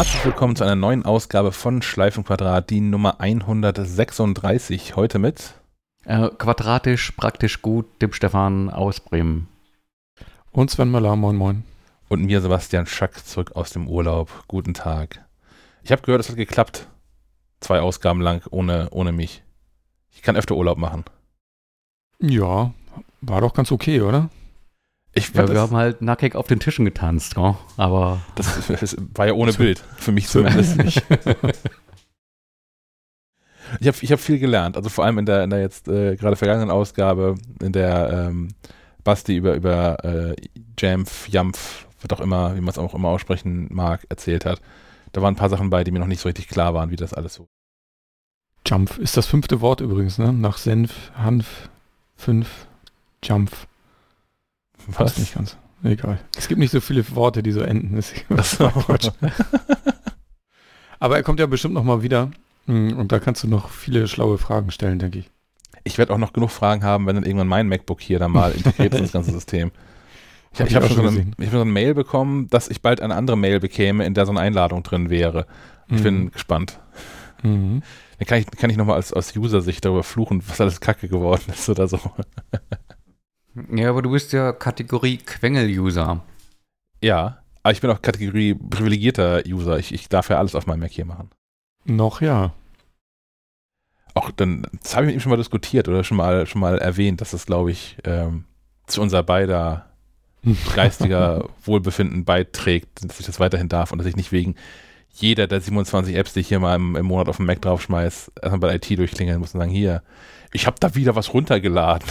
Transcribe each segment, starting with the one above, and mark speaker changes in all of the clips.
Speaker 1: herzlich willkommen zu einer neuen Ausgabe von Schleifenquadrat, die Nummer 136. Heute mit
Speaker 2: äh, quadratisch praktisch gut, dem Stefan aus Bremen.
Speaker 3: Und Sven Möller, moin moin.
Speaker 1: Und mir Sebastian Schack zurück aus dem Urlaub. Guten Tag. Ich habe gehört, es hat geklappt. Zwei Ausgaben lang ohne, ohne mich. Ich kann öfter Urlaub machen.
Speaker 3: Ja, war doch ganz okay, oder?
Speaker 2: Ich ja, wir haben halt nackig auf den Tischen getanzt, ja? aber.
Speaker 1: Das, das, war ja ohne Bild, für mich zumindest nicht. ich habe ich hab viel gelernt, also vor allem in der, in der jetzt äh, gerade vergangenen Ausgabe, in der ähm, Basti über, über äh, Jamf, Jamf, was auch immer, wie man es auch immer aussprechen mag, erzählt hat. Da waren ein paar Sachen bei, die mir noch nicht so richtig klar waren, wie das alles so.
Speaker 3: Jump ist das fünfte Wort übrigens, ne? Nach Senf, Hanf, fünf, Jump. Was? nicht ganz. Egal. Es gibt nicht so viele Worte, die so enden. Quatsch. Aber er kommt ja bestimmt noch mal wieder. Hm, und da kannst du noch viele schlaue Fragen stellen, denke ich.
Speaker 1: Ich werde auch noch genug Fragen haben, wenn dann irgendwann mein MacBook hier dann mal integriert ist in das ganze System. Ich, hab, habe schon, ein, ich hab schon Mail bekommen, dass ich bald eine andere Mail bekäme, in der so eine Einladung drin wäre. Ich mhm. bin gespannt. Mhm. Dann kann ich, kann ich nochmal aus, aus User-Sicht darüber fluchen, was alles kacke geworden ist oder so.
Speaker 2: Ja, aber du bist ja Kategorie Quengel-User.
Speaker 1: Ja, aber ich bin auch Kategorie privilegierter User. Ich, ich darf ja alles auf meinem Mac hier machen.
Speaker 3: Noch ja.
Speaker 1: Auch dann, das habe ich mit ihm schon mal diskutiert oder schon mal, schon mal erwähnt, dass das, glaube ich, ähm, zu unser beider geistiger Wohlbefinden beiträgt, dass ich das weiterhin darf und dass ich nicht wegen jeder der 27 Apps, die ich hier mal im, im Monat auf dem Mac draufschmeiß, erstmal bei IT durchklingeln muss und sagen, hier, ich habe da wieder was runtergeladen.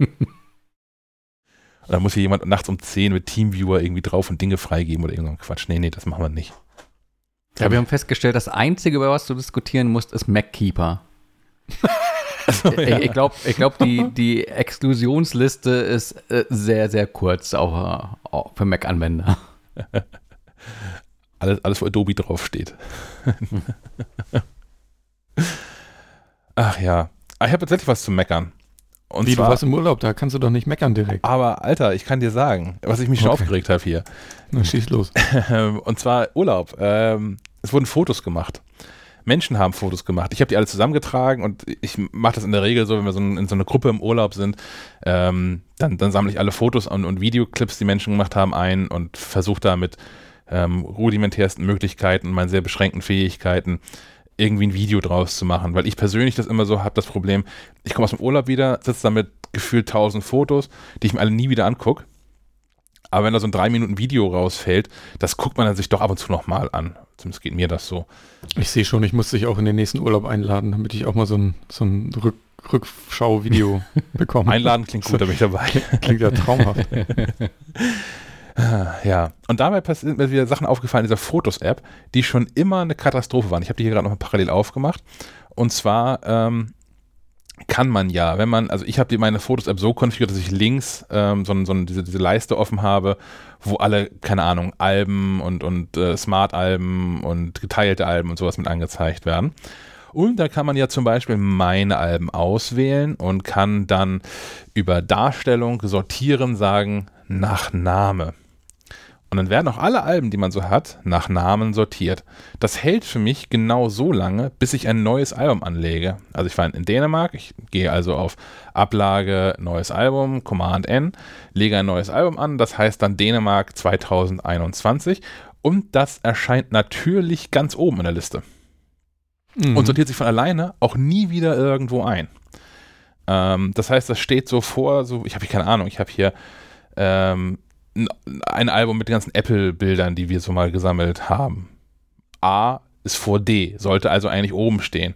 Speaker 1: dann muss hier jemand nachts um 10 mit Teamviewer irgendwie drauf und Dinge freigeben oder irgendein Quatsch. Nee, nee, das machen wir nicht.
Speaker 2: Ja, wir haben festgestellt, das Einzige, über was du diskutieren musst, ist MacKeeper. So, ja. Ich, ich glaube, ich glaub, die, die Exklusionsliste ist äh, sehr, sehr kurz, auch, auch für Mac-Anwender.
Speaker 1: Alles, alles, wo Adobe draufsteht. Ach ja. Ah, ich habe tatsächlich was zu meckern.
Speaker 3: Und Wie, zwar, du warst im Urlaub, da kannst du doch nicht meckern direkt.
Speaker 1: Aber Alter, ich kann dir sagen, was ich mich okay. schon aufgeregt habe hier.
Speaker 3: Na, schieß los.
Speaker 1: Und zwar Urlaub. Ähm, es wurden Fotos gemacht. Menschen haben Fotos gemacht. Ich habe die alle zusammengetragen und ich mache das in der Regel so, wenn wir so in so einer Gruppe im Urlaub sind, ähm, dann, dann sammle ich alle Fotos und, und, Videoclips, die Menschen gemacht haben, ein und versuche da mit ähm, rudimentärsten Möglichkeiten meinen sehr beschränkten Fähigkeiten irgendwie ein Video draus zu machen, weil ich persönlich das immer so habe, das Problem, ich komme aus dem Urlaub wieder, sitze da mit gefühlt tausend Fotos, die ich mir alle nie wieder angucke. Aber wenn da so ein drei Minuten Video rausfällt, das guckt man dann sich doch ab und zu nochmal an. Zumindest geht mir das so.
Speaker 3: Ich sehe schon, ich muss dich auch in den nächsten Urlaub einladen, damit ich auch mal so ein, so ein Rück, Rückschau-Video bekomme.
Speaker 1: Einladen klingt gut, da bin ich dabei.
Speaker 3: Klingt ja traumhaft.
Speaker 1: Ja, und dabei sind mir wieder Sachen aufgefallen in dieser Fotos-App, die schon immer eine Katastrophe waren. Ich habe die hier gerade noch mal parallel aufgemacht. Und zwar ähm, kann man ja, wenn man, also ich habe meine Fotos-App so konfiguriert, dass ich links ähm, so, so diese, diese Leiste offen habe, wo alle, keine Ahnung, Alben und, und äh, Smart-Alben und geteilte Alben und sowas mit angezeigt werden. Und da kann man ja zum Beispiel meine Alben auswählen und kann dann über Darstellung sortieren sagen nach Name. Und dann werden auch alle Alben, die man so hat, nach Namen sortiert. Das hält für mich genau so lange, bis ich ein neues Album anlege. Also ich war in Dänemark, ich gehe also auf Ablage, neues Album, Command N, lege ein neues Album an, das heißt dann Dänemark 2021 und das erscheint natürlich ganz oben in der Liste. Mhm. Und sortiert sich von alleine auch nie wieder irgendwo ein. Ähm, das heißt, das steht so vor, so, ich habe keine Ahnung, ich habe hier ähm, ein Album mit den ganzen Apple-Bildern, die wir so mal gesammelt haben. A ist vor D, sollte also eigentlich oben stehen.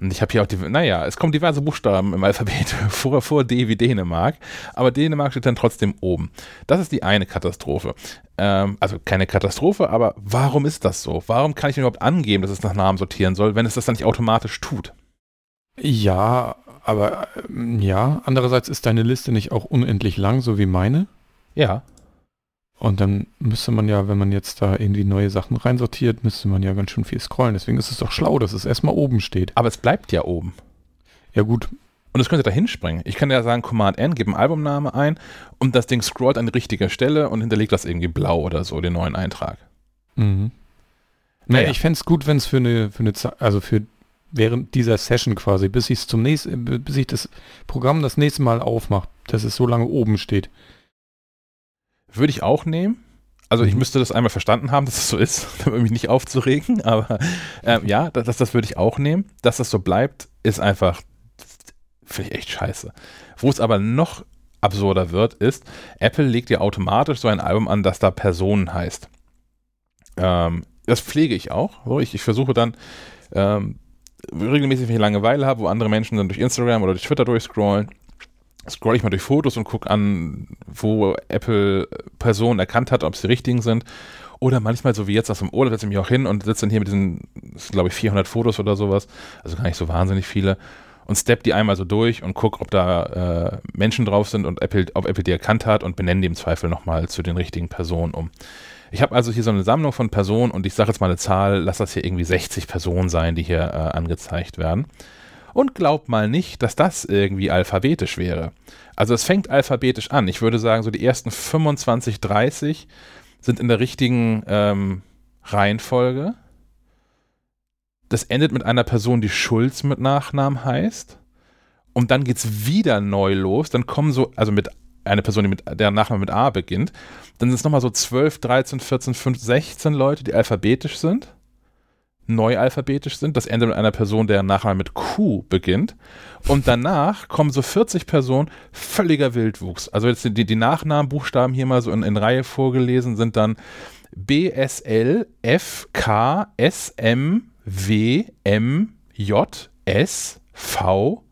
Speaker 1: Und ich habe hier auch die, naja, es kommen diverse Buchstaben im Alphabet vor, vor D wie Dänemark, aber Dänemark steht dann trotzdem oben. Das ist die eine Katastrophe. Ähm, also keine Katastrophe, aber warum ist das so? Warum kann ich überhaupt angeben, dass es nach Namen sortieren soll, wenn es das dann nicht automatisch tut?
Speaker 3: Ja, aber ähm, ja, andererseits ist deine Liste nicht auch unendlich lang, so wie meine?
Speaker 1: Ja.
Speaker 3: Und dann müsste man ja, wenn man jetzt da irgendwie neue Sachen reinsortiert, müsste man ja ganz schön viel scrollen. Deswegen ist es doch schlau, dass es erstmal oben steht.
Speaker 1: Aber es bleibt ja oben.
Speaker 3: Ja, gut.
Speaker 1: Und es könnte da hinspringen. Ich kann ja sagen, Command N, gebe einen Albumname ein und das Ding scrollt an richtiger Stelle und hinterlegt das irgendwie blau oder so, den neuen Eintrag. Mhm.
Speaker 3: Naja, ich fände es gut, wenn es für eine, für eine Zeit, also für während dieser Session quasi, bis ich zum nächsten, bis ich das Programm das nächste Mal aufmache, dass es so lange oben steht.
Speaker 1: Würde ich auch nehmen. Also ich mhm. müsste das einmal verstanden haben, dass es so ist, um mich nicht aufzuregen, aber ähm, ja, das, das würde ich auch nehmen. Dass das so bleibt, ist einfach, finde ich echt scheiße. Wo es aber noch absurder wird, ist, Apple legt ja automatisch so ein Album an, das da Personen heißt. Ähm, das pflege ich auch. So, ich, ich versuche dann ähm, regelmäßig, wenn ich Langeweile habe, wo andere Menschen dann durch Instagram oder durch Twitter durchscrollen, scroll ich mal durch Fotos und gucke an, wo Apple Personen erkannt hat, ob sie richtigen sind. Oder manchmal, so wie jetzt aus dem Urlaub, setze ich mich auch hin und sitze dann hier mit diesen, glaube ich, 400 Fotos oder sowas. Also gar nicht so wahnsinnig viele. Und step die einmal so durch und gucke, ob da äh, Menschen drauf sind und Apple, ob Apple die erkannt hat und benenne die im Zweifel nochmal zu den richtigen Personen um. Ich habe also hier so eine Sammlung von Personen und ich sage jetzt mal eine Zahl, lass das hier irgendwie 60 Personen sein, die hier äh, angezeigt werden. Und glaubt mal nicht, dass das irgendwie alphabetisch wäre. Also es fängt alphabetisch an. Ich würde sagen, so die ersten 25, 30 sind in der richtigen ähm, Reihenfolge. Das endet mit einer Person, die Schulz mit Nachnamen heißt. Und dann geht es wieder neu los. Dann kommen so, also mit eine Person, die mit, der Nachname mit A beginnt. Dann sind es nochmal so 12, 13, 14, 15, 16 Leute, die alphabetisch sind, neu alphabetisch sind. Das endet mit einer Person, deren Nachname mit Q beginnt. Und danach kommen so 40 Personen, völliger Wildwuchs. Also jetzt die, die Nachnamenbuchstaben hier mal so in, in Reihe vorgelesen sind dann B, S, L, F, K, S, M, W, M, J, S, V,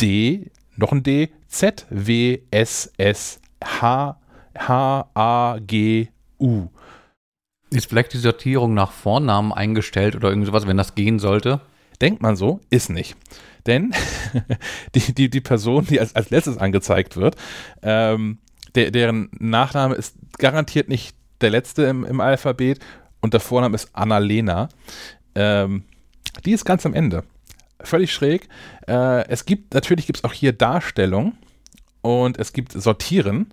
Speaker 1: D, noch ein D, Z, W, S, S, H, H, A, G, U.
Speaker 2: Ist vielleicht die Sortierung nach Vornamen eingestellt oder irgend sowas, wenn das gehen sollte?
Speaker 1: Denkt man so, ist nicht. Denn die, die, die Person, die als, als letztes angezeigt wird, ähm, der, deren Nachname ist garantiert nicht der letzte im, im Alphabet und der Vorname ist Annalena. Ähm, die ist ganz am Ende. Völlig schräg. Äh, es gibt, natürlich gibt es auch hier Darstellung und es gibt Sortieren.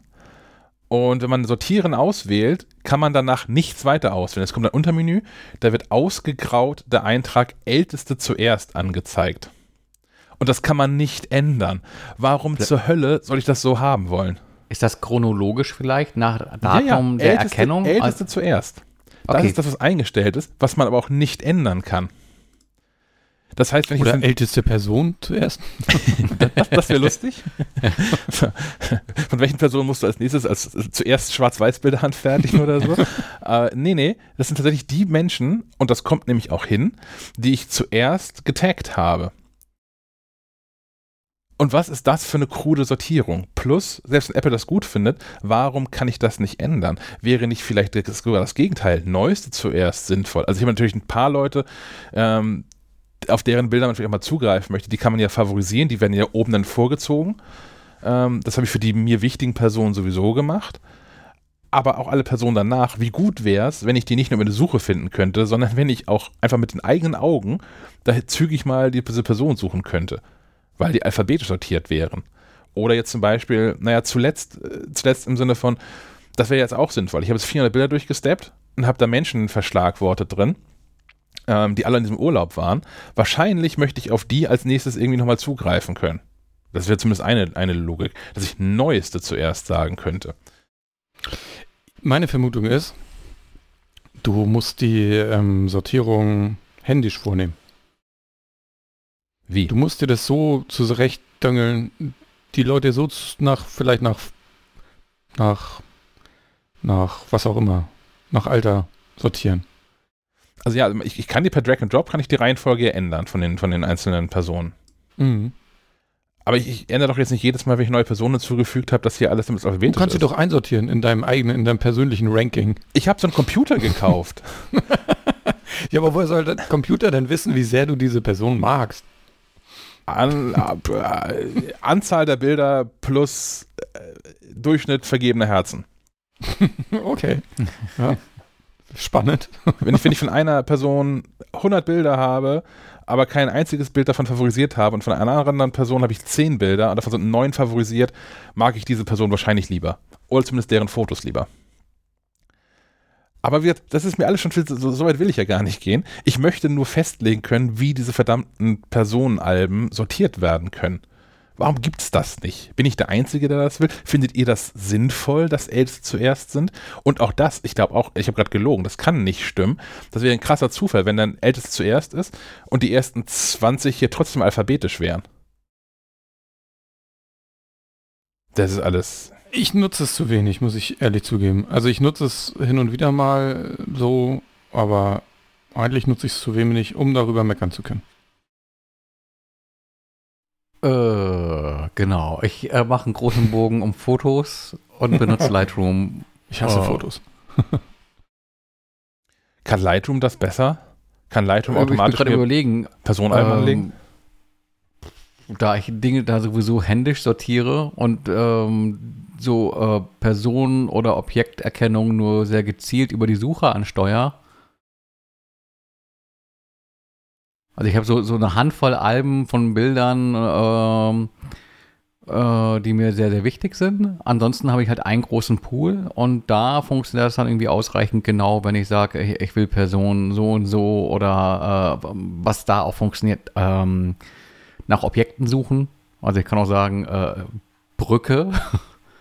Speaker 1: Und wenn man Sortieren auswählt, kann man danach nichts weiter auswählen. Es kommt ein Untermenü, da wird ausgegraut der Eintrag Älteste zuerst angezeigt. Und das kann man nicht ändern. Warum ja. zur Hölle soll ich das so haben wollen?
Speaker 2: Ist das chronologisch vielleicht nach Datum ja, ja. der Älteste, Erkennung?
Speaker 1: Älteste also, zuerst. Das okay. ist das, was eingestellt ist, was man aber auch nicht ändern kann. Das heißt, wenn ich
Speaker 3: Oder älteste Person zuerst.
Speaker 1: das, das wäre lustig. Von welchen Personen musst du als nächstes als zuerst Schwarz-Weiß-Bilder anfertigen oder so? äh, nee, nee, das sind tatsächlich die Menschen, und das kommt nämlich auch hin, die ich zuerst getaggt habe. Und was ist das für eine krude Sortierung? Plus, selbst wenn Apple das gut findet, warum kann ich das nicht ändern? Wäre nicht vielleicht sogar das Gegenteil, Neueste zuerst sinnvoll? Also ich habe natürlich ein paar Leute, ähm, auf deren Bilder man vielleicht auch mal zugreifen möchte, die kann man ja favorisieren, die werden ja oben dann vorgezogen. Ähm, das habe ich für die mir wichtigen Personen sowieso gemacht. Aber auch alle Personen danach, wie gut wäre es, wenn ich die nicht nur über eine Suche finden könnte, sondern wenn ich auch einfach mit den eigenen Augen da zügig mal diese Person suchen könnte, weil die alphabetisch sortiert wären. Oder jetzt zum Beispiel, naja, zuletzt, äh, zuletzt im Sinne von, das wäre jetzt auch sinnvoll. Ich habe jetzt 400 Bilder durchgesteppt und habe da Menschen verschlagwortet drin ähm, die alle in diesem Urlaub waren. Wahrscheinlich möchte ich auf die als nächstes irgendwie nochmal zugreifen können. Das wäre zumindest eine, eine Logik, dass ich Neueste zuerst sagen könnte.
Speaker 3: Meine Vermutung ist, du musst die ähm, Sortierung händisch vornehmen. Wie? Du musst dir das so zurechtdöngeln, die Leute so nach, vielleicht nach, nach, nach was auch immer, nach Alter sortieren.
Speaker 1: Also ja, ich, ich, kann die per Drag and Drop, kann ich die Reihenfolge ändern von den, von den einzelnen Personen. Mhm. Aber ich, ich, ändere doch jetzt nicht jedes Mal, wenn ich neue Personen zugefügt habe, dass hier alles
Speaker 3: im Alphabet ist. Du kannst sie doch einsortieren in deinem eigenen, in deinem persönlichen Ranking.
Speaker 1: Ich habe so einen Computer gekauft.
Speaker 3: ja, aber woher soll der Computer denn wissen, wie sehr du diese Person magst?
Speaker 1: An, äh, Anzahl der Bilder plus äh, Durchschnitt vergebener Herzen.
Speaker 3: okay. Ja. Spannend.
Speaker 1: Wenn ich, wenn ich von einer Person 100 Bilder habe, aber kein einziges Bild davon favorisiert habe und von einer anderen Person habe ich 10 Bilder und davon sind 9 favorisiert, mag ich diese Person wahrscheinlich lieber. Oder zumindest deren Fotos lieber. Aber wir, das ist mir alles schon viel, so, so weit will ich ja gar nicht gehen. Ich möchte nur festlegen können, wie diese verdammten Personenalben sortiert werden können. Warum gibt es das nicht? Bin ich der Einzige, der das will? Findet ihr das sinnvoll, dass Aids zuerst sind? Und auch das, ich glaube auch, ich habe gerade gelogen, das kann nicht stimmen. Das wäre ein krasser Zufall, wenn dann Aids zuerst ist und die ersten 20 hier trotzdem alphabetisch wären. Das ist alles.
Speaker 3: Ich nutze es zu wenig, muss ich ehrlich zugeben. Also ich nutze es hin und wieder mal so, aber eigentlich nutze ich es zu wenig, um darüber meckern zu können.
Speaker 2: Äh, genau. Ich äh, mache einen großen Bogen um Fotos und benutze Lightroom.
Speaker 3: Ich hasse äh, Fotos.
Speaker 1: Kann Lightroom das besser? Kann Lightroom automatisch
Speaker 2: ich überlegen,
Speaker 1: Personenalben ähm, anlegen?
Speaker 2: Da ich Dinge da sowieso händisch sortiere und ähm, so äh, Personen- oder Objekterkennung nur sehr gezielt über die Suche ansteuere, Also ich habe so, so eine Handvoll Alben von Bildern, ähm, äh, die mir sehr, sehr wichtig sind. Ansonsten habe ich halt einen großen Pool und da funktioniert das dann irgendwie ausreichend genau, wenn ich sage, ich, ich, will Personen so und so oder äh, was da auch funktioniert, ähm, nach Objekten suchen. Also ich kann auch sagen, äh, Brücke.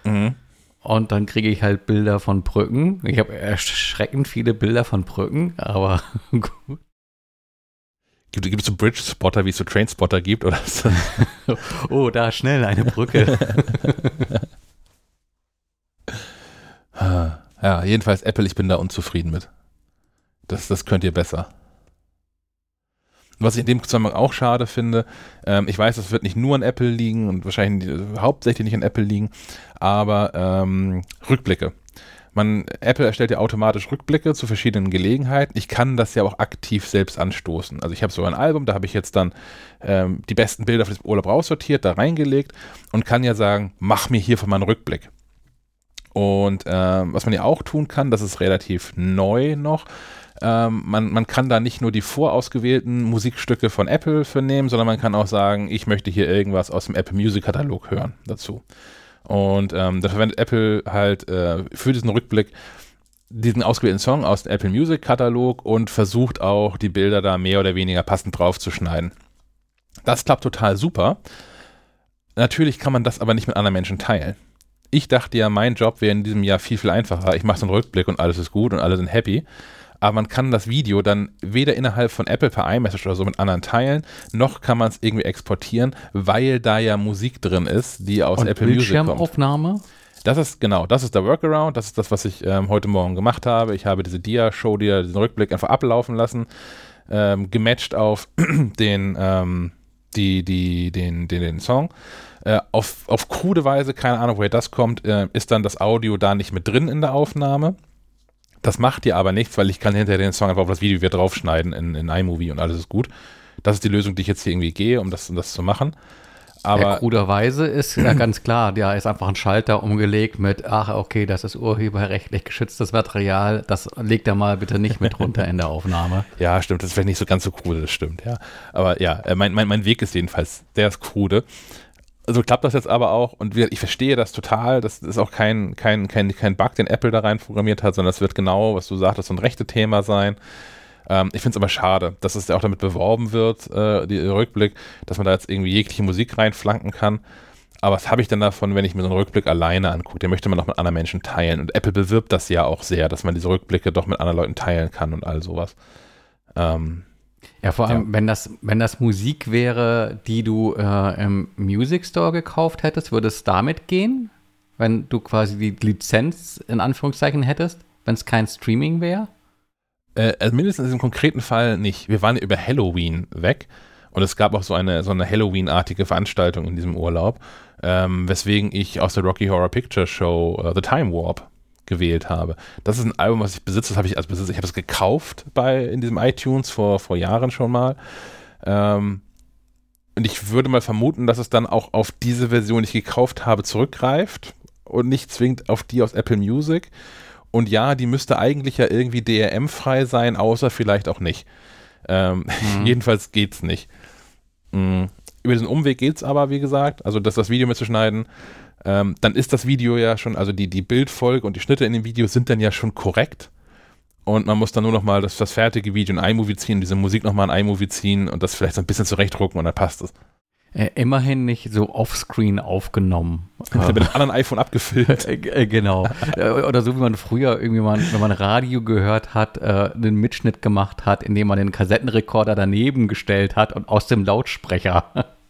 Speaker 2: Mhm. Und dann kriege ich halt Bilder von Brücken. Ich habe erschreckend viele Bilder von Brücken, aber gut.
Speaker 1: Gibt, gibt es so Bridge-Spotter, wie es so Train-Spotter gibt? Oder
Speaker 2: oh, da schnell eine Brücke.
Speaker 1: ja, jedenfalls Apple, ich bin da unzufrieden mit. Das, das könnt ihr besser. Was ich in dem Zusammenhang auch schade finde, ähm, ich weiß, das wird nicht nur an Apple liegen und wahrscheinlich hauptsächlich nicht an Apple liegen, aber ähm, Rückblicke. Man, Apple erstellt ja automatisch Rückblicke zu verschiedenen Gelegenheiten. Ich kann das ja auch aktiv selbst anstoßen. Also ich habe so ein Album, da habe ich jetzt dann ähm, die besten Bilder für das Urlaub raussortiert, da reingelegt und kann ja sagen, mach mir hier von meinen Rückblick. Und ähm, was man ja auch tun kann, das ist relativ neu noch, ähm, man, man kann da nicht nur die vorausgewählten Musikstücke von Apple vernehmen, sondern man kann auch sagen, ich möchte hier irgendwas aus dem Apple Music Katalog hören dazu. Und ähm, da verwendet Apple halt äh, für diesen Rückblick diesen ausgewählten Song aus dem Apple Music Katalog und versucht auch die Bilder da mehr oder weniger passend drauf zu schneiden. Das klappt total super. Natürlich kann man das aber nicht mit anderen Menschen teilen. Ich dachte ja, mein Job wäre in diesem Jahr viel, viel einfacher. Ich mache so einen Rückblick und alles ist gut und alle sind happy aber man kann das Video dann weder innerhalb von Apple per iMessage oder so mit anderen teilen, noch kann man es irgendwie exportieren, weil da ja Musik drin ist, die aus
Speaker 2: Und
Speaker 1: Apple
Speaker 2: Music kommt. Bildschirmaufnahme?
Speaker 1: Das ist genau, das ist der Workaround, das ist das, was ich ähm, heute Morgen gemacht habe. Ich habe diese Dia-Show, diesen Rückblick einfach ablaufen lassen, ähm, gematcht auf den, ähm, die, die, den, den, den Song. Äh, auf, auf krude Weise, keine Ahnung, woher das kommt, äh, ist dann das Audio da nicht mit drin in der Aufnahme. Das macht dir aber nichts, weil ich kann hinterher den Song einfach auf das Video wieder draufschneiden in, in iMovie und alles ist gut. Das ist die Lösung, die ich jetzt hier irgendwie gehe, um das, um das zu machen. Aber
Speaker 2: ja, kruderweise ist ja ganz klar, da ist einfach ein Schalter umgelegt mit, ach okay, das ist urheberrechtlich geschütztes Material, das legt er mal bitte nicht mit runter in der Aufnahme.
Speaker 1: Ja, stimmt, das ist vielleicht nicht so ganz so krude, das stimmt, ja. Aber ja, äh, mein, mein, mein Weg ist jedenfalls, der ist krude also klappt das jetzt aber auch und ich verstehe das total. Das ist auch kein, kein, kein, kein Bug, den Apple da rein programmiert hat, sondern es wird genau, was du sagtest, so ein rechte Thema sein. Ähm, ich finde es aber schade, dass es ja auch damit beworben wird, äh, der Rückblick, dass man da jetzt irgendwie jegliche Musik reinflanken kann. Aber was habe ich denn davon, wenn ich mir so einen Rückblick alleine angucke? Den möchte man doch mit anderen Menschen teilen. Und Apple bewirbt das ja auch sehr, dass man diese Rückblicke doch mit anderen Leuten teilen kann und all sowas. Ähm,
Speaker 2: ja, vor allem, ja. wenn das, wenn das Musik wäre, die du äh, im Music Store gekauft hättest, würde es damit gehen? Wenn du quasi die Lizenz in Anführungszeichen hättest, wenn es kein Streaming wäre?
Speaker 1: Äh, also mindestens im konkreten Fall nicht. Wir waren über Halloween weg und es gab auch so eine, so eine Halloween-artige Veranstaltung in diesem Urlaub, ähm, weswegen ich aus der Rocky Horror Picture Show uh, The Time Warp gewählt habe. Das ist ein Album, was ich besitze, das habe ich als Besitzer, ich habe es gekauft bei, in diesem iTunes vor, vor Jahren schon mal. Ähm, und ich würde mal vermuten, dass es dann auch auf diese Version, die ich gekauft habe, zurückgreift und nicht zwingend auf die aus Apple Music. Und ja, die müsste eigentlich ja irgendwie DRM-frei sein, außer vielleicht auch nicht. Ähm, mhm. Jedenfalls es nicht. Mhm. Über diesen Umweg geht es aber, wie gesagt. Also, das, das Video mitzuschneiden, ähm, dann ist das Video ja schon, also die, die Bildfolge und die Schnitte in dem Video sind dann ja schon korrekt. und man muss dann nur noch mal das, das fertige Video in iMovie ziehen, diese Musik noch mal in iMovie ziehen und das vielleicht so ein bisschen zurechtdrucken und dann passt es.
Speaker 2: Äh, immerhin nicht so offscreen aufgenommen.
Speaker 1: mit einem anderen iPhone abgefilmt.
Speaker 2: Äh, äh, genau. Äh, oder so wie man früher irgendwie mal, wenn man Radio gehört hat, äh, einen Mitschnitt gemacht hat, indem man den Kassettenrekorder daneben gestellt hat und aus dem Lautsprecher.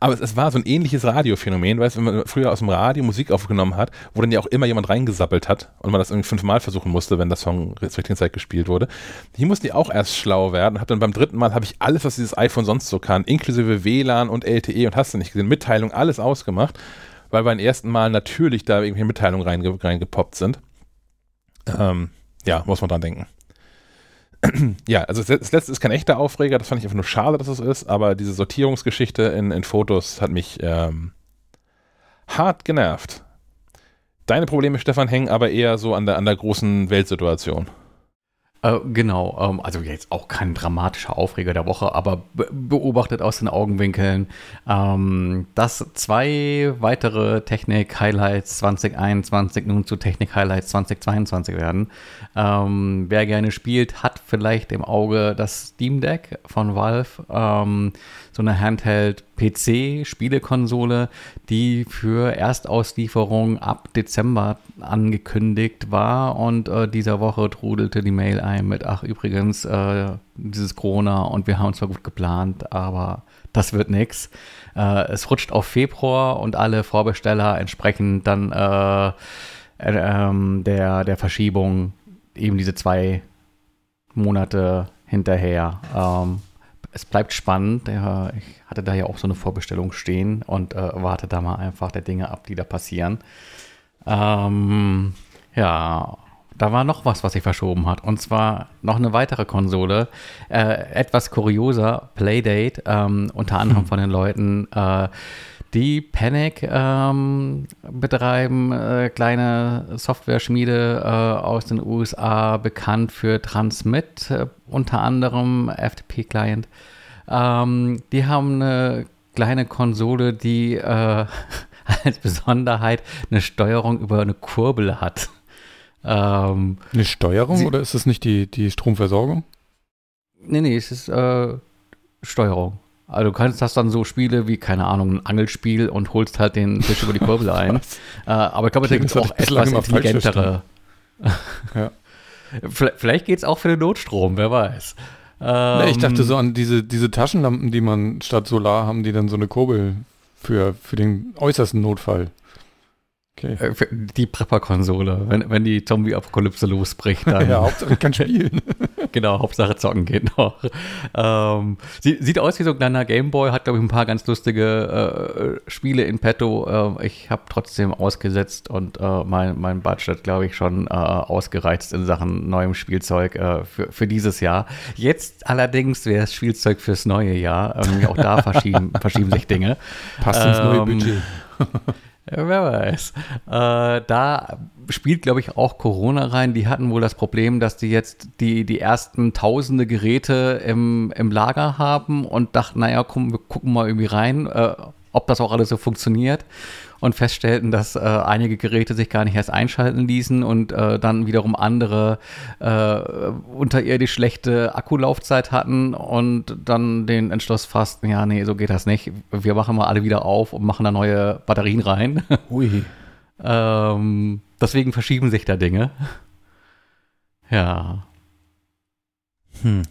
Speaker 1: Aber es, es, war so ein ähnliches Radiophänomen, weißt du, wenn man früher aus dem Radio Musik aufgenommen hat, wo dann ja auch immer jemand reingesappelt hat und man das irgendwie fünfmal versuchen musste, wenn das Song zur richtigen Zeit gespielt wurde. Hier mussten die auch erst schlau werden. Hab dann beim dritten Mal habe ich alles, was dieses iPhone sonst so kann, inklusive WLAN und LTE und hast du nicht gesehen, Mitteilung, alles ausgemacht, weil beim ersten Mal natürlich da irgendwelche Mitteilungen reinge reingepoppt sind. Ähm, ja, muss man dran denken ja, also das letzte ist kein echter Aufreger, das fand ich einfach nur schade, dass es ist, aber diese Sortierungsgeschichte in, in Fotos hat mich ähm, hart genervt. Deine Probleme, Stefan, hängen aber eher so an der, an der großen Weltsituation.
Speaker 2: Äh, genau, ähm, also jetzt auch kein dramatischer Aufreger der Woche, aber beobachtet aus den Augenwinkeln, ähm, dass zwei weitere Technik-Highlights 2021 nun zu Technik-Highlights 2022 werden. Ähm, wer gerne spielt, hat vielleicht im Auge das Steam Deck von Valve, ähm, so eine Handheld-PC-Spielekonsole, die für Erstauslieferung ab Dezember angekündigt war und äh, dieser Woche trudelte die Mail ein mit, ach übrigens, äh, dieses Corona und wir haben zwar gut geplant, aber das wird nichts. Äh, es rutscht auf Februar und alle Vorbesteller entsprechend dann äh, äh, ähm, der, der Verschiebung eben diese zwei Monate hinterher. Ähm, es bleibt spannend. ich hatte da ja auch so eine Vorbestellung stehen und äh, warte da mal einfach der Dinge ab, die da passieren. Ähm, ja, da war noch was, was sich verschoben hat. Und zwar noch eine weitere Konsole. Äh, etwas kurioser, Playdate, ähm, unter anderem von den Leuten, äh, die Panic ähm, betreiben, äh, kleine Software-Schmiede äh, aus den USA, bekannt für Transmit, äh, unter anderem FTP-Client. Ähm, die haben eine kleine Konsole, die äh, als Besonderheit eine Steuerung über eine Kurbel hat.
Speaker 3: Ähm, eine Steuerung sie, oder ist es nicht die, die Stromversorgung?
Speaker 2: Nee, nee, es ist äh, Steuerung. Also du kannst das dann so Spiele wie, keine Ahnung, ein Angelspiel und holst halt den Fisch über die Kurbel ein. äh, aber ich glaube, da gibt es auch etwas intelligentere. ja. Vielleicht geht es auch für den Notstrom, wer weiß.
Speaker 3: Ähm, ich dachte so an diese, diese Taschenlampen, die man statt Solar haben, die dann so eine Kurbel für, für den äußersten Notfall.
Speaker 2: Okay. Äh, die Prepper-Konsole, wenn, wenn die Zombie-Apokalypse losbricht, dann.
Speaker 3: ja, Hauptsache ich kann spielen.
Speaker 2: genau, Hauptsache zocken geht noch. Ähm, sieht, sieht aus wie so ein kleiner Gameboy, hat, glaube ich, ein paar ganz lustige äh, Spiele in petto. Äh, ich habe trotzdem ausgesetzt und äh, mein, mein Budget, glaube ich, schon äh, ausgereizt in Sachen neuem Spielzeug äh, für, für dieses Jahr. Jetzt allerdings wäre es Spielzeug fürs neue Jahr. Ähm, auch da verschieben, verschieben sich Dinge.
Speaker 3: Passt ins neue ähm, Budget.
Speaker 2: Wer weiß. Äh, da spielt, glaube ich, auch Corona rein. Die hatten wohl das Problem, dass die jetzt die, die ersten tausende Geräte im, im Lager haben und dachten, naja, komm, wir gucken mal irgendwie rein, äh, ob das auch alles so funktioniert und feststellten, dass äh, einige Geräte sich gar nicht erst einschalten ließen und äh, dann wiederum andere äh, unterirdisch schlechte Akkulaufzeit hatten und dann den Entschluss fassten, ja, nee, so geht das nicht. Wir machen mal alle wieder auf und machen da neue Batterien rein. Ui. ähm, deswegen verschieben sich da Dinge. Ja.
Speaker 1: Hm.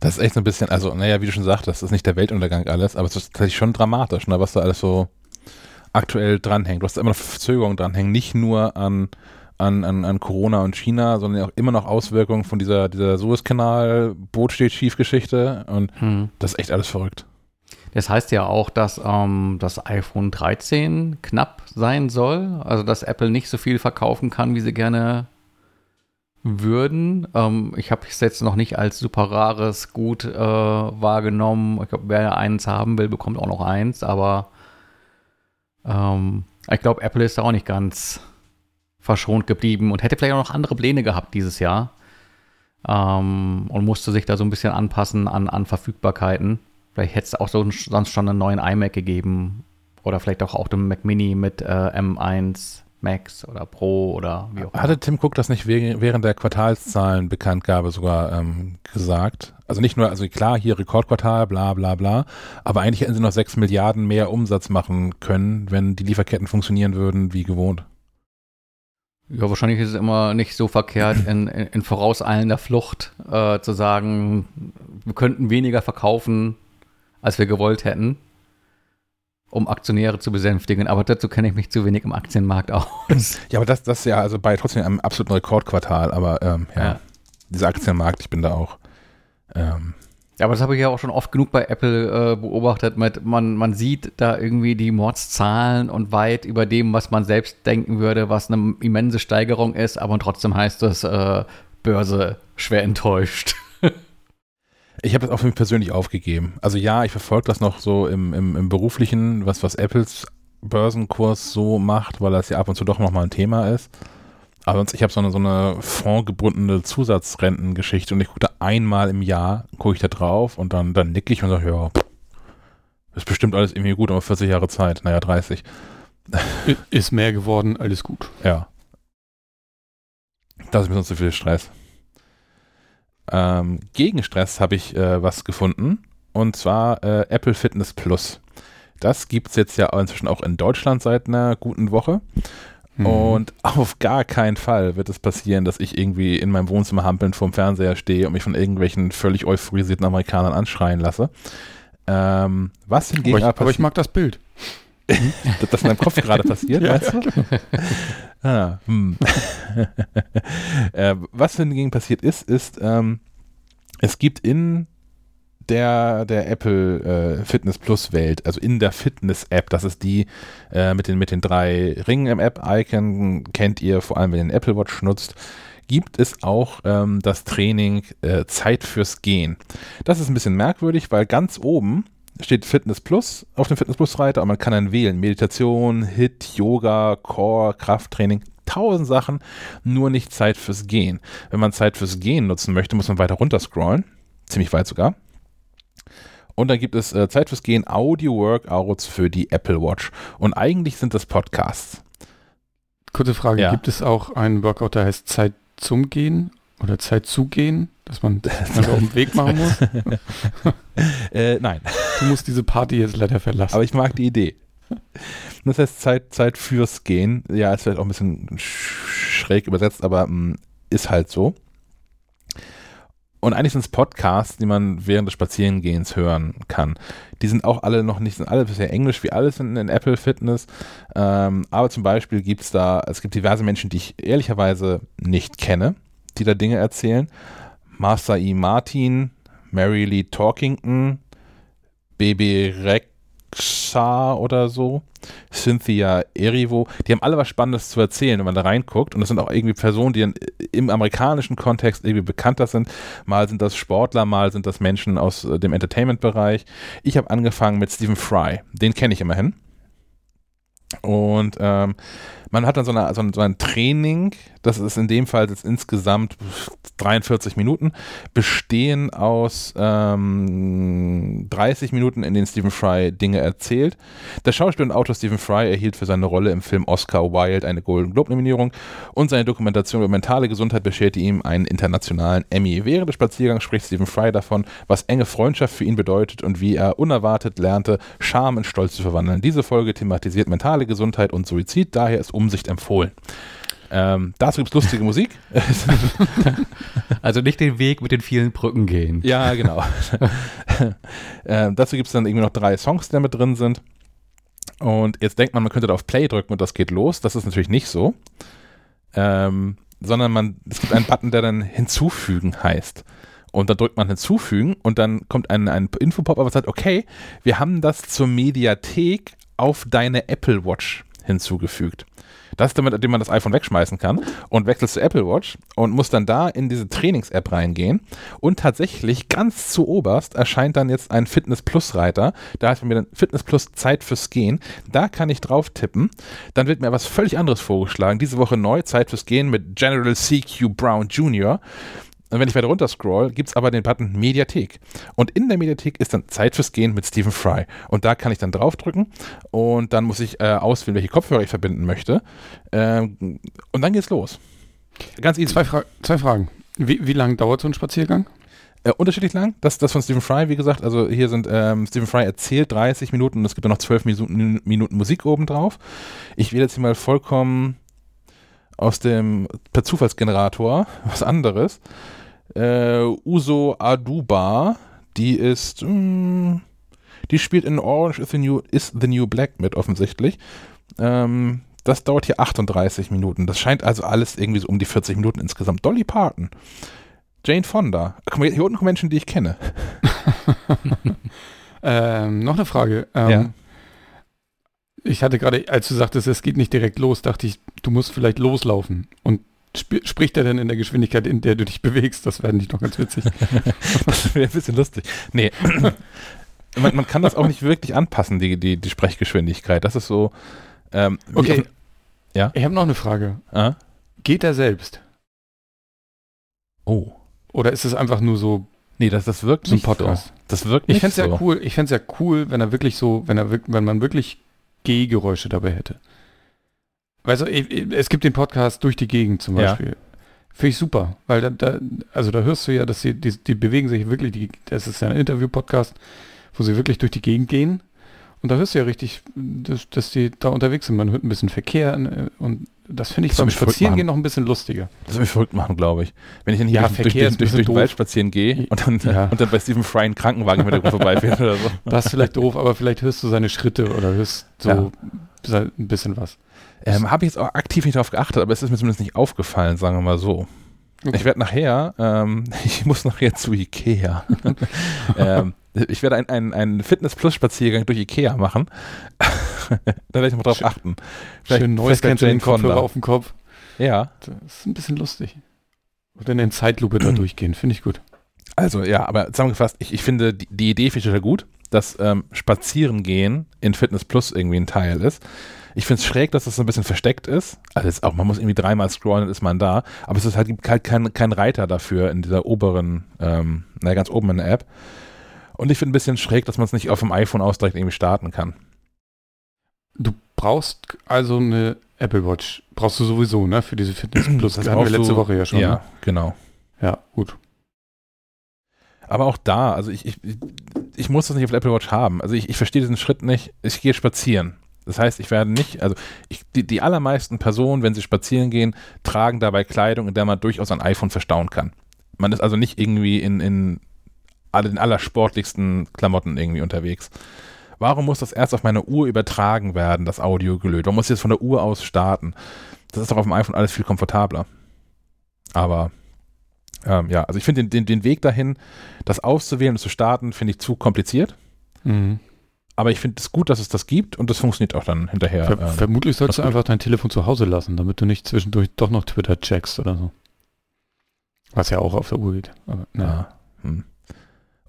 Speaker 1: Das ist echt so ein bisschen, also, naja, wie du schon sagst, das ist nicht der Weltuntergang alles, aber es ist tatsächlich schon dramatisch, ne, was da alles so aktuell dranhängt. Du hast immer noch Verzögerungen dranhängen, nicht nur an, an, an, an Corona und China, sondern auch immer noch Auswirkungen von dieser, dieser Suezkanal, Boot steht schief Geschichte und hm. das ist echt alles verrückt.
Speaker 2: Das heißt ja auch, dass ähm, das iPhone 13 knapp sein soll, also dass Apple nicht so viel verkaufen kann, wie sie gerne würden. Ähm, ich habe es jetzt noch nicht als super rares Gut äh, wahrgenommen. Ich glaube, wer eins haben will, bekommt auch noch eins, aber ähm, ich glaube, Apple ist da auch nicht ganz verschont geblieben und hätte vielleicht auch noch andere Pläne gehabt dieses Jahr. Ähm, und musste sich da so ein bisschen anpassen an, an Verfügbarkeiten. Vielleicht hätte es auch so, sonst schon einen neuen iMac gegeben. Oder vielleicht auch, auch den Mac Mini mit äh, M1 Max oder Pro oder wie auch
Speaker 1: immer. Hatte Tim Cook das nicht während der Quartalszahlenbekanntgabe sogar ähm, gesagt? Also nicht nur, also klar, hier Rekordquartal, bla bla bla, aber eigentlich hätten sie noch 6 Milliarden mehr Umsatz machen können, wenn die Lieferketten funktionieren würden wie gewohnt.
Speaker 2: Ja, wahrscheinlich ist es immer nicht so verkehrt, in, in, in vorauseilender Flucht äh, zu sagen, wir könnten weniger verkaufen, als wir gewollt hätten, um Aktionäre zu besänftigen. Aber dazu kenne ich mich zu wenig im Aktienmarkt aus.
Speaker 1: Ja, aber das, das ja also bei trotzdem einem absoluten Rekordquartal. Aber ähm, ja, ja, dieser Aktienmarkt, ich bin da auch. Ähm,
Speaker 2: ja, aber das habe ich ja auch schon oft genug bei Apple äh, beobachtet. Mit, man, man sieht da irgendwie die Mordszahlen und weit über dem, was man selbst denken würde, was eine immense Steigerung ist, aber trotzdem heißt es äh, Börse schwer enttäuscht.
Speaker 1: Ich habe das auch für mich persönlich aufgegeben. Also ja, ich verfolge das noch so im, im, im beruflichen, was, was Apples Börsenkurs so macht, weil das ja ab und zu doch nochmal ein Thema ist. Aber sonst, ich habe so eine, so eine fondgebundene Zusatzrentengeschichte und ich gucke da einmal im Jahr, gucke ich da drauf und dann, dann nicke ich und sage, ja, ist bestimmt alles irgendwie gut, aber 40 Jahre Zeit, naja, 30.
Speaker 3: Ist mehr geworden, alles gut.
Speaker 1: Ja. Das ist mir sonst zu viel Stress. Ähm, gegen Stress habe ich äh, was gefunden und zwar äh, Apple Fitness Plus. Das gibt es jetzt ja inzwischen auch in Deutschland seit einer guten Woche. Mhm. Und auf gar keinen Fall wird es passieren, dass ich irgendwie in meinem Wohnzimmer hampelnd vorm Fernseher stehe und mich von irgendwelchen völlig euphorisierten Amerikanern anschreien lasse. Ähm, was hingegen
Speaker 3: aber ich, aber ich mag das Bild.
Speaker 1: Dass das in deinem Kopf gerade passiert, ja, weißt du? Genau. ah, hm. äh, was hingegen passiert ist, ist, ähm, es gibt in der, der Apple äh, Fitness Plus Welt, also in der Fitness App, das ist die äh, mit, den, mit den drei Ringen im App-Icon, kennt ihr vor allem, wenn ihr den Apple Watch nutzt, gibt es auch ähm, das Training äh, Zeit fürs Gehen. Das ist ein bisschen merkwürdig, weil ganz oben steht Fitness Plus auf dem Fitness Plus Reiter und man kann dann wählen Meditation, Hit, Yoga, Core, Krafttraining, tausend Sachen, nur nicht Zeit fürs Gehen. Wenn man Zeit fürs Gehen nutzen möchte, muss man weiter runter scrollen, ziemlich weit sogar. Und dann gibt es äh, Zeit fürs Gehen Audio-Workouts für die Apple Watch. Und eigentlich sind das Podcasts.
Speaker 3: Kurze Frage, ja. gibt es auch einen Workout, der heißt Zeit zum Gehen oder Zeit zu gehen, dass man das auf dem Weg machen muss?
Speaker 1: äh, nein.
Speaker 3: Du musst diese Party jetzt leider verlassen.
Speaker 1: Aber ich mag die Idee. Das heißt Zeit, Zeit fürs Gehen. Ja, ist vielleicht auch ein bisschen schräg übersetzt, aber mh, mm, ist halt so. Und eigentlich sind es Podcasts, die man während des Spazierengehens hören kann. Die sind auch alle noch nicht, sind alle bisher Englisch wie alles in, in Apple Fitness. Ähm, aber zum Beispiel gibt es da, es gibt diverse Menschen, die ich ehrlicherweise nicht kenne, die da Dinge erzählen. Master E. Martin, Mary Lee Talkington, Baby Rex Shah oder so, Cynthia Erivo, die haben alle was Spannendes zu erzählen, wenn man da reinguckt. Und das sind auch irgendwie Personen, die im amerikanischen Kontext irgendwie bekannter sind. Mal sind das Sportler, mal sind das Menschen aus äh, dem Entertainment-Bereich. Ich habe angefangen mit Stephen Fry, den kenne ich immerhin. Und ähm, man hat dann so, eine, so, ein, so, ein, Training, das ist in dem Fall jetzt insgesamt 43 Minuten, bestehen aus ähm, 30 Minuten, in denen Stephen Fry Dinge erzählt. Der Schauspieler und Autor Stephen Fry erhielt für seine Rolle im Film Oscar Wilde eine Golden Globe-Nominierung und seine Dokumentation über mentale Gesundheit bescherte ihm einen internationalen Emmy. Während des Spaziergangs spricht Stephen Fry davon, was enge Freundschaft für ihn bedeutet und wie er unerwartet lernte, Scham in Stolz zu verwandeln. Diese Folge thematisiert mentale Gesundheit und Suizid, daher ist Umsicht empfohlen. Ähm, dazu gibt es lustige Musik.
Speaker 2: also nicht den Weg mit den vielen Brücken gehen.
Speaker 1: Ja, genau. ähm, dazu gibt es dann irgendwie noch drei Songs, die da mit drin sind. Und jetzt denkt man, man könnte da auf Play drücken und das geht los. Das ist natürlich nicht so. Ähm, sondern man, es gibt einen Button, der dann hinzufügen heißt. Und dann drückt man hinzufügen und dann kommt ein, ein Infopop, aber sagt, okay, wir haben das zur Mediathek auf deine Apple Watch hinzugefügt. Das ist damit, indem man das iPhone wegschmeißen kann und wechselt zu Apple Watch und muss dann da in diese Trainings-App reingehen. Und tatsächlich ganz zu oberst erscheint dann jetzt ein Fitness Plus Reiter. Da heißt mir dann Fitness Plus Zeit fürs Gehen. Da kann ich drauf tippen. Dann wird mir was völlig anderes vorgeschlagen. Diese Woche neu Zeit fürs Gehen mit General CQ Brown Jr und wenn ich weiter runter scroll, gibt es aber den Button Mediathek. Und in der Mediathek ist dann Zeit fürs Gehen mit Stephen Fry. Und da kann ich dann draufdrücken und dann muss ich äh, auswählen, welche Kopfhörer ich verbinden möchte. Ähm, und dann geht's los.
Speaker 3: Ganz easy. Zwei, Fra zwei Fragen. Wie, wie lange dauert so ein Spaziergang?
Speaker 1: Äh, unterschiedlich lang. Das, das von Stephen Fry, wie gesagt, also hier sind ähm, Stephen Fry erzählt 30 Minuten und es gibt dann noch 12 Minuten, Minuten Musik obendrauf. Ich wähle jetzt hier mal vollkommen aus dem per Zufallsgenerator was anderes. Äh, Uso Aduba, die ist, mh, hm, die spielt in Orange is the New, is the New Black mit offensichtlich. Ähm, das dauert hier 38 Minuten. Das scheint also alles irgendwie so um die 40 Minuten insgesamt. Dolly Parton. Jane Fonda. Guck mal, hier unten kommen Menschen, die ich kenne.
Speaker 3: ähm, noch eine Frage. Ähm, ja. Ich hatte gerade, als du sagtest, es geht nicht direkt los, dachte ich, du musst vielleicht loslaufen. Und sp spricht er denn in der Geschwindigkeit, in der du dich bewegst? Das wäre nicht noch ganz witzig.
Speaker 1: das wäre ein bisschen lustig. Nee. man, man, kann das auch nicht wirklich anpassen, die, die, die Sprechgeschwindigkeit. Das ist so.
Speaker 3: Ähm, okay. Ja? Ich habe noch eine Frage. Ah? Geht er selbst?
Speaker 1: Oh.
Speaker 3: Oder ist es einfach nur so
Speaker 1: Nee, das, das wirkt so ein
Speaker 3: Podcast.
Speaker 1: So.
Speaker 3: Das wirkt ich fände es so. ja cool, ich fände es ja cool, wenn er wirklich so, wenn er wenn man wirklich Gehgeräusche dabei hätte. Weißt du, es gibt den Podcast durch die Gegend zum Beispiel. Ja. Finde ich super, weil da, da, also da hörst du ja, dass sie, die, die bewegen sich wirklich, die, das ist ja ein Interview-Podcast, wo sie wirklich durch die Gegend gehen. Und da hörst du ja richtig, dass, dass die da unterwegs sind. Man hört ein bisschen Verkehr äh, und das finde ich das beim Spazierengehen noch ein bisschen lustiger.
Speaker 1: Das soll mich verrückt machen, glaube ich. Wenn ich dann hier ja, durch, durch, durch, durch den Wald spazieren gehe und dann, ja. und dann bei Stephen Fry einen Krankenwagen mit der vorbeifährt oder so.
Speaker 3: Das ist vielleicht doof, aber vielleicht hörst du seine Schritte oder hörst so ja. ein bisschen was.
Speaker 1: Ähm, Habe ich jetzt auch aktiv nicht darauf geachtet, aber es ist mir zumindest nicht aufgefallen, sagen wir mal so. Okay. Ich werde nachher, ähm, ich muss nachher zu Ikea. ähm, ich werde einen ein Fitness-Plus-Spaziergang durch Ikea machen. da werde ich mal drauf achten.
Speaker 3: Vielleicht Schön neues Jane Kopfhörer auf dem Kopf.
Speaker 1: Ja.
Speaker 3: Das ist ein bisschen lustig. Oder in Zeitlupe da durchgehen, finde ich gut.
Speaker 1: Also ja, aber zusammengefasst, ich, ich finde die, die Idee finde ich ja gut, dass ähm, Spazierengehen in Fitness Plus irgendwie ein Teil ist. Ich finde es schräg, dass das so ein bisschen versteckt ist. Also ist auch, man muss irgendwie dreimal scrollen, dann ist man da. Aber es ist halt, gibt halt kein, kein Reiter dafür in dieser oberen, ähm, naja, ganz oben in der App. Und ich finde ein bisschen schräg, dass man es nicht auf dem iPhone aus direkt irgendwie starten kann.
Speaker 3: Du brauchst also eine Apple Watch. Brauchst du sowieso, ne? Für diese Fitness Plus.
Speaker 1: Das, hatten wir letzte du, Woche ja schon. Ja, ne? genau.
Speaker 3: Ja, gut.
Speaker 1: Aber auch da, also ich, ich, ich muss das nicht auf der Apple Watch haben. Also ich, ich verstehe diesen Schritt nicht. Ich gehe spazieren. Das heißt, ich werde nicht, also ich, die, die allermeisten Personen, wenn sie spazieren gehen, tragen dabei Kleidung, in der man durchaus ein iPhone verstauen kann. Man ist also nicht irgendwie in, in den allersportlichsten Klamotten irgendwie unterwegs. Warum muss das erst auf meine Uhr übertragen werden, das Audiogelöt? Warum muss ich jetzt von der Uhr aus starten? Das ist doch auf dem iPhone alles viel komfortabler. Aber ähm, ja, also ich finde den, den, den Weg dahin, das auszuwählen und zu starten, finde ich zu kompliziert. Mhm. Aber ich finde es gut, dass es das gibt und das funktioniert auch dann hinterher.
Speaker 3: Ver ähm, vermutlich sollst du einfach dein Telefon zu Hause lassen, damit du nicht zwischendurch doch noch Twitter checkst oder so. Was ja auch auf der Uhr geht. Aber,
Speaker 1: ja. Hm.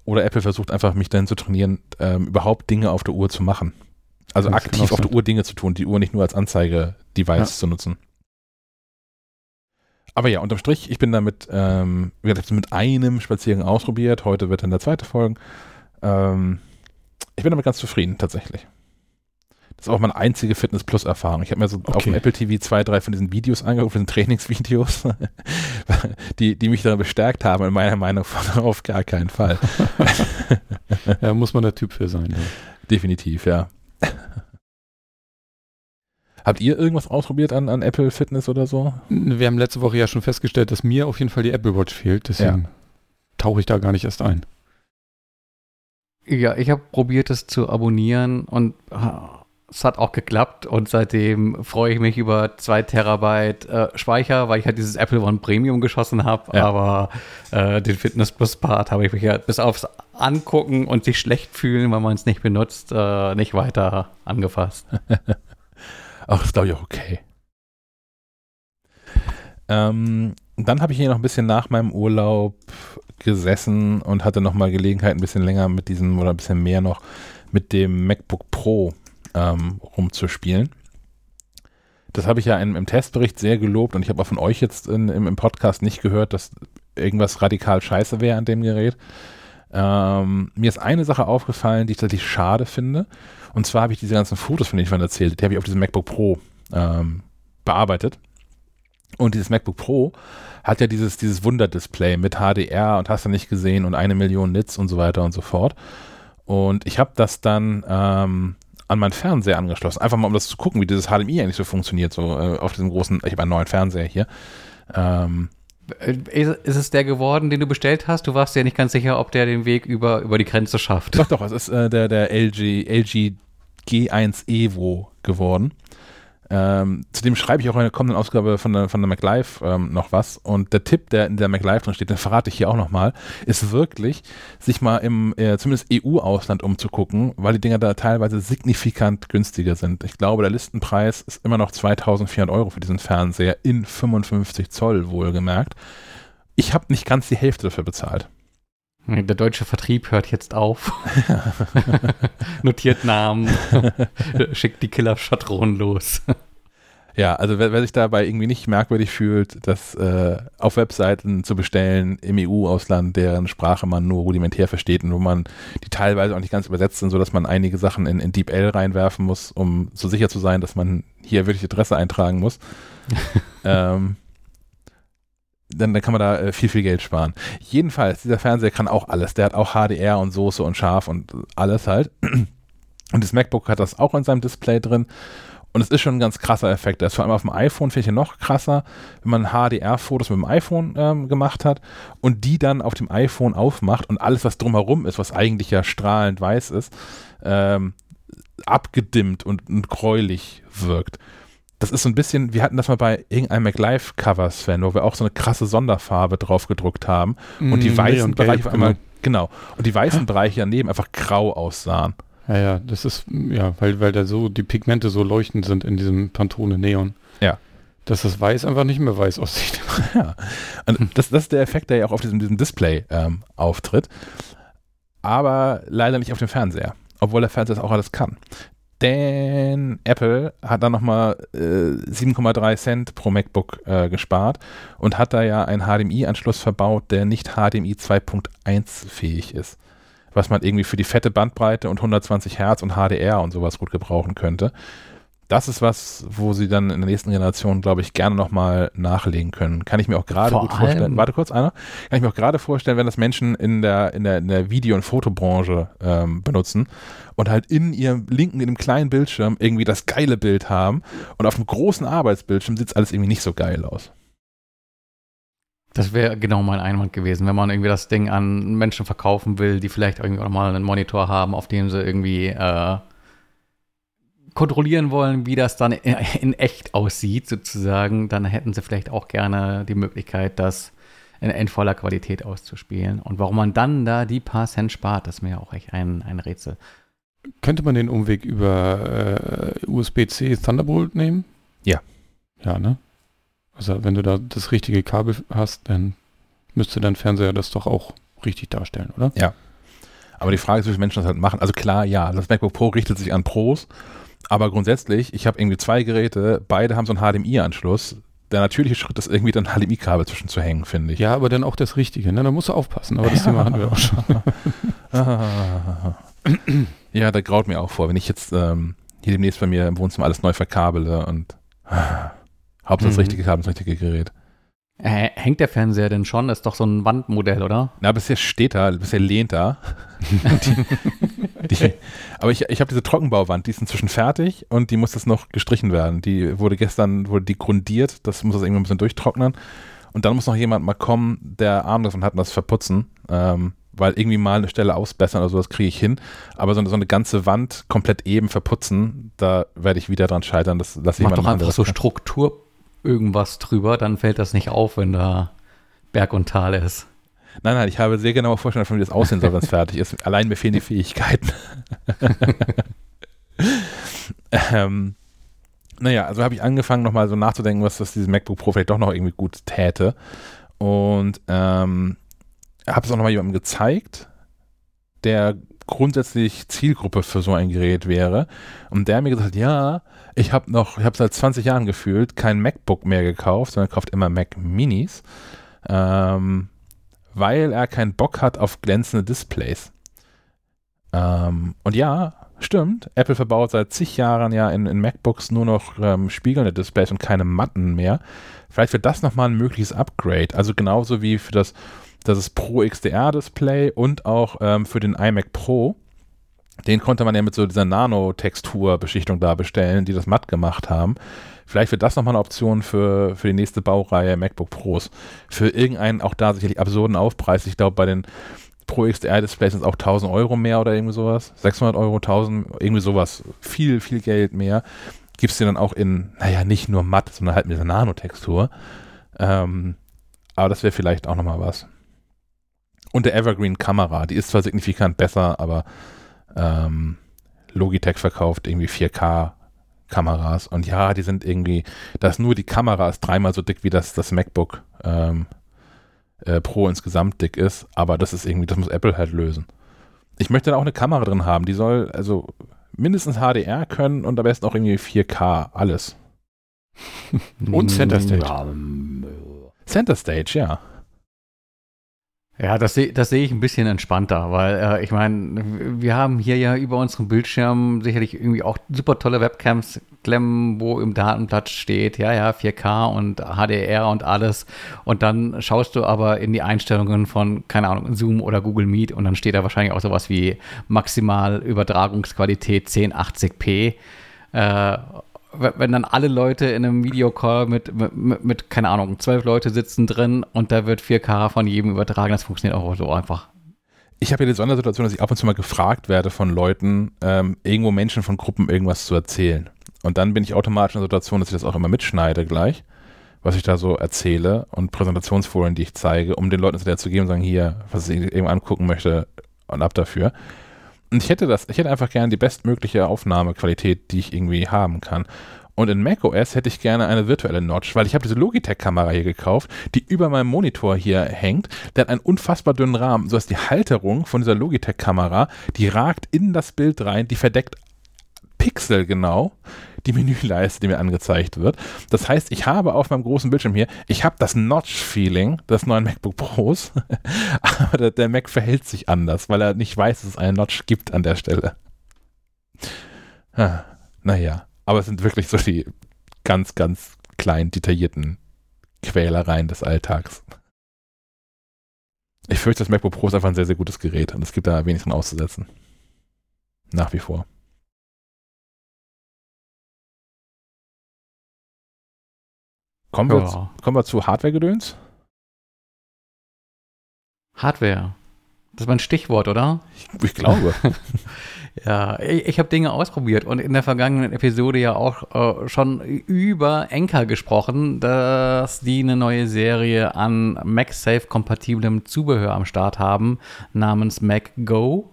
Speaker 1: Oder Apple versucht einfach, mich dahin zu trainieren, ähm, überhaupt Dinge auf der Uhr zu machen. Also das aktiv auf der Uhr Dinge zu tun, die Uhr nicht nur als Anzeige-Device ja. zu nutzen. Aber ja, unterm Strich, ich bin damit, ähm, wie gesagt, mit einem Spaziergang ausprobiert. Heute wird dann der zweite folgen. Ähm, ich bin damit ganz zufrieden, tatsächlich. Das ist auch meine einzige Fitness Plus Erfahrung. Ich habe mir so okay. auf dem Apple TV zwei, drei von diesen Videos angeguckt, von diesen Trainingsvideos, die, die mich darin bestärkt haben, in meiner Meinung von auf gar keinen Fall.
Speaker 3: ja, muss man der Typ für sein. Ja.
Speaker 1: Definitiv, ja. Habt ihr irgendwas ausprobiert an, an Apple Fitness oder so?
Speaker 3: Wir haben letzte Woche ja schon festgestellt, dass mir auf jeden Fall die Apple Watch fehlt. Deswegen ja. tauche ich da gar nicht erst ein.
Speaker 2: Ja, ich habe probiert, es zu abonnieren und es hat auch geklappt und seitdem freue ich mich über zwei Terabyte äh, Speicher, weil ich halt dieses Apple One Premium geschossen habe. Ja. Aber äh, den Fitness Plus Part habe ich mich ja bis aufs Angucken und sich schlecht fühlen, weil man es nicht benutzt, äh, nicht weiter angefasst.
Speaker 1: Ach, das glaube ich auch okay. Ähm, dann habe ich hier noch ein bisschen nach meinem Urlaub gesessen und hatte nochmal Gelegenheit, ein bisschen länger mit diesem oder ein bisschen mehr noch mit dem MacBook Pro ähm, rumzuspielen. Das habe ich ja im, im, Testbericht sehr gelobt und ich habe auch von euch jetzt in, im, im, Podcast nicht gehört, dass irgendwas radikal scheiße wäre an dem Gerät. Ähm, mir ist eine Sache aufgefallen, die ich tatsächlich schade finde. Und zwar habe ich diese ganzen Fotos, von denen ich vorhin erzählt, die habe ich auf diesem MacBook Pro ähm, bearbeitet. Und dieses MacBook Pro hat ja dieses, dieses Wunderdisplay mit HDR und hast du nicht gesehen und eine Million Nits und so weiter und so fort. Und ich habe das dann ähm, an meinen Fernseher angeschlossen, einfach mal um das zu gucken, wie dieses HDMI eigentlich so funktioniert, so äh, auf diesem großen, ich habe einen neuen Fernseher hier. Ähm,
Speaker 2: ist es der geworden, den du bestellt hast? Du warst ja nicht ganz sicher, ob der den Weg über, über die Grenze schafft.
Speaker 1: Doch, doch, es ist äh, der, der LG, LG G1 Evo geworden. Ähm, zudem schreibe ich auch in der kommenden Ausgabe von der, von der MacLife ähm, noch was. Und der Tipp, der in der MacLife drin steht, den verrate ich hier auch nochmal, ist wirklich, sich mal im äh, zumindest EU-Ausland umzugucken, weil die Dinger da teilweise signifikant günstiger sind. Ich glaube, der Listenpreis ist immer noch 2400 Euro für diesen Fernseher in 55 Zoll wohlgemerkt. Ich habe nicht ganz die Hälfte dafür bezahlt.
Speaker 2: Der deutsche Vertrieb hört jetzt auf. Notiert Namen. Schickt die Killer-Schatronen los.
Speaker 1: Ja, also wer, wer, sich dabei irgendwie nicht merkwürdig fühlt, das äh, auf Webseiten zu bestellen im EU-Ausland, deren Sprache man nur rudimentär versteht und wo man die teilweise auch nicht ganz übersetzt sind, sodass man einige Sachen in, in DeepL reinwerfen muss, um so sicher zu sein, dass man hier wirklich Adresse eintragen muss. ähm, dann, dann kann man da äh, viel, viel Geld sparen. Jedenfalls, dieser Fernseher kann auch alles. Der hat auch HDR und Soße und scharf und alles halt. Und das MacBook hat das auch in seinem Display drin. Und es ist schon ein ganz krasser Effekt. Das ist vor allem auf dem iPhone finde ich noch krasser, wenn man HDR-Fotos mit dem iPhone ähm, gemacht hat und die dann auf dem iPhone aufmacht und alles, was drumherum ist, was eigentlich ja strahlend weiß ist, ähm, abgedimmt und, und gräulich wirkt das ist so ein bisschen, wir hatten das mal bei irgendeinem MacLife-Cover, Sven, wo wir auch so eine krasse Sonderfarbe drauf gedruckt haben und die mm, weißen Bereiche auf einmal, genau, und die weißen Bereiche daneben einfach grau aussahen.
Speaker 3: Ja, ja, das ist, ja, weil, weil da so die Pigmente so leuchtend sind in diesem Pantone Neon.
Speaker 1: Ja.
Speaker 3: Dass das Weiß einfach nicht mehr weiß aussieht.
Speaker 1: Ja. Und das, das ist der Effekt, der ja auch auf diesem, diesem Display ähm, auftritt. Aber leider nicht auf dem Fernseher. Obwohl der Fernseher das auch alles kann. Denn Apple hat da nochmal äh, 7,3 Cent pro MacBook äh, gespart und hat da ja einen HDMI-Anschluss verbaut, der nicht HDMI 2.1 fähig ist. Was man irgendwie für die fette Bandbreite und 120 Hertz und HDR und sowas gut gebrauchen könnte das ist was, wo sie dann in der nächsten Generation, glaube ich, gerne nochmal nachlegen können. Kann ich mir auch gerade gut vorstellen. Warte kurz, einer. Kann ich mir auch gerade vorstellen, wenn das Menschen in der, in der, in der Video- und Fotobranche ähm, benutzen und halt in ihrem linken, in dem kleinen Bildschirm irgendwie das geile Bild haben und auf dem großen Arbeitsbildschirm sieht alles irgendwie nicht so geil aus.
Speaker 2: Das wäre genau mein Einwand gewesen, wenn man irgendwie das Ding an Menschen verkaufen will, die vielleicht irgendwie auch mal einen Monitor haben, auf dem sie irgendwie äh, kontrollieren wollen, wie das dann in, echt aussieht, sozusagen, dann hätten sie vielleicht auch gerne die Möglichkeit, das in, in, voller Qualität auszuspielen. Und warum man dann da die paar Cent spart, das ist mir auch echt ein, ein Rätsel.
Speaker 3: Könnte man den Umweg über äh, USB-C Thunderbolt nehmen?
Speaker 1: Ja.
Speaker 3: Ja, ne? Also wenn du da das richtige Kabel hast, dann müsste dein Fernseher das doch auch richtig darstellen, oder?
Speaker 1: Ja. Aber die Frage ist, wie viele Menschen das halt machen. Also klar, ja, das MacBook Pro richtet sich an Pros aber grundsätzlich, ich habe irgendwie zwei Geräte, beide haben so einen HDMI-Anschluss. Der natürliche Schritt ist irgendwie dann HDMI-Kabel zwischen zu hängen, finde ich.
Speaker 3: Ja, aber dann auch das Richtige. Ne? Da musst du aufpassen, aber das ja. machen wir auch schon.
Speaker 1: ja, da graut mir auch vor, wenn ich jetzt ähm, hier demnächst bei mir im Wohnzimmer alles neu verkabele und Hauptsache das mhm. richtige Kabel, das richtige Gerät.
Speaker 2: Äh, hängt der Fernseher denn schon? Das ist doch so ein Wandmodell, oder?
Speaker 1: Na, bisher steht er, bisher lehnt er. die, aber ich, ich habe diese Trockenbauwand, die ist inzwischen fertig und die muss jetzt noch gestrichen werden. Die wurde gestern, wurde die grundiert, das muss das irgendwie ein bisschen durchtrocknen. Und dann muss noch jemand mal kommen, der Arm davon hat und das verputzen. Ähm, weil irgendwie mal eine Stelle ausbessern oder so, das kriege ich hin. Aber so eine, so eine, ganze Wand komplett eben verputzen, da werde ich wieder dran scheitern. Das lasse
Speaker 2: ich Mach doch einfach so Struktur irgendwas drüber, dann fällt das nicht auf, wenn da Berg und Tal ist.
Speaker 1: Nein, nein, ich habe sehr genaue Vorstellungen, wie das aussehen soll, wenn es fertig ist. Allein mir fehlen die Fähigkeiten. ähm, naja, also habe ich angefangen, nochmal so nachzudenken, was das dieses MacBook Pro vielleicht doch noch irgendwie gut täte. Und ähm, habe es auch nochmal jemandem gezeigt, der grundsätzlich Zielgruppe für so ein Gerät wäre. Und der hat mir gesagt, ja, ich habe noch, ich habe seit 20 Jahren gefühlt kein MacBook mehr gekauft, sondern kauft immer Mac Minis. Ähm, weil er keinen Bock hat auf glänzende Displays. Ähm, und ja, stimmt, Apple verbaut seit zig Jahren ja in, in MacBooks nur noch ähm, spiegelnde Displays und keine Matten mehr. Vielleicht wird das nochmal ein mögliches Upgrade. Also genauso wie für das, das Pro XDR-Display und auch ähm, für den iMac Pro. Den konnte man ja mit so dieser Nano-Textur-Beschichtung da bestellen, die das matt gemacht haben. Vielleicht wird das nochmal eine Option für, für die nächste Baureihe MacBook Pros. Für irgendeinen auch da sicherlich absurden Aufpreis. Ich glaube, bei den Pro XDR-Displays sind es auch 1000 Euro mehr oder irgendwie sowas. 600 Euro, 1000, irgendwie sowas. Viel, viel Geld mehr. Gibt es den dann auch in, naja, nicht nur matt, sondern halt mit dieser Nanotextur. Ähm, aber das wäre vielleicht auch nochmal was. Und der Evergreen-Kamera, die ist zwar signifikant besser, aber ähm, Logitech verkauft irgendwie 4K Kameras. Und ja, die sind irgendwie, da ist nur die Kamera ist dreimal so dick, wie das, das MacBook ähm, äh, Pro insgesamt dick ist. Aber das ist irgendwie, das muss Apple halt lösen. Ich möchte da auch eine Kamera drin haben. Die soll also mindestens HDR können und am besten auch irgendwie 4K. Alles.
Speaker 3: und Center Stage.
Speaker 1: Center Stage, ja.
Speaker 2: Ja, das sehe das seh ich ein bisschen entspannter, weil äh, ich meine, wir haben hier ja über unseren Bildschirm sicherlich irgendwie auch super tolle Webcams klemmen, wo im Datenblatt steht, ja, ja, 4K und HDR und alles. Und dann schaust du aber in die Einstellungen von, keine Ahnung, Zoom oder Google Meet und dann steht da wahrscheinlich auch sowas wie maximal Übertragungsqualität 1080p. Äh, wenn dann alle Leute in einem Videocall mit, mit, mit, keine Ahnung, zwölf Leute sitzen drin und da wird 4K von jedem übertragen, das funktioniert auch so einfach.
Speaker 1: Ich habe ja die Sondersituation, dass ich ab und zu mal gefragt werde von Leuten, ähm, irgendwo Menschen von Gruppen irgendwas zu erzählen. Und dann bin ich automatisch in der Situation, dass ich das auch immer mitschneide gleich, was ich da so erzähle und Präsentationsfolien, die ich zeige, um den Leuten zu geben und sagen, hier, was ich eben angucken möchte und ab dafür. Und ich hätte das, ich hätte einfach gerne die bestmögliche Aufnahmequalität, die ich irgendwie haben kann. Und in macOS hätte ich gerne eine virtuelle Notch, weil ich habe diese Logitech-Kamera hier gekauft, die über meinem Monitor hier hängt. Der hat einen unfassbar dünnen Rahmen, sodass die Halterung von dieser Logitech-Kamera, die ragt in das Bild rein, die verdeckt pixelgenau die Menüleiste, die mir angezeigt wird. Das heißt, ich habe auf meinem großen Bildschirm hier, ich habe das Notch-Feeling des neuen MacBook Pros, aber der, der, Mac verhält sich anders, weil er nicht weiß, dass es eine Notch gibt an der Stelle. Ah, naja, aber es sind wirklich so die ganz, ganz kleinen, detaillierten Quälereien des Alltags. Ich fürchte, das MacBook Pro ist einfach ein sehr, sehr gutes Gerät und es gibt da wenig dran auszusetzen. Nach wie vor. Kommen wir, ja. kommen wir zu Hardware-Gedöns?
Speaker 2: Hardware. Das ist mein Stichwort, oder?
Speaker 1: Ich, ich glaube.
Speaker 2: ja, ich, ich habe Dinge ausprobiert und in der vergangenen Episode ja auch äh, schon über Enker gesprochen, dass die eine neue Serie an MagSafe-kompatiblem Zubehör am Start haben, namens MacGo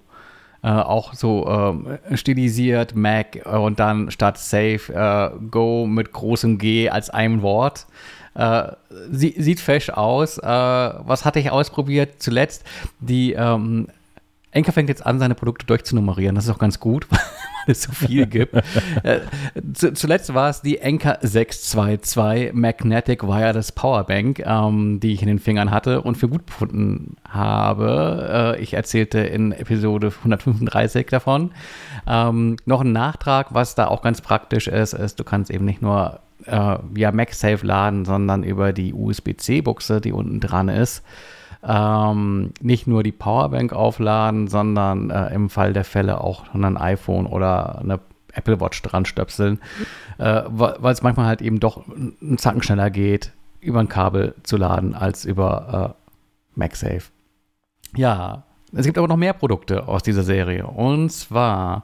Speaker 2: äh, auch so äh, stilisiert, Mac äh, und dann statt Safe äh, Go mit großem G als einem Wort. Äh, sie, sieht fesch aus. was hatte ich ausprobiert zuletzt? Die ähm, Enker fängt jetzt an, seine Produkte durchzunummerieren. Das ist auch ganz gut, es so viel gibt. äh, zu, zuletzt war es die Enker 622 Magnetic Wireless Powerbank, ähm, die ich in den Fingern hatte und für gut befunden habe. Äh, ich erzählte in Episode 135 davon. Ähm, noch ein Nachtrag, was da auch ganz praktisch ist, ist, du kannst eben nicht nur äh, via MagSafe laden, sondern über die USB-C-Buchse, die unten dran ist ähm, nicht nur die Powerbank aufladen, sondern äh, im Fall der Fälle auch ein iPhone oder eine Apple Watch dran stöpseln, äh, weil es manchmal halt eben doch einen Zacken schneller geht, über ein Kabel zu laden als über äh, MagSafe. Ja, es gibt aber noch mehr Produkte aus dieser Serie. Und zwar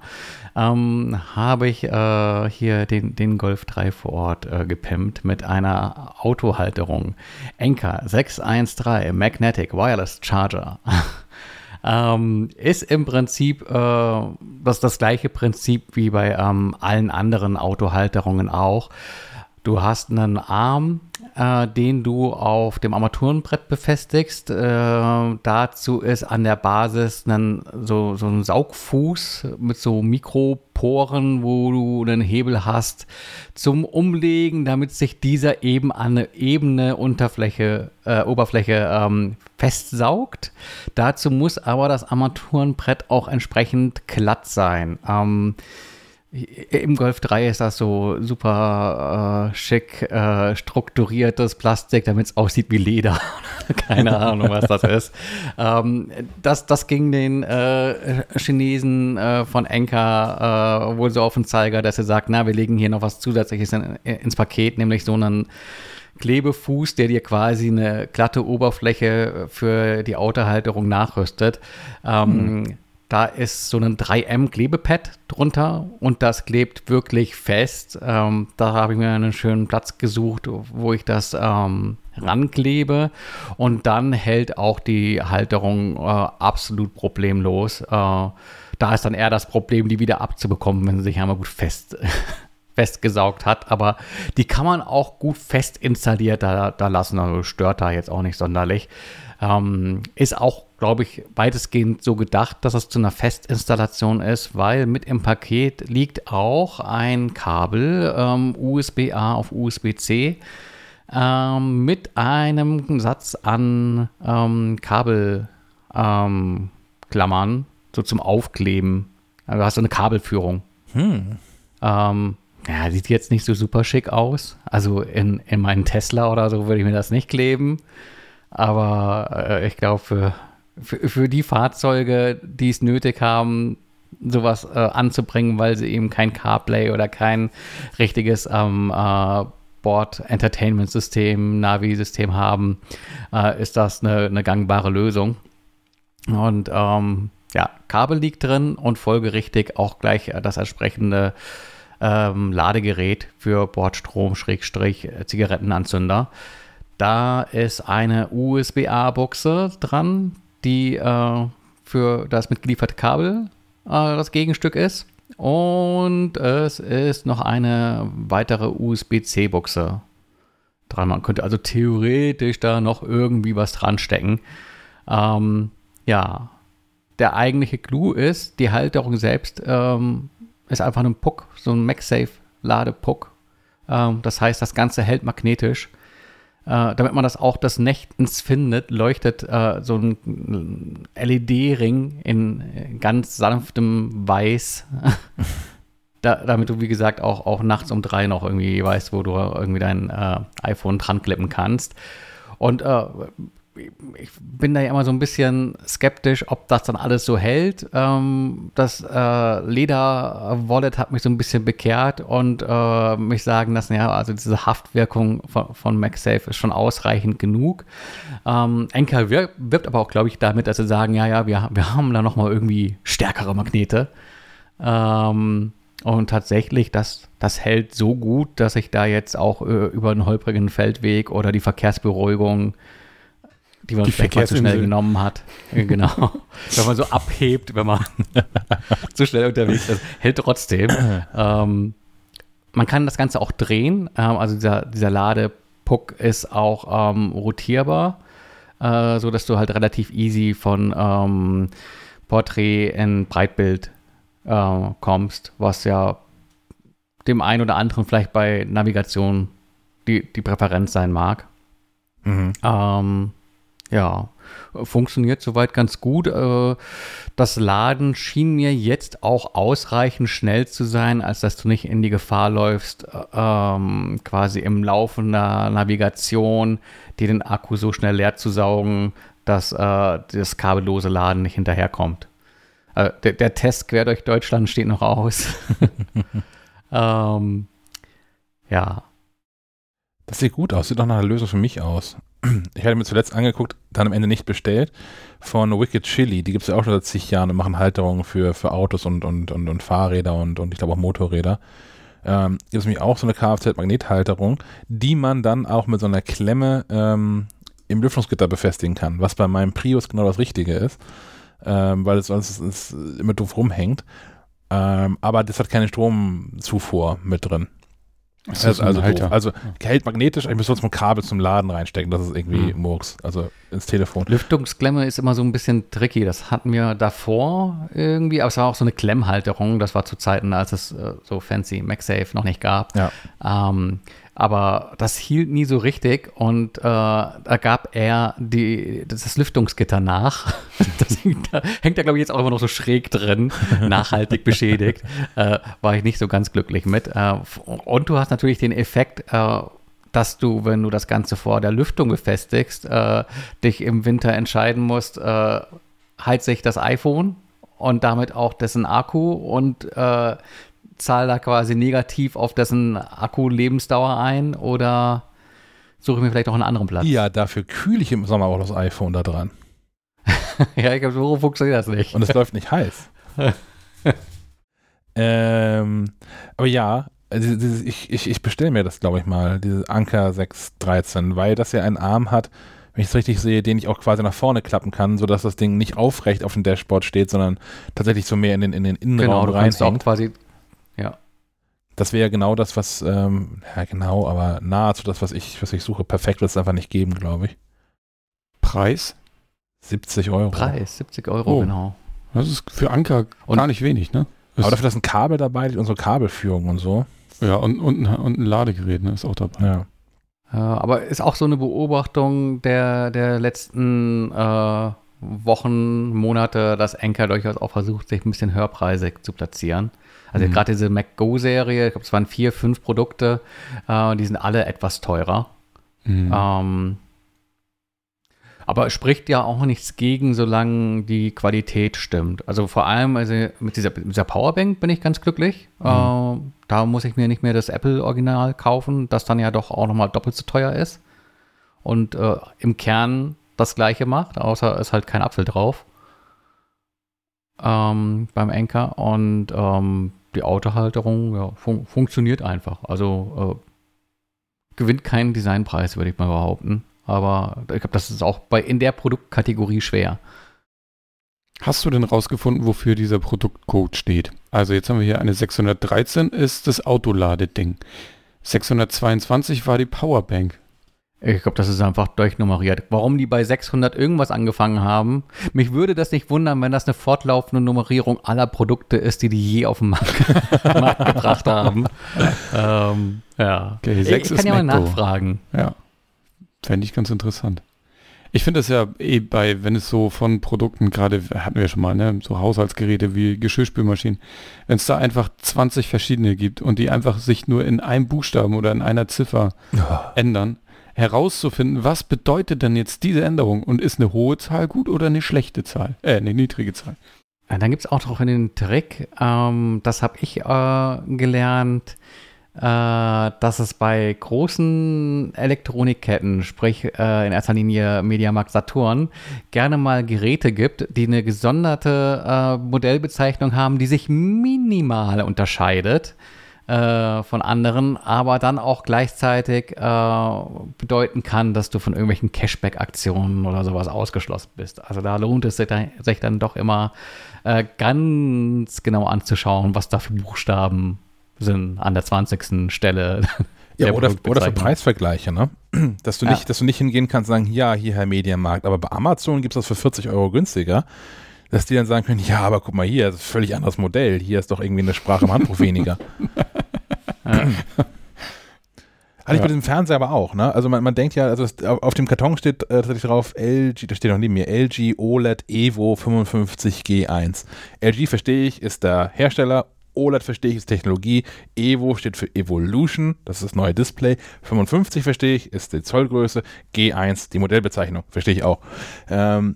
Speaker 2: ähm, habe ich äh, hier den, den Golf 3 vor Ort äh, gepimpt mit einer Autohalterung. Enker 613 Magnetic Wireless Charger. ähm, ist im Prinzip äh, das, das gleiche Prinzip wie bei ähm, allen anderen Autohalterungen auch. Du hast einen Arm, äh, den du auf dem Armaturenbrett befestigst. Äh, dazu ist an der Basis ein, so, so ein Saugfuß mit so Mikropores Poren, wo du einen Hebel hast, zum Umlegen, damit sich dieser eben an eine ebene Unterfläche, äh, Oberfläche ähm, festsaugt. Dazu muss aber das Armaturenbrett auch entsprechend glatt sein. Ähm, im Golf 3 ist das so super äh, schick äh, strukturiertes Plastik, damit es aussieht wie Leder. Keine Ahnung, was das ist. Ähm, das, das ging den äh, Chinesen äh, von Enka äh, wohl so auf den Zeiger, dass sie sagt, na, wir legen hier noch was Zusätzliches in, ins Paket, nämlich so einen Klebefuß, der dir quasi eine glatte Oberfläche für die Autohalterung nachrüstet. Ähm, hm da ist so ein 3M-Klebepad drunter und das klebt wirklich fest. Ähm, da habe ich mir einen schönen Platz gesucht, wo ich das ähm, ranklebe. Und dann hält auch die Halterung äh, absolut problemlos. Äh, da ist dann eher das Problem, die wieder abzubekommen, wenn sie sich einmal gut fest festgesaugt hat, aber die kann man auch gut fest installiert da, da lassen, also stört da jetzt auch nicht sonderlich. Ähm, ist auch, glaube ich, weitestgehend so gedacht, dass es zu einer Festinstallation ist, weil mit im Paket liegt auch ein Kabel ähm, USB-A auf USB-C ähm, mit einem Satz an ähm, Kabelklammern, ähm, so zum Aufkleben. Also du hast so eine Kabelführung. Hm. Ähm, ja, sieht jetzt nicht so super schick aus. Also in, in meinen Tesla oder so würde ich mir das nicht kleben. Aber äh, ich glaube, für, für, für, die Fahrzeuge, die es nötig haben, sowas äh, anzubringen, weil sie eben kein CarPlay oder kein richtiges ähm, äh, Board-Entertainment-System, Navi-System haben, äh, ist das eine, eine, gangbare Lösung. Und ähm, ja, Kabel liegt drin und folgerichtig auch gleich äh, das entsprechende ähm, Ladegerät für Bordstrom-Zigarettenanzünder. Da ist eine USB-A-Buchse dran, die äh, für das mitgelieferte Kabel äh, das Gegenstück ist. Und es ist noch eine weitere USB-C-Buchse dran. Man könnte also theoretisch da noch irgendwie was dran stecken. Ähm, ja, der eigentliche Clou ist, die Halterung selbst ähm, ist einfach ein Puck, so ein MagSafe-Ladepuck. Ähm, das heißt, das Ganze hält magnetisch. Äh, damit man das auch des Nächtens findet, leuchtet äh, so ein LED-Ring in ganz sanftem Weiß. da, damit du, wie gesagt, auch, auch nachts um drei noch irgendwie weißt, wo du irgendwie dein äh, iPhone dran klippen kannst. Und äh, ich bin da ja immer so ein bisschen skeptisch, ob das dann alles so hält. Ähm, das äh, Leder-Wallet hat mich so ein bisschen bekehrt und äh, mich sagen lassen, ja, also diese Haftwirkung von, von MagSafe ist schon ausreichend genug. Ähm, Enker wirbt, aber auch, glaube ich, damit, dass sie sagen, ja, ja, wir, wir haben da nochmal irgendwie stärkere Magnete. Ähm, und tatsächlich, das, das hält so gut, dass ich da jetzt auch äh, über einen holprigen Feldweg oder die Verkehrsberuhigung die man die vielleicht mal zu schnell genommen hat. genau. wenn man so abhebt, wenn man zu schnell unterwegs ist, hält trotzdem. ähm, man kann das Ganze auch drehen. Ähm, also dieser, dieser Ladepuck ist auch ähm, rotierbar, äh, so dass du halt relativ easy von ähm, Porträt in Breitbild äh, kommst, was ja dem einen oder anderen vielleicht bei Navigation die, die Präferenz sein mag. Mhm. Ähm, ja, funktioniert soweit ganz gut. Äh, das Laden schien mir jetzt auch ausreichend schnell zu sein, als dass du nicht in die Gefahr läufst, äh, ähm, quasi im Laufe einer Navigation dir den Akku so schnell leer zu saugen, dass äh, das kabellose Laden nicht hinterherkommt. Der, der, Test quer durch Deutschland steht noch aus. ähm, ja.
Speaker 1: Das sieht gut aus, sieht doch nach einer Lösung für mich aus ich hatte mir zuletzt angeguckt, dann am Ende nicht bestellt, von Wicked Chili. Die gibt es ja auch schon seit zig Jahren und machen Halterungen für, für Autos und, und, und, und Fahrräder und, und ich glaube auch Motorräder. Ähm, gibt es nämlich auch so eine Kfz-Magnethalterung, die man dann auch mit so einer Klemme ähm, im Lüftungsgitter befestigen kann, was bei meinem Prius genau das Richtige ist, ähm, weil es sonst immer doof rumhängt. Ähm, aber das hat keine Stromzufuhr mit drin. Das ist also, also, also hält magnetisch, ich muss sonst mal ein Kabel zum Laden reinstecken, das ist irgendwie mhm. Murks, also ins Telefon.
Speaker 2: Lüftungsklemme ist immer so ein bisschen tricky, das hatten wir davor irgendwie, aber es war auch so eine Klemmhalterung, das war zu Zeiten, als es äh, so fancy MagSafe noch nicht gab. Ja. Ähm, aber das hielt nie so richtig und äh, da gab er die, das Lüftungsgitter nach. Das hängt da, hängt da glaube ich, jetzt auch immer noch so schräg drin, nachhaltig beschädigt. Äh, war ich nicht so ganz glücklich mit. Äh, und du hast natürlich den Effekt, äh, dass du, wenn du das Ganze vor der Lüftung befestigst, äh, dich im Winter entscheiden musst, äh, heize ich das iPhone und damit auch dessen Akku und äh, zahle da quasi negativ auf dessen Akku-Lebensdauer ein oder suche ich mir vielleicht auch einen anderen Platz?
Speaker 1: Ja, dafür kühle ich im Sommer auch das iPhone da dran.
Speaker 2: ja, ich glaube, so funktioniert das nicht.
Speaker 1: Und es läuft nicht heiß. ähm, aber ja, also ich, ich, ich bestelle mir das, glaube ich mal, diese Anker 613, weil das ja einen Arm hat, wenn ich es richtig sehe, den ich auch quasi nach vorne klappen kann, sodass das Ding nicht aufrecht auf dem Dashboard steht, sondern tatsächlich so mehr in den, in den Innenraum genau, rein. Auch quasi
Speaker 2: ja.
Speaker 1: Das wäre genau das, was, ähm, ja genau, aber nahezu das, was ich, was ich suche. Perfekt wird es einfach nicht geben, glaube ich.
Speaker 3: Preis?
Speaker 1: 70 Euro.
Speaker 2: Preis, 70 Euro, oh. genau.
Speaker 3: Das ist für Anker und, gar nicht wenig, ne?
Speaker 1: Das aber dafür ist ein Kabel dabei, unsere Kabelführung und so.
Speaker 3: Ja, und, und, und ein Ladegerät, ne, ist auch dabei.
Speaker 1: Ja.
Speaker 2: Ja, aber ist auch so eine Beobachtung der, der letzten äh, Wochen, Monate, dass Anker durchaus auch versucht, sich ein bisschen höherpreisig zu platzieren. Also mhm. gerade diese Mac Go-Serie, ich glaube, es waren vier, fünf Produkte, äh, die sind alle etwas teurer. Mhm. Ähm, aber es spricht ja auch nichts gegen, solange die Qualität stimmt. Also vor allem also mit, dieser, mit dieser Powerbank bin ich ganz glücklich. Mhm. Äh, da muss ich mir nicht mehr das Apple-Original kaufen, das dann ja doch auch nochmal doppelt so teuer ist. Und äh, im Kern das gleiche macht, außer es ist halt kein Apfel drauf. Ähm, beim Anker. Und ähm, die Autohalterung ja, fun funktioniert einfach. Also äh, gewinnt keinen Designpreis, würde ich mal behaupten. Aber ich glaube, das ist auch bei, in der Produktkategorie schwer.
Speaker 3: Hast du denn rausgefunden, wofür dieser Produktcode steht? Also jetzt haben wir hier eine 613, ist das Autoladeding. 622 war die Powerbank.
Speaker 2: Ich glaube, das ist einfach durchnummeriert. Warum die bei 600 irgendwas angefangen haben, mich würde das nicht wundern, wenn das eine fortlaufende Nummerierung aller Produkte ist, die die je auf den Markt, Markt gebracht haben. ähm, ja.
Speaker 3: Okay, 6 ich kann ja mal nachfragen. Ja, fände ich ganz interessant. Ich finde das ja eh bei, wenn es so von Produkten, gerade hatten wir schon mal, ne, so Haushaltsgeräte wie Geschirrspülmaschinen, wenn es da einfach 20 verschiedene gibt und die einfach sich nur in einem Buchstaben oder in einer Ziffer ja. ändern, herauszufinden, was bedeutet denn jetzt diese Änderung und ist eine hohe Zahl gut oder eine schlechte Zahl, äh, eine niedrige Zahl.
Speaker 2: Ja, dann gibt es auch noch einen Trick, ähm, das habe ich äh, gelernt, äh, dass es bei großen Elektronikketten, sprich äh, in erster Linie Mediamarkt Saturn, gerne mal Geräte gibt, die eine gesonderte äh, Modellbezeichnung haben, die sich minimal unterscheidet äh, von anderen, aber dann auch gleichzeitig äh, bedeuten kann, dass du von irgendwelchen Cashback-Aktionen oder sowas ausgeschlossen bist. Also da lohnt es sich dann, sich dann doch immer äh, ganz genau anzuschauen, was da für Buchstaben sind an der 20. Stelle.
Speaker 1: Ja, oder, oder für Preisvergleiche, ne? Dass du, ja. nicht, dass du nicht hingehen kannst und sagen, ja, hier Herr Medienmarkt, aber bei Amazon gibt es das für 40 Euro günstiger dass die dann sagen können, ja, aber guck mal hier, das ist ein völlig anderes Modell. Hier ist doch irgendwie eine Sprache im Handbuch weniger. ja. Hatte ich bei diesem Fernseher aber auch, ne? Also man, man denkt ja, also das, auf dem Karton steht äh, tatsächlich drauf LG, das steht noch neben mir, LG OLED Evo 55G1. LG verstehe ich, ist der Hersteller, OLED verstehe ich, ist Technologie, Evo steht für Evolution, das ist das neue Display, 55 verstehe ich, ist die Zollgröße, G1 die Modellbezeichnung, verstehe ich auch. Ähm,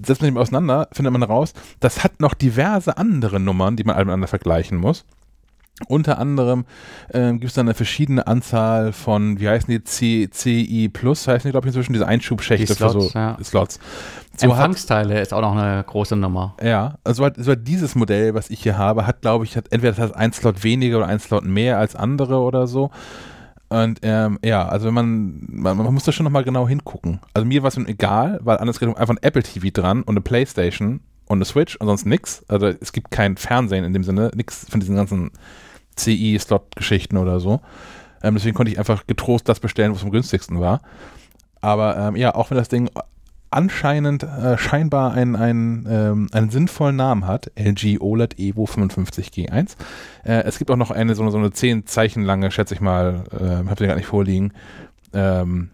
Speaker 1: setzt man ihm auseinander, findet man raus, das hat noch diverse andere Nummern, die man miteinander vergleichen muss. Unter anderem äh, gibt es dann eine verschiedene Anzahl von, wie heißen die, C, CI Plus, heißen die, glaube ich, inzwischen, diese Einschubschächte die
Speaker 2: Slots,
Speaker 1: für so
Speaker 2: ja.
Speaker 1: Slots.
Speaker 2: So Empfangsteile hat, ist auch noch eine große Nummer.
Speaker 1: Ja, also hat, also dieses Modell, was ich hier habe, hat, glaube ich, hat entweder das ein Slot weniger oder ein Slot mehr als andere oder so. Und ähm, ja, also wenn man, man, man muss da schon nochmal genau hingucken. Also mir war es egal, weil anders geht einfach ein Apple TV dran und eine Playstation und eine Switch und sonst nix. Also es gibt kein Fernsehen in dem Sinne, nix von diesen ganzen CI-Slot-Geschichten oder so. Ähm, deswegen konnte ich einfach getrost das bestellen, was am günstigsten war. Aber ähm, ja, auch wenn das Ding anscheinend äh, scheinbar einen, einen, ähm, einen sinnvollen Namen hat, LG OLED Evo 55G1. Äh, es gibt auch noch eine so, eine, so eine 10 Zeichen lange, schätze ich mal, äh, habt ihr gar nicht vorliegen, ähm,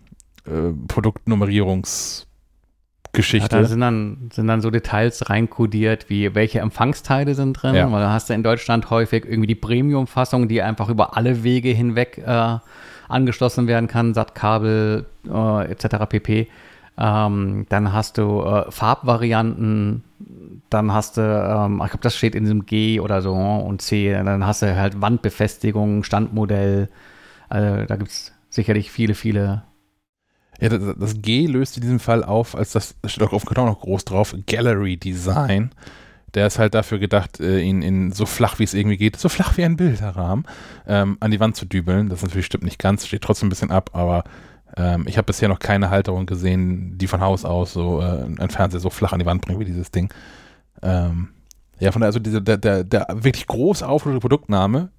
Speaker 1: äh, Produktnummerierungs- Geschichte.
Speaker 2: Ja, da sind dann, sind dann so Details reinkodiert, wie welche Empfangsteile sind drin, ja. weil da hast du in Deutschland häufig irgendwie die Premium-Fassung, die einfach über alle Wege hinweg äh, angeschlossen werden kann, SAT-Kabel äh, etc. pp. Ähm, dann hast du äh, Farbvarianten, dann hast du, ähm, ich glaube, das steht in diesem G oder so und C, dann hast du halt Wandbefestigung, Standmodell. Also da gibt es sicherlich viele, viele.
Speaker 1: Ja, das, das, G löst in diesem Fall auf, als das, das steht auch auf Karton noch groß drauf, Gallery Design. Der ist halt dafür gedacht, äh, ihn in so flach wie es irgendwie geht, so flach wie ein Bilderrahmen, ähm, an die Wand zu dübeln. Das natürlich stimmt nicht ganz, steht trotzdem ein bisschen ab, aber ähm, ich habe bisher noch keine Halterung gesehen, die von Haus aus so äh, ein Fernseher so flach an die Wand bringt wie dieses Ding. Ähm, ja, von daher, also diese, der, der, der wirklich groß aufgelegte Produktname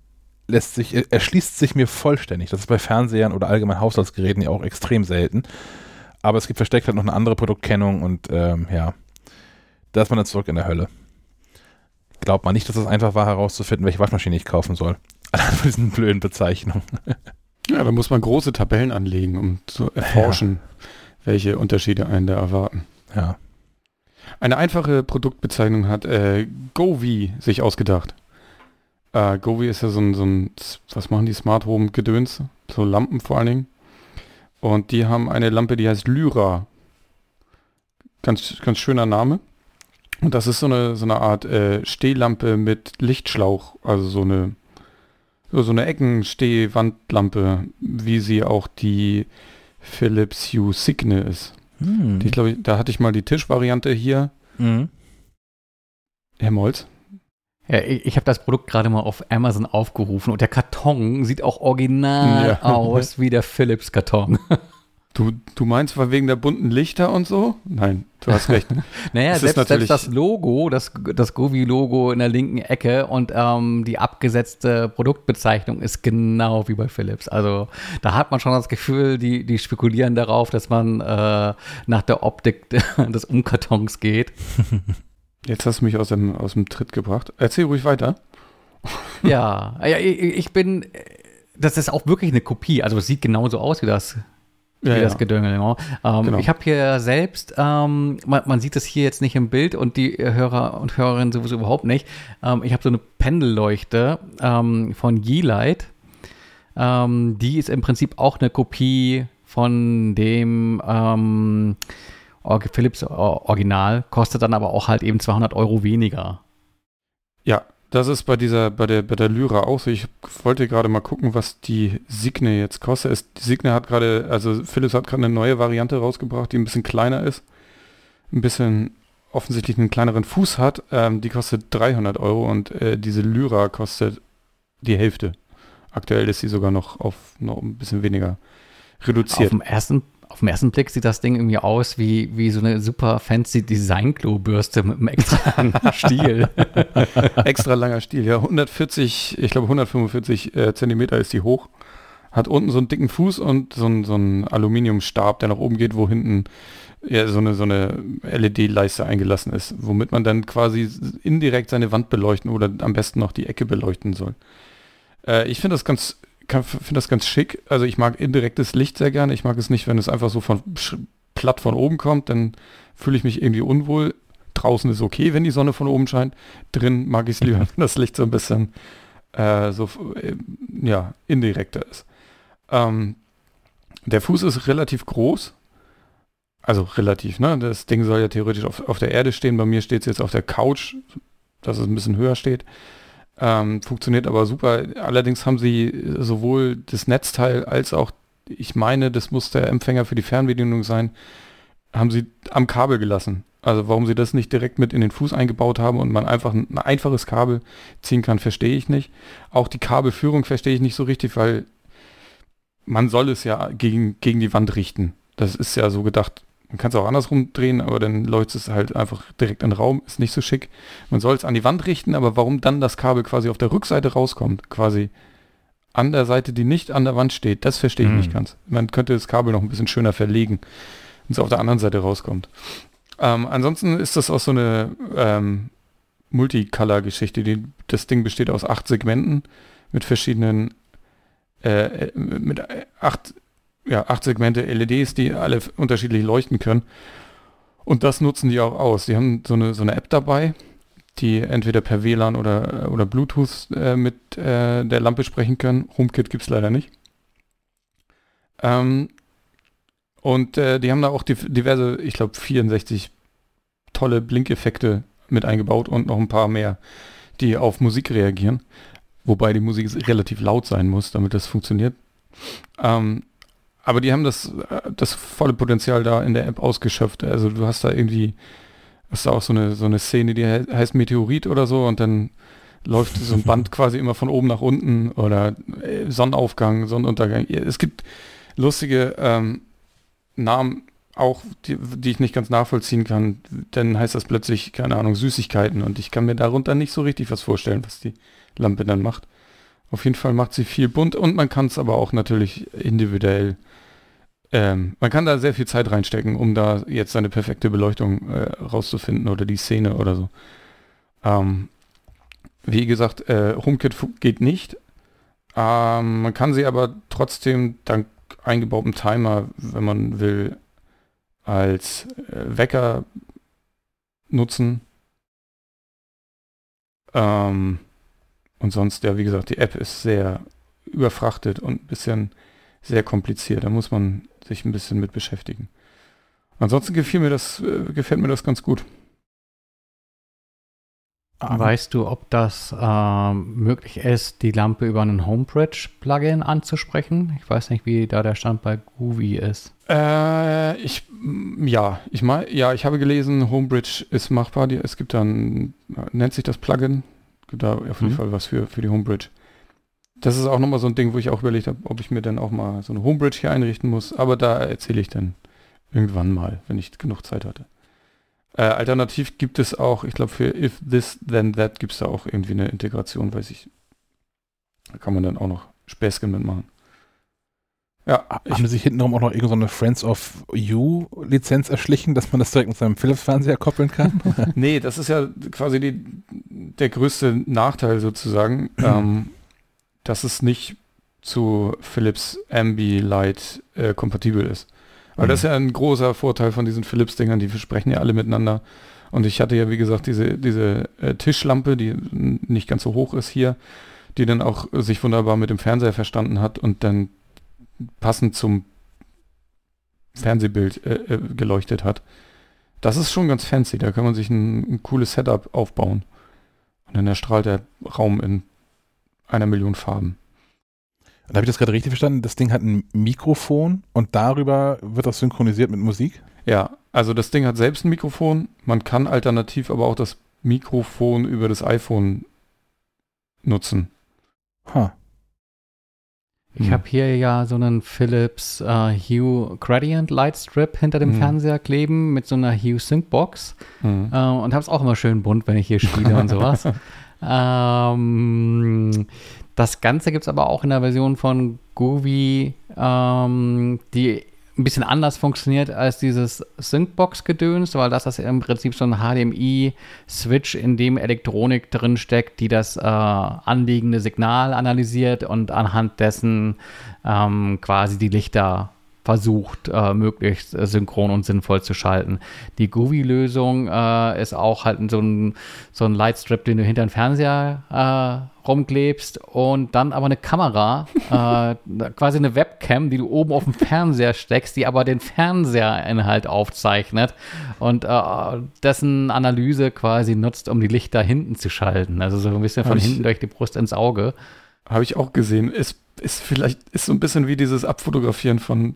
Speaker 1: lässt sich, erschließt sich mir vollständig. Das ist bei Fernsehern oder allgemein Haushaltsgeräten ja auch extrem selten. Aber es gibt versteckt halt noch eine andere Produktkennung und ähm, ja, da ist man dann zurück in der Hölle. Glaubt man nicht, dass es einfach war herauszufinden, welche Waschmaschine ich kaufen soll. Allein von diesen blöden Bezeichnungen.
Speaker 3: Ja, da muss man große Tabellen anlegen, um zu erforschen, ja. welche Unterschiede einen da erwarten.
Speaker 1: Ja.
Speaker 3: Eine einfache Produktbezeichnung hat äh, Govi sich ausgedacht. Äh, Govi ist ja so ein, so ein, was machen die Smart Home Gedöns? So Lampen vor allen Dingen. Und die haben eine Lampe, die heißt Lyra. Ganz, ganz schöner Name. Und das ist so eine, so eine Art äh, Stehlampe mit Lichtschlauch, also so eine so eine Eckenstehwandlampe, wie sie auch die Philips Hue Signe ist. Hm. Die, glaub ich, da hatte ich mal die Tischvariante hier. Mhm. Herr Molz?
Speaker 2: Ja, ich, ich habe das Produkt gerade mal auf Amazon aufgerufen und der Karton sieht auch original ja. aus wie der Philips Karton.
Speaker 3: Du, du meinst war wegen der bunten Lichter und so? Nein, du hast recht.
Speaker 2: naja, selbst, selbst, das Logo, das, das Govi-Logo in der linken Ecke und ähm, die abgesetzte Produktbezeichnung ist genau wie bei Philips. Also da hat man schon das Gefühl, die, die spekulieren darauf, dass man äh, nach der Optik des Umkartons geht.
Speaker 3: Jetzt hast du mich aus dem, aus dem Tritt gebracht. Erzähl ruhig weiter.
Speaker 2: ja, ja ich, ich bin das ist auch wirklich eine Kopie. Also es sieht genauso aus wie das ja, wie das Gedöngel. Genau. Ähm, genau. Ich habe hier selbst, ähm, man, man, sieht es hier jetzt nicht im Bild und die Hörer und Hörerinnen sowieso überhaupt nicht. Ähm, ich habe so eine Pendelleuchte ähm, von Yeelight. Ähm, die ist im Prinzip auch eine Kopie von dem ähm, Philips Original, kostet dann aber auch halt eben 200 Euro weniger.
Speaker 3: Ja, das ist bei dieser, bei der, bei der Lyra auch so. Ich wollte gerade mal gucken, was die Signe jetzt kostet. Es, die Signe hat gerade, also Philips hat gerade eine neue Variante rausgebracht, die ein bisschen kleiner ist. Ein bisschen offensichtlich einen kleineren Fuß hat. Ähm, die kostet 300 Euro und äh, diese Lyra kostet die Hälfte. Aktuell ist sie sogar noch auf noch ein bisschen weniger reduziert.
Speaker 2: Auf dem ersten auf den ersten Blick sieht das Ding irgendwie aus wie, wie so eine super fancy Design-Klobürste mit einem extra langen Stiel.
Speaker 3: extra langer Stiel, ja. 140, ich glaube 145 äh, Zentimeter ist die hoch. Hat unten so einen dicken Fuß und so einen, so einen Aluminiumstab, der nach oben geht, wo hinten ja, so eine, so eine LED-Leiste eingelassen ist, womit man dann quasi indirekt seine Wand beleuchten oder am besten noch die Ecke beleuchten soll. Äh, ich finde das ganz finde das ganz schick. Also ich mag indirektes Licht sehr gerne. Ich mag es nicht, wenn es einfach so von platt von oben kommt, dann fühle ich mich irgendwie unwohl. Draußen ist okay, wenn die Sonne von oben scheint. Drin mag ich es lieber, wenn das Licht so ein bisschen äh, so äh, ja, indirekter ist. Ähm, der Fuß ist relativ groß. Also relativ, ne? Das Ding soll ja theoretisch auf, auf der Erde stehen. Bei mir steht es jetzt auf der Couch, dass es ein bisschen höher steht. Ähm, funktioniert aber super. Allerdings haben sie sowohl das Netzteil als auch, ich meine, das muss der Empfänger für die Fernbedienung sein, haben sie am Kabel gelassen. Also warum sie das nicht direkt mit in den Fuß eingebaut haben und man einfach ein, ein einfaches Kabel ziehen kann, verstehe ich nicht. Auch die Kabelführung verstehe ich nicht so richtig, weil man soll es ja gegen, gegen die Wand richten. Das ist ja so gedacht, man kann es auch andersrum drehen, aber dann läuft es halt einfach direkt in den Raum, ist nicht so schick. Man soll es an die Wand richten, aber warum dann das Kabel quasi auf der Rückseite rauskommt, quasi an der Seite, die nicht an der Wand steht, das verstehe ich
Speaker 1: Hm.
Speaker 3: nicht ganz. Man könnte das Kabel noch ein bisschen schöner verlegen, wenn es auf der anderen Seite rauskommt. Ähm, ansonsten ist das auch so eine ähm, Multicolor-Geschichte. Die- Das Ding besteht aus acht Segmenten mit verschiedenen, äh, äh, mit acht, ja, acht Segmente LEDs, die alle unterschiedlich leuchten können. Und das nutzen die auch aus. Die haben so eine, so eine App dabei, die entweder per WLAN oder, oder Bluetooth äh, mit äh, der Lampe sprechen können. HomeKit gibt es leider nicht. Ähm, und äh, die haben da auch diverse, ich glaube 64 tolle Blinkeffekte mit eingebaut und noch ein paar mehr, die auf Musik reagieren. Wobei die Musik relativ laut sein muss, damit das funktioniert. Ähm, aber die haben das, äh, das volle Potenzial da in der App ausgeschöpft. Also du hast da irgendwie, hast da auch so eine, so eine Szene, die he heißt Meteorit oder so und dann läuft so ein Band quasi immer von oben nach unten oder äh, Sonnenaufgang, Sonnenuntergang. Es gibt lustige ähm, Namen auch, die, die ich nicht ganz nachvollziehen kann. Dann heißt das plötzlich, keine Ahnung, Süßigkeiten und ich kann mir darunter nicht so richtig was vorstellen, was die Lampe dann macht. Auf jeden Fall macht sie viel bunt und man kann es aber auch natürlich individuell. Ähm, man kann da sehr viel Zeit reinstecken, um da jetzt seine perfekte Beleuchtung äh, rauszufinden oder die Szene oder so. Ähm, wie gesagt, äh, HomeKit geht nicht. Ähm, man kann sie aber trotzdem dank eingebautem Timer, wenn man will, als äh, Wecker nutzen. Ähm, und sonst, ja, wie gesagt, die App ist sehr überfrachtet und ein bisschen sehr kompliziert. Da muss man sich ein bisschen mit beschäftigen. Ansonsten gefiel mir das, äh, gefällt mir das ganz gut.
Speaker 2: Weißt du, ob das ähm, möglich ist, die Lampe über einen Homebridge-Plugin anzusprechen? Ich weiß nicht, wie da der Stand bei Groovy ist.
Speaker 3: Äh, ich, ja, ich mal, ja, ich habe gelesen, Homebridge ist machbar. Die, es gibt dann, nennt sich das Plugin. Gibt da auf jeden
Speaker 2: Mhm.
Speaker 3: Fall was für, für die Homebridge. Das ist auch nochmal so ein Ding, wo ich auch überlegt habe, ob ich mir dann auch mal so eine Homebridge hier einrichten muss. Aber da erzähle ich dann irgendwann mal, wenn ich genug Zeit hatte. Äh, alternativ gibt es auch, ich glaube für If This Then That gibt es da auch irgendwie eine Integration, weiß ich. Da kann man dann auch noch Späßchen mitmachen. Ja, ich
Speaker 1: haben sie sich hintenrum auch noch irgendeine so Friends of You Lizenz erschlichen, dass man das direkt mit seinem Philips-Fernseher koppeln kann?
Speaker 3: Nee, das ist ja quasi die, der größte Nachteil sozusagen, ähm, dass es nicht zu Philips Ambilight äh, kompatibel ist. Weil das ist ja ein großer Vorteil von diesen Philips-Dingern, die versprechen ja alle miteinander. Und ich hatte ja, wie gesagt, diese, diese äh, Tischlampe, die nicht ganz so hoch ist hier, die dann auch äh, sich wunderbar mit dem Fernseher verstanden hat und dann passend zum Fernsehbild äh, äh, geleuchtet hat. Das ist schon ganz fancy, da kann man sich ein, ein cooles Setup aufbauen. Und dann erstrahlt der Raum in einer Million Farben.
Speaker 1: Und habe ich das gerade richtig verstanden? Das Ding hat ein Mikrofon und darüber wird das synchronisiert mit Musik?
Speaker 3: Ja, also das Ding hat selbst ein Mikrofon. Man kann alternativ aber auch das Mikrofon über das iPhone nutzen.
Speaker 1: Ha.
Speaker 2: Ich
Speaker 3: Hm.
Speaker 2: habe hier ja so einen Philips äh, Hue Gradient Light Strip hinter dem
Speaker 3: Mhm.
Speaker 2: Fernseher kleben mit so einer Hue Sync Box
Speaker 3: Hm.
Speaker 2: äh, und habe es auch immer schön bunt, wenn ich hier spiele und sowas. Ähm, das Ganze gibt es aber auch in der Version von Groovy, ähm, die ein bisschen anders funktioniert als dieses Syncbox-Gedöns, weil das ist im Prinzip so ein HDMI-Switch, in dem Elektronik drin steckt, die das äh, anliegende Signal analysiert und anhand dessen ähm, quasi die Lichter versucht, äh, möglichst äh, synchron und sinnvoll zu schalten. Die Groovy-Lösung äh, ist auch halt so ein, so ein Lightstrip, den du hinter den Fernseher äh, rumklebst und dann aber eine Kamera, äh, quasi eine Webcam, die du oben auf dem Fernseher steckst, die aber den Fernsehinhalt aufzeichnet und äh, dessen Analyse quasi nutzt, um die Lichter hinten zu schalten. Also so ein bisschen von hinten durch die Brust ins Auge.
Speaker 3: Habe ich auch gesehen. Ist, ist vielleicht, ist so ein bisschen wie dieses Abfotografieren von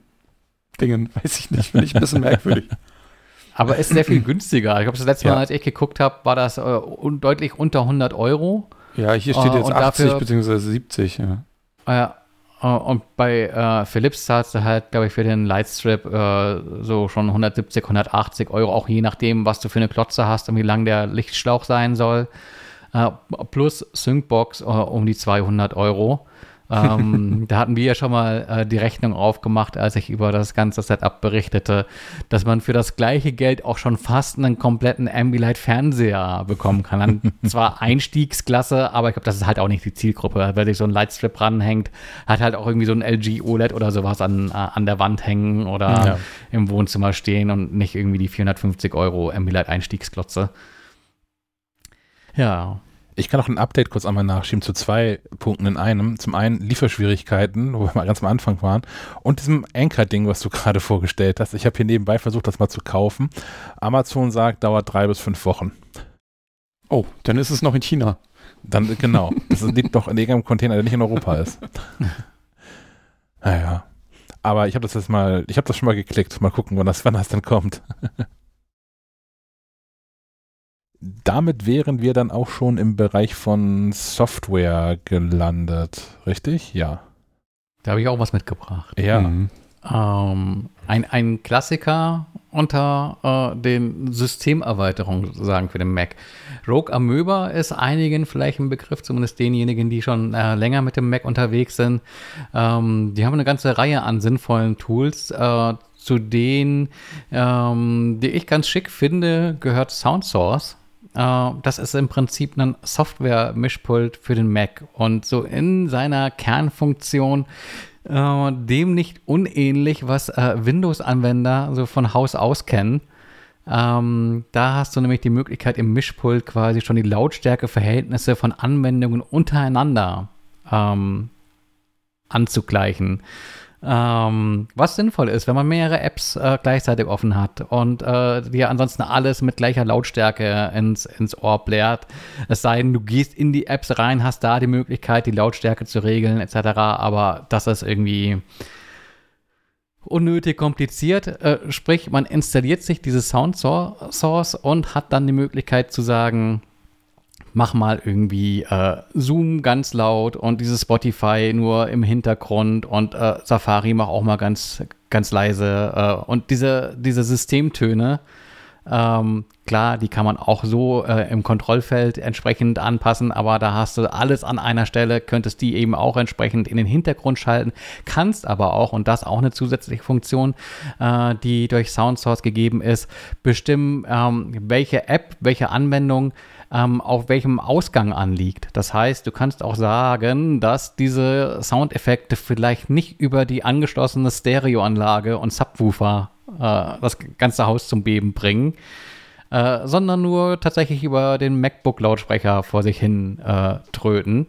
Speaker 3: Dingen. Weiß ich nicht. Finde ich ein bisschen merkwürdig.
Speaker 2: Aber ist sehr viel günstiger. Ich glaube, das letzte Mal,
Speaker 3: Ja.
Speaker 2: als ich geguckt habe, war das äh, un deutlich unter 100 Euro.
Speaker 3: Ja, hier steht
Speaker 2: Äh,
Speaker 3: jetzt
Speaker 2: und
Speaker 3: 80
Speaker 2: dafür-
Speaker 3: bzw. 70, ja.
Speaker 2: Äh, äh, und bei äh, Philips zahlst du halt, glaube ich, für den Lightstrip äh, so schon 170, 180 Euro, auch je nachdem, was du für eine Klotze hast und wie lang der Lichtschlauch sein soll. Äh, plus Syncbox äh, um die 200 Euro. Ähm, da hatten wir ja schon mal äh, die Rechnung aufgemacht, als ich über das ganze Setup berichtete, dass man für das gleiche Geld auch schon fast einen kompletten Ambilight Fernseher bekommen kann. Dann zwar Einstiegsklasse, aber ich glaube, das ist halt auch nicht die Zielgruppe. Wer sich so ein Lightstrip ranhängt, hat halt auch irgendwie so ein LG OLED oder sowas an, äh, an der Wand hängen oder ja. im Wohnzimmer stehen und nicht irgendwie die 450 Euro Ambilight Einstiegsklotze.
Speaker 1: Ja, ich kann auch ein Update kurz einmal nachschieben zu zwei Punkten in einem. Zum einen Lieferschwierigkeiten, wo wir mal ganz am Anfang waren, und diesem Anchor-Ding, was du gerade vorgestellt hast. Ich habe hier nebenbei versucht, das mal zu kaufen. Amazon sagt, dauert drei bis fünf Wochen.
Speaker 3: Oh, dann ist es noch in China.
Speaker 1: Dann, genau. Das liegt doch in irgendeinem Container, der nicht in Europa ist. naja. Aber ich habe das jetzt mal, ich habe das schon mal geklickt. Mal gucken, wann das, wann das dann kommt. damit wären wir dann auch schon im Bereich von Software gelandet, richtig? Ja.
Speaker 2: Da habe ich auch was mitgebracht.
Speaker 1: Ja. Mhm.
Speaker 2: Ähm, ein, ein Klassiker unter äh, den Systemerweiterungen sozusagen für den Mac. Rogue Amoeba ist einigen vielleicht ein Begriff, zumindest denjenigen, die schon äh, länger mit dem Mac unterwegs sind. Ähm, die haben eine ganze Reihe an sinnvollen Tools. Äh, zu denen, ähm, die ich ganz schick finde, gehört SoundSource. Äh, das ist im Prinzip ein Software-Mischpult für den Mac und so in seiner Kernfunktion äh, dem nicht unähnlich, was äh, Windows-Anwender so von Haus aus kennen. Ähm, da hast du nämlich die Möglichkeit, im Mischpult quasi schon die Lautstärkeverhältnisse von Anwendungen untereinander ähm, anzugleichen. Ähm, was sinnvoll ist, wenn man mehrere Apps äh, gleichzeitig offen hat und äh, dir ansonsten alles mit gleicher Lautstärke ins, ins Ohr blärt. Es sei denn, du gehst in die Apps rein, hast da die Möglichkeit, die Lautstärke zu regeln, etc. Aber das ist irgendwie unnötig kompliziert. Äh, sprich, man installiert sich dieses Sound Source und hat dann die Möglichkeit zu sagen, mach mal irgendwie äh, Zoom ganz laut und dieses Spotify nur im Hintergrund und äh, Safari mach auch mal ganz, ganz leise. Äh, und diese, diese Systemtöne, ähm, klar, die kann man auch so äh, im Kontrollfeld entsprechend anpassen, aber da hast du alles an einer Stelle, könntest die eben auch entsprechend in den Hintergrund schalten, kannst aber auch, und das auch eine zusätzliche Funktion, äh, die durch SoundSource gegeben ist, bestimmen, ähm, welche App, welche Anwendung ähm, auf welchem Ausgang anliegt. Das heißt, du kannst auch sagen, dass diese Soundeffekte vielleicht nicht über die angeschlossene Stereoanlage und Subwoofer das ganze Haus zum Beben bringen, äh, sondern nur tatsächlich über den MacBook-Lautsprecher vor sich hin äh, tröten.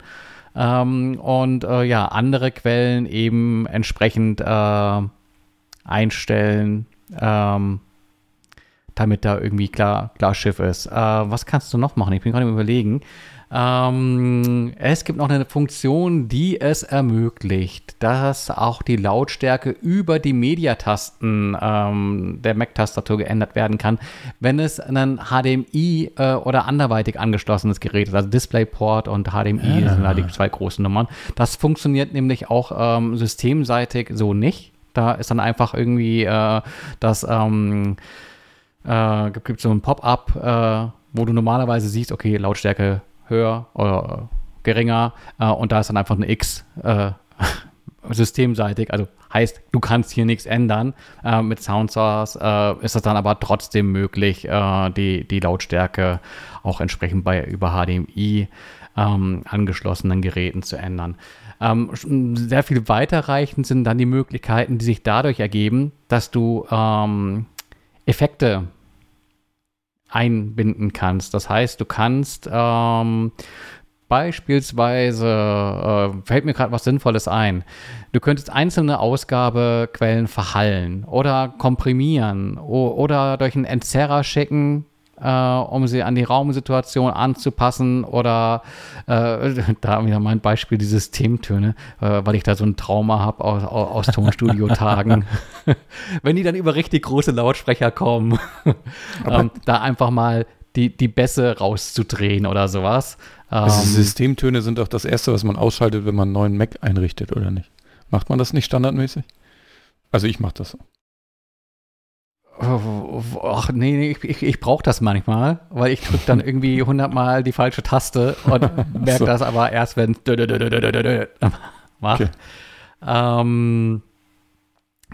Speaker 2: Ähm, und äh, ja, andere Quellen eben entsprechend äh, einstellen. Ähm, damit da irgendwie klar, klar Schiff ist. Äh, was kannst du noch machen? Ich bin gerade überlegen. Ähm, es gibt noch eine Funktion, die es ermöglicht, dass auch die Lautstärke über die Mediatasten ähm, der Mac-Tastatur geändert werden kann, wenn es ein HDMI äh, oder anderweitig angeschlossenes Gerät ist. Also DisplayPort und HDMI ja. sind da die zwei großen Nummern. Das funktioniert nämlich auch ähm, systemseitig so nicht. Da ist dann einfach irgendwie äh, das ähm, äh, gibt es so ein Pop-up, äh, wo du normalerweise siehst, okay, Lautstärke höher oder geringer äh, und da ist dann einfach ein X äh, systemseitig, also heißt, du kannst hier nichts ändern. Äh, mit Soundsource äh, ist es dann aber trotzdem möglich, die, die Lautstärke auch entsprechend bei über HDMI ähm, angeschlossenen Geräten zu ändern. Ähm, sehr viel weiterreichend sind dann die Möglichkeiten, die sich dadurch ergeben, dass du ähm, Effekte einbinden kannst. Das heißt, du kannst ähm, beispielsweise, äh, fällt mir gerade was Sinnvolles ein, du könntest einzelne Ausgabequellen verhallen oder komprimieren oder durch einen Entzerrer schicken, äh, um sie an die Raumsituation anzupassen oder äh, da wieder mein Beispiel die Systemtöne, äh, weil ich da so ein Trauma habe aus, aus Tonstudio-Tagen. Wenn die dann über richtig große Lautsprecher kommen, ähm, da einfach mal die, die Bässe rauszudrehen oder sowas.
Speaker 3: Also ähm, Systemtöne sind doch das Erste, was man ausschaltet, wenn man einen neuen Mac einrichtet, oder nicht? Macht man das nicht standardmäßig? Also ich mache das so.
Speaker 2: Ach nee, nee ich, ich, ich brauche das manchmal, weil ich drücke dann irgendwie hundertmal die falsche Taste und merke so. das aber erst, wenn macht. Okay. Ähm,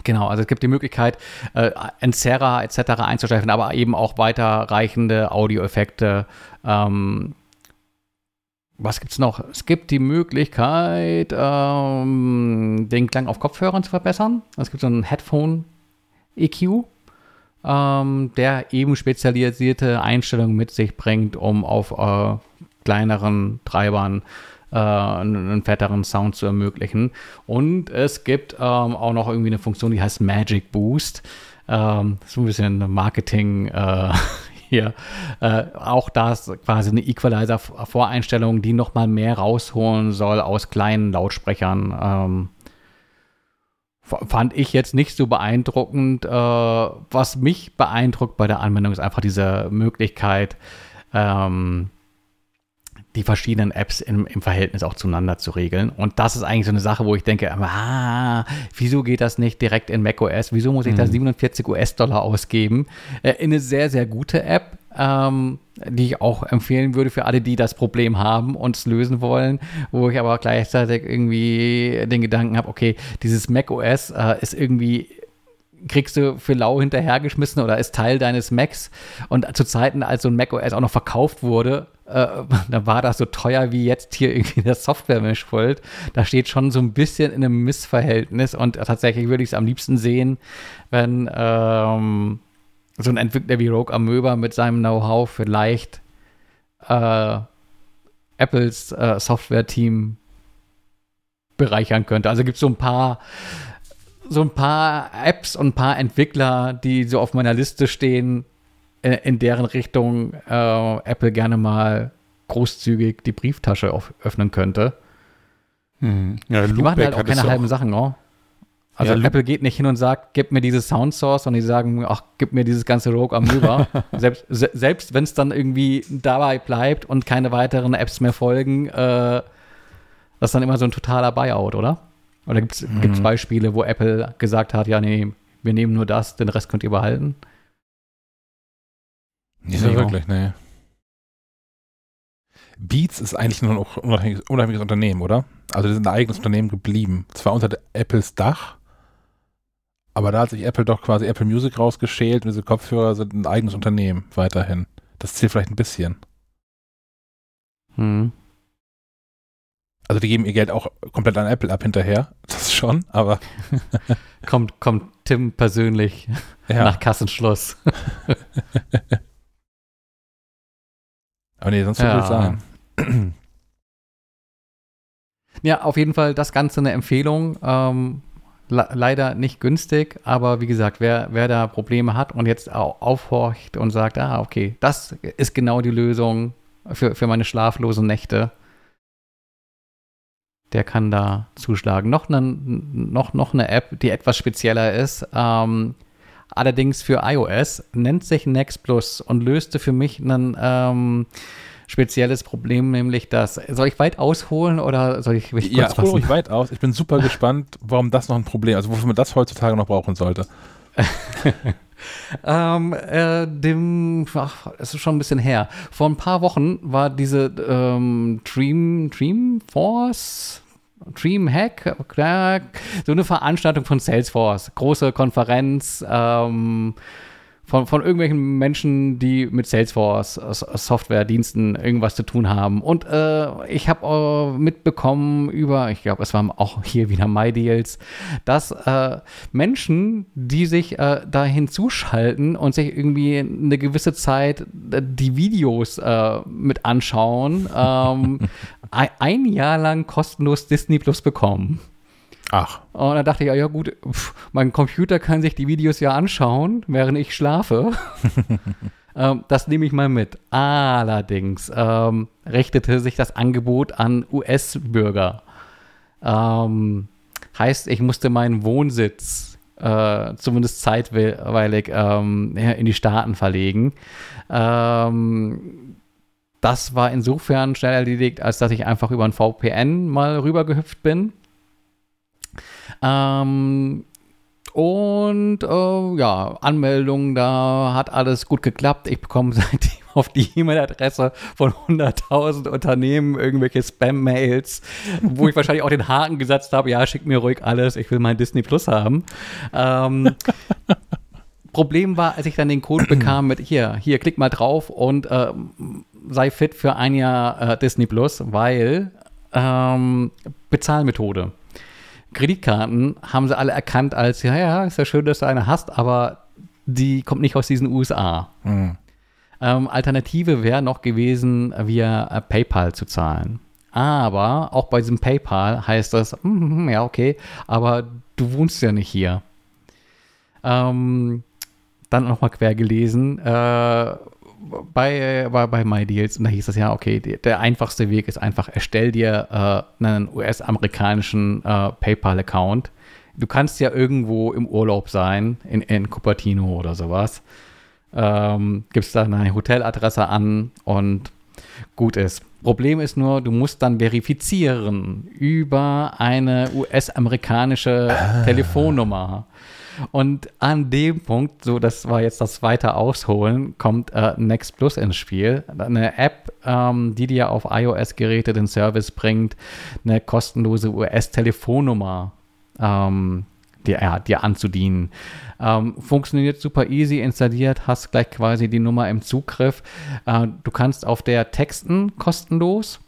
Speaker 2: Genau, also es gibt die Möglichkeit, äh, Entzerrer etc. einzustellen, aber eben auch weiterreichende Audioeffekte. Ähm, was es noch? Es gibt die Möglichkeit, ähm, den Klang auf Kopfhörern zu verbessern. Es gibt so einen Headphone-EQ, ähm, der eben spezialisierte Einstellungen mit sich bringt, um auf äh, kleineren Treibern äh, einen fetteren Sound zu ermöglichen. Und es gibt ähm, auch noch irgendwie eine Funktion, die heißt Magic Boost. Ähm, so ein bisschen Marketing äh, hier. Äh, auch da ist quasi eine Equalizer-Voreinstellung, die nochmal mehr rausholen soll aus kleinen Lautsprechern. Ähm, fand ich jetzt nicht so beeindruckend. Äh, was mich beeindruckt bei der Anwendung ist einfach diese Möglichkeit, ähm, die verschiedenen Apps im, im, Verhältnis auch zueinander zu regeln. Und das ist eigentlich so eine Sache, wo ich denke, ah, wieso geht das nicht direkt in macOS? Wieso muss ich mhm. da 47 US-Dollar ausgeben? Äh, in eine sehr, sehr gute App, ähm, die ich auch empfehlen würde für alle, die das Problem haben und es lösen wollen, wo ich aber gleichzeitig irgendwie den Gedanken habe, okay, dieses macOS äh, ist irgendwie kriegst du für lau hinterhergeschmissen oder ist Teil deines Macs. Und zu Zeiten, als so ein macOS auch noch verkauft wurde, äh, da war das so teuer wie jetzt hier irgendwie das Software-Mischpult. Da steht schon so ein bisschen in einem Missverhältnis und tatsächlich würde ich es am liebsten sehen, wenn ähm, so ein Entwickler wie Rogue Amöba mit seinem Know-how vielleicht äh, Apples äh, Software-Team bereichern könnte. Also gibt es so ein paar so ein paar Apps und ein paar Entwickler, die so auf meiner Liste stehen, in, in deren Richtung äh, Apple gerne mal großzügig die Brieftasche auf, öffnen könnte. Hm. Ja, die machen halt auch keine halben. Sachen, oh. Also ja, Apple geht nicht hin und sagt, gib mir diese Sound Source und die sagen, ach, gib mir dieses ganze Rogue Amoeba. selbst selbst wenn es dann irgendwie dabei bleibt und keine weiteren Apps mehr folgen, äh, das ist dann immer so ein totaler Buyout, oder? Oder gibt es mhm. Beispiele, wo Apple gesagt hat, ja, nee, wir nehmen nur das, den Rest könnt ihr behalten?
Speaker 1: Nicht so wirklich, nee. Beats ist eigentlich nur ein unabhängiges, unabhängiges Unternehmen, oder? Also, die sind ein eigenes Unternehmen geblieben. Zwar unter Apples Dach, aber da hat sich Apple doch quasi Apple Music rausgeschält und diese Kopfhörer sind ein eigenes Unternehmen weiterhin. Das zählt vielleicht ein bisschen. Hm. Also die geben ihr Geld auch komplett an Apple ab hinterher, das schon, aber
Speaker 2: kommt, kommt Tim persönlich ja. nach Kassenschluss.
Speaker 1: aber nee, sonst würde ich sagen.
Speaker 2: Ja, auf jeden Fall das Ganze eine Empfehlung. Ähm, leider nicht günstig, aber wie gesagt, wer, wer da Probleme hat und jetzt aufhorcht und sagt, ah, okay, das ist genau die Lösung für, für meine schlaflosen Nächte, der kann da zuschlagen. Noch eine, noch, noch eine App, die etwas spezieller ist, ähm, allerdings für iOS, nennt sich Next Plus und löste für mich ein ähm, spezielles Problem, nämlich das. Soll ich weit ausholen oder soll ich
Speaker 1: mich Ja, hol ruhig weit aus. Ich bin super gespannt, warum das noch ein Problem, also wofür man das heutzutage noch brauchen sollte.
Speaker 2: ähm, äh, dem, ach, es ist schon ein bisschen her. Vor ein paar Wochen war diese ähm, Dream, Dream Force, Dreamhack, so eine Veranstaltung von Salesforce, große Konferenz, ähm, von, von irgendwelchen Menschen, die mit Salesforce, äh, Softwarediensten irgendwas zu tun haben. Und äh, ich habe äh, mitbekommen über, ich glaube, es waren auch hier wieder MyDeals, dass äh, Menschen, die sich äh, da hinzuschalten und sich irgendwie eine gewisse Zeit äh, die Videos mit anschauen, ähm, ein Jahr lang kostenlos Disney Plus bekommen.
Speaker 1: Ach.
Speaker 2: Und dann dachte ich, ja gut, pff, mein Computer kann sich die Videos ja anschauen, während ich schlafe. ähm, das nehme ich mal mit. Allerdings ähm, richtete sich das Angebot an US-Bürger. Ähm, heißt, ich musste meinen Wohnsitz äh, zumindest zeitweilig ähm, in die Staaten verlegen. Ähm, das war insofern schnell erledigt, als dass ich einfach über ein VPN mal rübergehüpft bin ähm, und äh, ja, Anmeldung, da hat alles gut geklappt. Ich bekomme seitdem auf die E-Mail-Adresse von 100.000 Unternehmen irgendwelche Spam-Mails, wo ich wahrscheinlich auch den Haken gesetzt habe, ja, schick mir ruhig alles, ich will mein Disney Plus haben. Ähm, Problem war, als ich dann den Code bekam mit hier, hier, klick mal drauf und äh, sei fit für ein Jahr äh, Disney Plus, weil ähm, Bezahlmethode. Kreditkarten haben sie alle erkannt als, ja, ja, ist ja schön, dass du eine hast, aber die kommt nicht aus diesen USA. Mhm. Ähm, Alternative wäre noch gewesen, via äh, PayPal zu zahlen. Aber auch bei diesem PayPal heißt das, mm, ja, okay, aber du wohnst ja nicht hier. Ähm, dann nochmal quer gelesen, äh, bei, bei, bei MyDeals und da hieß es ja, okay, die, der einfachste Weg ist einfach, erstell dir äh, einen US-amerikanischen äh, PayPal-Account. Du kannst ja irgendwo im Urlaub sein, in, in Cupertino oder sowas. Ähm, gibst dann eine Hoteladresse an und gut ist. Problem ist nur, du musst dann verifizieren über eine US-amerikanische ah. Telefonnummer. Und an dem Punkt, so das war jetzt das zweite Ausholen, kommt äh, Next Plus ins Spiel. Eine App, ähm, die dir auf iOS-Geräte den Service bringt, eine kostenlose US-Telefonnummer ähm, dir, ja, dir anzudienen. Ähm, funktioniert super easy, installiert, hast gleich quasi die Nummer im Zugriff. Äh, du kannst auf der texten kostenlos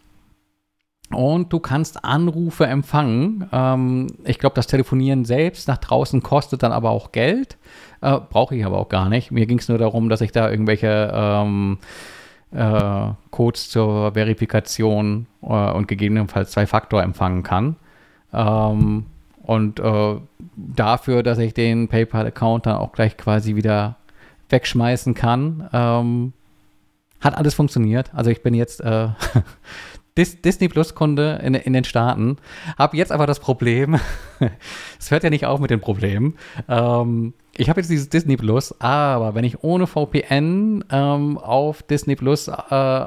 Speaker 2: und du kannst Anrufe empfangen. Ähm, ich glaube, das Telefonieren selbst nach draußen kostet dann aber auch Geld. Äh, Brauche ich aber auch gar nicht. Mir ging es nur darum, dass ich da irgendwelche ähm, äh, Codes zur Verifikation äh, und gegebenenfalls zwei Faktor empfangen kann. Ähm, und äh, dafür, dass ich den PayPal-Account dann auch gleich quasi wieder wegschmeißen kann, ähm, hat alles funktioniert. Also ich bin jetzt äh, Dis Disney Plus Kunde in, in den Staaten. Habe jetzt aber das Problem, es hört ja nicht auf mit den Problemen. Ähm, ich habe jetzt dieses Disney Plus, aber wenn ich ohne VPN ähm, auf Disney Plus äh,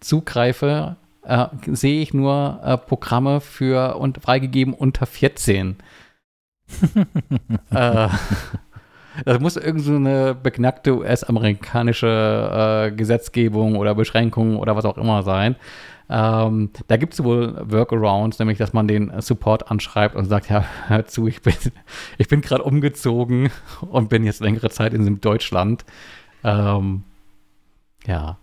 Speaker 2: zugreife, äh, sehe ich nur äh, Programme für und freigegeben unter 14. äh, das muss irgend so eine beknackte US-amerikanische äh, Gesetzgebung oder Beschränkung oder was auch immer sein. Ähm, da gibt es wohl Workarounds, nämlich dass man den Support anschreibt und sagt, ja, hör zu, ich bin, ich bin gerade umgezogen und bin jetzt längere Zeit in Deutschland. Ähm, ja.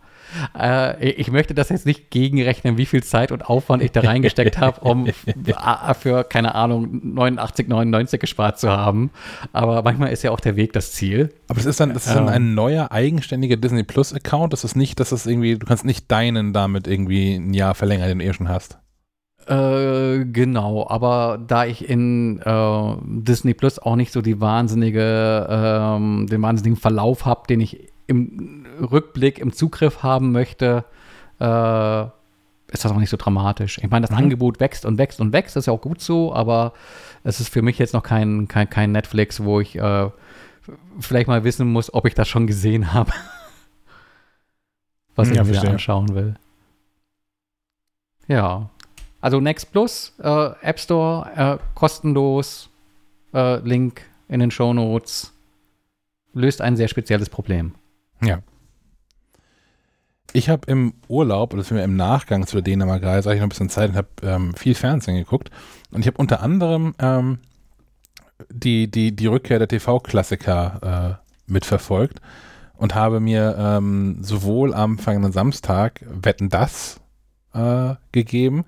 Speaker 2: Äh, ich möchte das jetzt nicht gegenrechnen, wie viel Zeit und Aufwand ich da reingesteckt habe, um für, keine Ahnung, 89, 99 gespart zu haben. Aber manchmal ist ja auch der Weg das Ziel.
Speaker 1: Aber das ist dann, das ist dann ein ähm. neuer, eigenständiger Disney Plus Account. Das ist nicht, dass das irgendwie, du kannst nicht deinen damit irgendwie ein Jahr verlängern, den du eh schon hast.
Speaker 2: Äh, genau, aber da ich in äh, Disney Plus auch nicht so die wahnsinnige, ähm, den wahnsinnigen Verlauf habe, den ich im Rückblick im Zugriff haben möchte, äh, ist das auch nicht so dramatisch. Ich meine, das mhm. Angebot wächst und wächst und wächst, das ist ja auch gut so, aber es ist für mich jetzt noch kein, kein, kein Netflix, wo ich äh, vielleicht mal wissen muss, ob ich das schon gesehen habe. was ich ja, mir verstehe. anschauen will. Ja. Also Next Plus, äh, App Store, äh, kostenlos, äh, Link in den Show Notes, löst ein sehr spezielles Problem.
Speaker 1: Ja. Ich habe im Urlaub, oder im Nachgang zu der Dänemark-Reise, ich noch ein bisschen Zeit und habe ähm, viel Fernsehen geguckt. Und ich habe unter anderem ähm, die, die, die Rückkehr der TV-Klassiker äh, mitverfolgt und habe mir ähm, sowohl am vergangenen Samstag Wetten das äh, gegeben,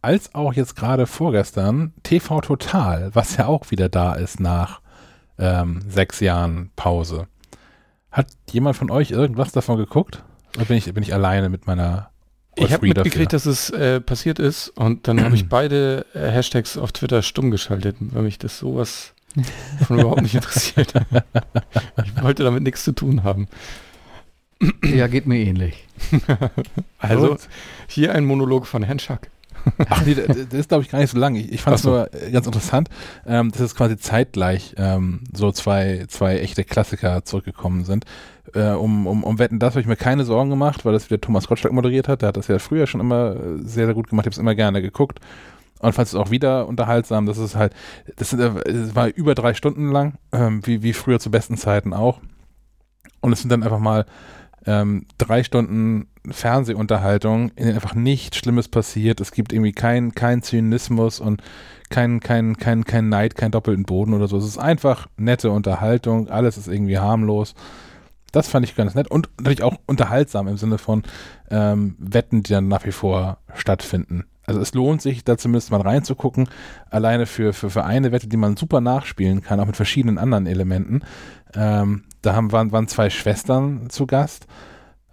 Speaker 1: als auch jetzt gerade vorgestern TV Total, was ja auch wieder da ist nach ähm, sechs Jahren Pause. Hat jemand von euch irgendwas davon geguckt? Oder bin ich, bin ich alleine mit meiner
Speaker 3: ich habe mitgekriegt, dass es äh, passiert ist und dann habe ich beide äh, Hashtags auf Twitter stumm geschaltet, weil mich das sowas von überhaupt nicht interessiert. ich wollte damit nichts zu tun haben.
Speaker 2: Ja, geht mir ähnlich.
Speaker 3: also, hier ein Monolog von Herrn Schack.
Speaker 1: Ach nee, das ist glaube ich gar nicht so lang. Ich, ich fand es so. nur äh, ganz interessant, ähm, dass es quasi zeitgleich ähm, so zwei, zwei echte Klassiker zurückgekommen sind. Äh, um, um, um Wetten, das habe ich mir keine Sorgen gemacht, weil das wieder Thomas Gottschalk moderiert hat. Der hat das ja früher schon immer äh, sehr, sehr gut gemacht. Ich habe es immer gerne geguckt. Und fand es auch wieder unterhaltsam. Das ist halt, das, sind, das war über drei Stunden lang, ähm, wie, wie früher zu besten Zeiten auch. Und es sind dann einfach mal ähm, drei Stunden Fernsehunterhaltung, in denen einfach nichts Schlimmes passiert. Es gibt irgendwie keinen kein Zynismus und kein, kein, kein, kein Neid, kein doppelten Boden oder so. Es ist einfach nette Unterhaltung, alles ist irgendwie harmlos. Das fand ich ganz nett und natürlich auch unterhaltsam im Sinne von ähm, Wetten, die dann nach wie vor stattfinden. Also es lohnt sich, da zumindest mal reinzugucken, alleine für, für, für eine Wette, die man super nachspielen kann, auch mit verschiedenen anderen Elementen. Ähm, da haben, waren, waren zwei Schwestern zu Gast.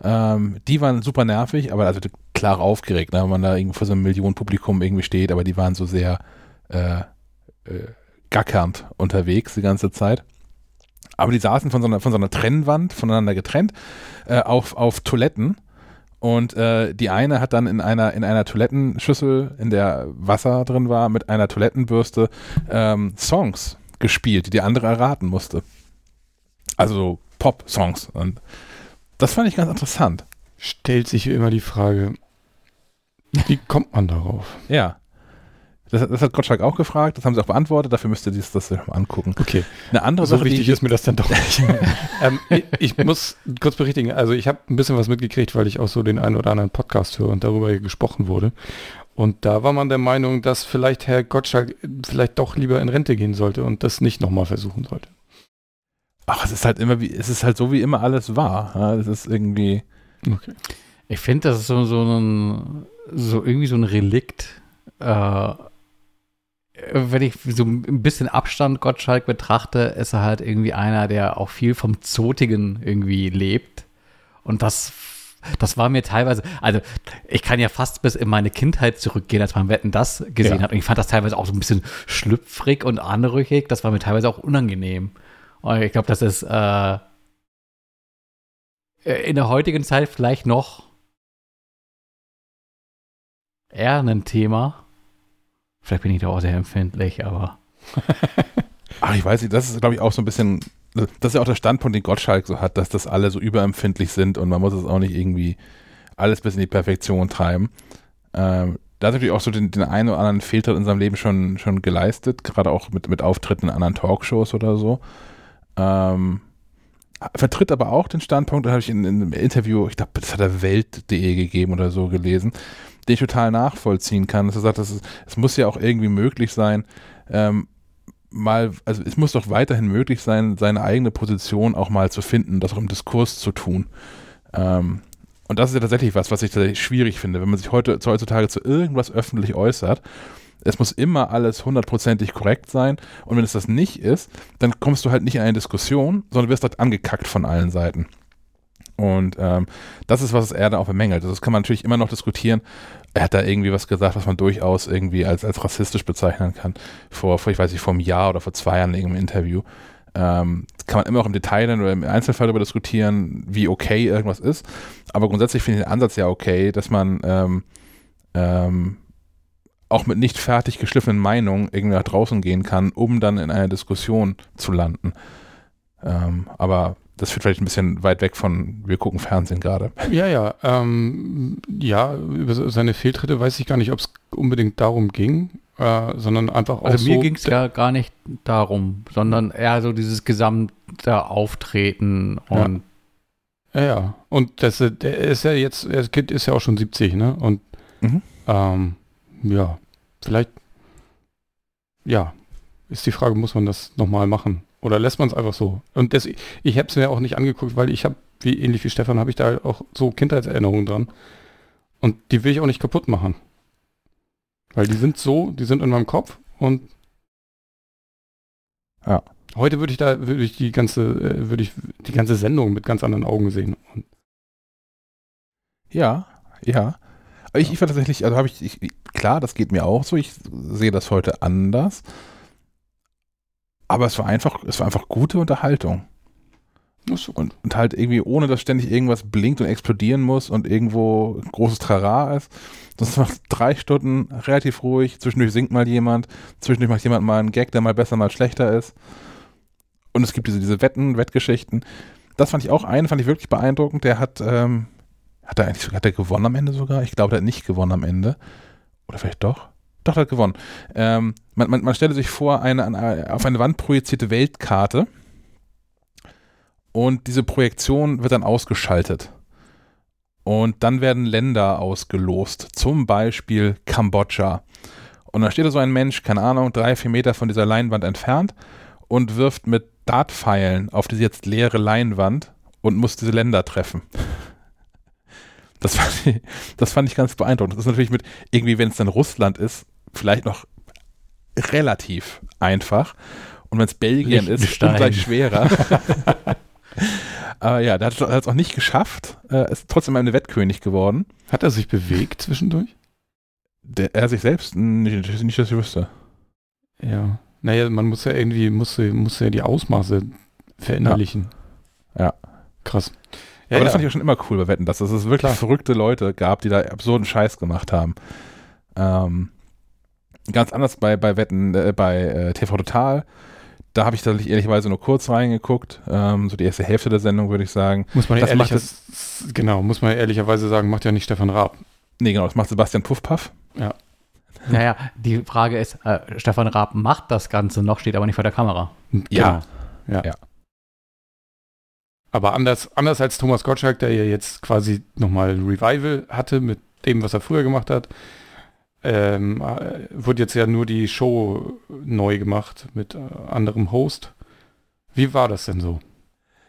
Speaker 1: Ähm, die waren super nervig, aber also klar aufgeregt, ne, wenn man da irgendwie vor so einem Millionenpublikum irgendwie steht, aber die waren so sehr äh, äh, gackernd unterwegs die ganze Zeit. Aber die saßen von so einer, von so einer Trennwand, voneinander getrennt, äh, auf, auf Toiletten. Und äh, die eine hat dann in einer, in einer Toilettenschüssel, in der Wasser drin war, mit einer Toilettenbürste ähm, Songs gespielt, die die andere erraten musste. Also Pop-Songs. Und das fand ich ganz interessant.
Speaker 3: Stellt sich immer die Frage, wie kommt man darauf?
Speaker 1: Ja. Das, das, hat Gottschalk auch gefragt, das haben sie auch beantwortet, dafür müsst ihr das, das mal angucken.
Speaker 3: Okay.
Speaker 1: Eine andere
Speaker 3: so Sache, wichtig ist mir das dann doch nicht. ähm, ich, ich, muss kurz berichtigen, also ich habe ein bisschen was mitgekriegt, weil ich auch so den einen oder anderen Podcast höre und darüber gesprochen wurde. Und da war man der Meinung, dass vielleicht Herr Gottschalk vielleicht doch lieber in Rente gehen sollte und das nicht nochmal versuchen sollte.
Speaker 1: Ach, es ist halt immer wie, es ist halt so, wie immer alles war. Ja, es ist irgendwie.
Speaker 2: Okay. Ich finde, das ist so, so ein, so irgendwie so ein Relikt. Äh, wenn ich so ein bisschen Abstand Gottschalk betrachte, ist er halt irgendwie einer, der auch viel vom Zotigen irgendwie lebt. Und das, das war mir teilweise, also ich kann ja fast bis in meine Kindheit zurückgehen, als man Wetten das gesehen ja. hat. Und ich fand das teilweise auch so ein bisschen schlüpfrig und anrüchig. Das war mir teilweise auch unangenehm. Und ich glaube, das ist äh, in der heutigen Zeit vielleicht noch eher ein Thema. Vielleicht bin ich da auch sehr empfindlich, aber.
Speaker 1: Ach, ich weiß nicht, das ist, glaube ich, auch so ein bisschen, das ist ja auch der Standpunkt, den Gottschalk so hat, dass das alle so überempfindlich sind und man muss es auch nicht irgendwie alles bis in die Perfektion treiben. Ähm, da hat natürlich auch so den, den einen oder anderen Fehltritt in seinem Leben schon, schon geleistet, gerade auch mit, mit Auftritten in anderen Talkshows oder so. Ähm, vertritt aber auch den Standpunkt, da habe ich in, in, einem Interview, ich glaube, das hat er Welt.de gegeben oder so gelesen, den ich total nachvollziehen kann. Dass er sagt, es muss ja auch irgendwie möglich sein, ähm, mal, also es muss doch weiterhin möglich sein, seine eigene Position auch mal zu finden, das auch im Diskurs zu tun. Ähm, und das ist ja tatsächlich was, was ich tatsächlich schwierig finde, wenn man sich heute heutzutage zu irgendwas öffentlich äußert es muss immer alles hundertprozentig korrekt sein. Und wenn es das nicht ist, dann kommst du halt nicht in eine Diskussion, sondern wirst halt angekackt von allen Seiten. Und ähm, das ist, was er da auch bemängelt. Also das kann man natürlich immer noch diskutieren. Er hat da irgendwie was gesagt, was man durchaus irgendwie als, als rassistisch bezeichnen kann. Vor, vor, ich weiß nicht, vor einem Jahr oder vor zwei Jahren in irgendeinem Interview. Ähm, kann man immer auch im Detail oder im Einzelfall darüber diskutieren, wie okay irgendwas ist. Aber grundsätzlich finde ich den Ansatz ja okay, dass man ähm, ähm, auch mit nicht fertig geschliffenen Meinungen irgendwie nach draußen gehen kann, um dann in einer Diskussion zu landen. Ähm, aber das führt vielleicht ein bisschen weit weg von, wir gucken Fernsehen gerade.
Speaker 3: Ja, ja. Ähm, ja, über seine Fehltritte weiß ich gar nicht, ob es unbedingt darum ging, äh, sondern einfach auch
Speaker 2: Also
Speaker 3: so
Speaker 2: mir ging es ja gar nicht darum, sondern eher so dieses gesamte Auftreten und
Speaker 3: ja, ja. Und das, der ist ja jetzt, das Kind ist ja auch schon 70, ne? Und mhm. ähm, ja, vielleicht, ja, ist die Frage, muss man das nochmal machen? Oder lässt man es einfach so? Und das, ich habe es mir auch nicht angeguckt, weil ich habe, wie ähnlich wie Stefan, habe ich da auch so Kindheitserinnerungen dran. Und die will ich auch nicht kaputt machen. Weil die sind so, die sind in meinem Kopf und ja. Heute würde ich da, würde ich die ganze, äh, würde ich die ganze Sendung mit ganz anderen Augen sehen. Und
Speaker 1: ja, ja. Ich, ich war tatsächlich, also habe ich, ich, klar, das geht mir auch so, ich sehe das heute anders. Aber es war einfach, es war einfach gute Unterhaltung. Und, und, halt irgendwie, ohne dass ständig irgendwas blinkt und explodieren muss und irgendwo großes Trara ist. Das war drei Stunden relativ ruhig. Zwischendurch singt mal jemand, zwischendurch macht jemand mal einen Gag, der mal besser, mal schlechter ist. Und es gibt diese, diese Wetten, Wettgeschichten. Das fand ich auch einen, fand ich wirklich beeindruckend. Der hat, ähm, hat er eigentlich hat er gewonnen am Ende sogar? Ich glaube, der hat nicht gewonnen am Ende. Oder vielleicht doch? Doch, hat gewonnen. Ähm, man, man, man stelle sich vor, eine, eine, auf eine Wand projizierte Weltkarte und diese Projektion wird dann ausgeschaltet. Und dann werden Länder ausgelost, zum Beispiel Kambodscha. Und dann steht da so ein Mensch, keine Ahnung, drei, vier Meter von dieser Leinwand entfernt und wirft mit Dartpfeilen auf diese jetzt leere Leinwand und muss diese Länder treffen. Das fand ich, das fand ich ganz beeindruckend. Das ist natürlich mit, irgendwie, wenn es dann Russland ist, vielleicht noch relativ einfach. Und wenn es Belgien ist, ungleich schwerer. Aber ja, der hat es auch nicht geschafft. Äh, ist trotzdem eine Wettkönig geworden.
Speaker 3: Hat er sich bewegt zwischendurch?
Speaker 1: Der, er sich selbst? Nicht, nicht, dass ich wüsste.
Speaker 3: Ja. Naja, man muss ja irgendwie, muss, muss ja die Ausmaße verinnerlichen.
Speaker 1: Ja. ja.
Speaker 3: Krass.
Speaker 1: Ja, Aber ja. das fand ich auch schon immer cool bei Wetten, dass es wirklich Klar. verrückte Leute gab, die da absurden Scheiß gemacht haben. Ähm, ganz anders bei, bei Wetten, äh, bei äh, TV Total. Da habe ich tatsächlich ehrlicherweise nur kurz reingeguckt. Ähm, so die erste Hälfte der Sendung, würde ich sagen.
Speaker 3: Muss man ja ehrlich, das, genau, muss man ehrlicherweise sagen, macht ja nicht Stefan Raab.
Speaker 1: Nee, genau, das macht Sebastian Puffpaff.
Speaker 2: Ja. Naja, die Frage ist, äh, Stefan Raab macht das Ganze noch, steht aber nicht vor der Kamera.
Speaker 1: Ja.
Speaker 3: Genau. Ja. ja. Aber anders, anders als Thomas Gottschalk, der ja jetzt quasi nochmal Revival hatte mit dem, was er früher gemacht hat, ähm, äh, wurde jetzt ja nur die Show neu gemacht mit äh, anderem Host. Wie war das denn so?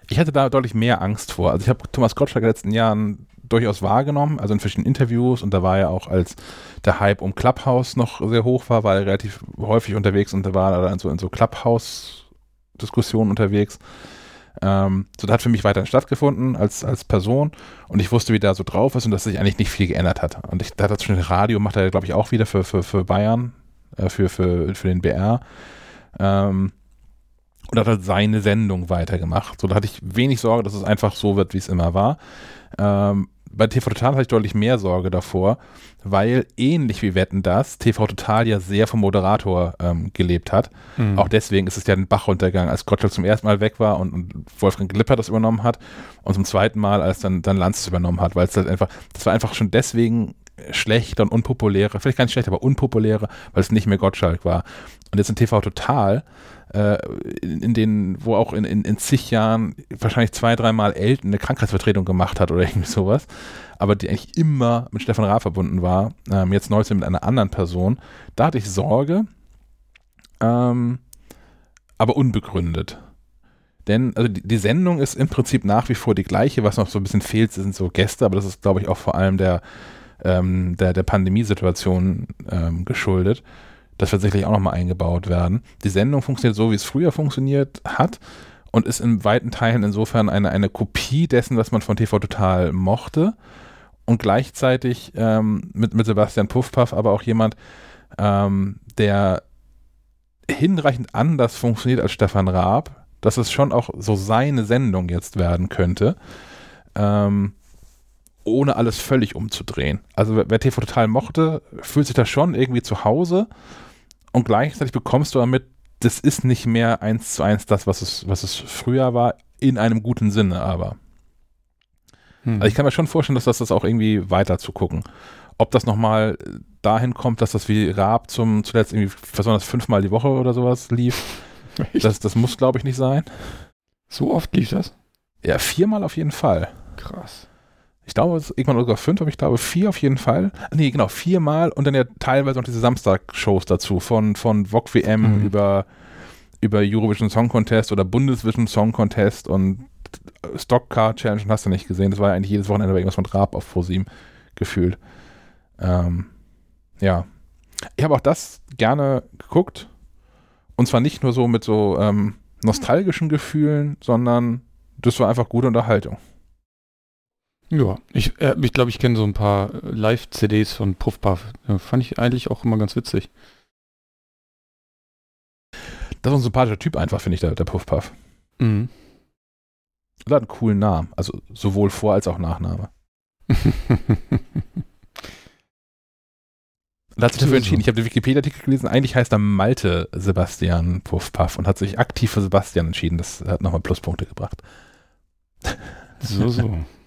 Speaker 1: Ich hatte da deutlich mehr Angst vor. Also ich habe Thomas Gottschalk in den letzten Jahren durchaus wahrgenommen, also in verschiedenen Interviews und da war er auch, als der Hype um Clubhouse noch sehr hoch war, war er relativ häufig unterwegs und da war er dann so in so Clubhouse-Diskussionen unterwegs. Ähm, so, das hat für mich weiterhin stattgefunden als, als Person und ich wusste, wie der so drauf ist und dass sich eigentlich nicht viel geändert hat. Und ich, da hat schon Radio, macht er, glaube ich, auch wieder für, für, für Bayern, äh, für, für, für den BR. Ähm, und hat halt seine Sendung weitergemacht. So, da hatte ich wenig Sorge, dass es einfach so wird, wie es immer war. Ähm, bei TV Total hatte ich deutlich mehr Sorge davor, weil ähnlich wie Wetten das, TV Total ja sehr vom Moderator ähm, gelebt hat. Mhm. Auch deswegen ist es ja den Bach runtergegangen, als Gottschalk zum ersten Mal weg war und, und Wolfgang Glipper das übernommen hat und zum zweiten Mal, als dann, dann Lanz es übernommen hat, weil es halt einfach, das war einfach schon deswegen schlechter und unpopulärer, vielleicht gar nicht schlecht, aber unpopulärer, weil es nicht mehr Gottschalk war. Und jetzt in TV Total äh, in, in denen, wo auch in, in, in zig Jahren wahrscheinlich zwei, dreimal Elton eine Krankheitsvertretung gemacht hat oder irgendwie sowas, aber die eigentlich immer mit Stefan Raab verbunden war, ähm, jetzt 19 mit einer anderen Person, da hatte ich Sorge, ähm, aber unbegründet. Denn also die, die, Sendung ist im Prinzip nach wie vor die gleiche, was noch so ein bisschen fehlt, sind so Gäste, aber das ist, glaube ich, auch vor allem der, ähm, der, der Pandemiesituation ähm, geschuldet. Das wird sicherlich auch nochmal eingebaut werden. Die Sendung funktioniert so, wie es früher funktioniert hat und ist in weiten Teilen insofern eine, eine Kopie dessen, was man von TV Total mochte und gleichzeitig ähm, mit, mit Sebastian Puffpaff aber auch jemand, ähm, der hinreichend anders funktioniert als Stefan Raab, dass es schon auch so seine Sendung jetzt werden könnte, ähm, ohne alles völlig umzudrehen. Also wer, wer TV Total mochte, fühlt sich da schon irgendwie zu Hause und gleichzeitig bekommst du damit, das ist nicht mehr eins zu eins das, was es, was es früher war, in einem guten Sinne aber. Hm. Also ich kann mir schon vorstellen, dass das, das auch irgendwie weiter zu gucken. Ob das nochmal dahin kommt, dass das wie Raab zum zuletzt irgendwie, das, fünfmal die Woche oder sowas lief, das, das muss, glaube ich, nicht sein.
Speaker 3: So oft lief das?
Speaker 1: Ja, viermal auf jeden Fall.
Speaker 3: Krass
Speaker 1: ich glaube, es ist irgendwann sogar fünf, aber ich glaube vier auf jeden Fall. Nee, genau, viermal und dann ja teilweise noch diese Samstag-Shows dazu, von, von VOG WM mhm. über, über Eurovision Song Contest oder Bundesvision Song Contest und Stockcar Challenge, hast du nicht gesehen. Das war ja eigentlich jedes Wochenende irgendwas von Raab auf ProSieben gefühlt. Ähm, ja. Ich habe auch das gerne geguckt. Und zwar nicht nur so mit so ähm, nostalgischen Gefühlen, sondern das war einfach gute Unterhaltung.
Speaker 3: Ja, ich äh, ich, glaube, ich kenne so ein paar Live-CDs von Puffpuff. Ja, fand ich eigentlich auch immer ganz witzig.
Speaker 1: Das ist ein sympathischer Typ einfach, finde ich, der, der Puffpuff. Mhm. Er hat einen coolen Namen. Also sowohl Vor- als auch Nachname. Und hat sich dafür entschieden. Ich habe den Wikipedia-Artikel gelesen. Eigentlich heißt er Malte Sebastian Puffpuff und hat sich aktiv für Sebastian entschieden. Das hat nochmal Pluspunkte gebracht.
Speaker 3: So, so.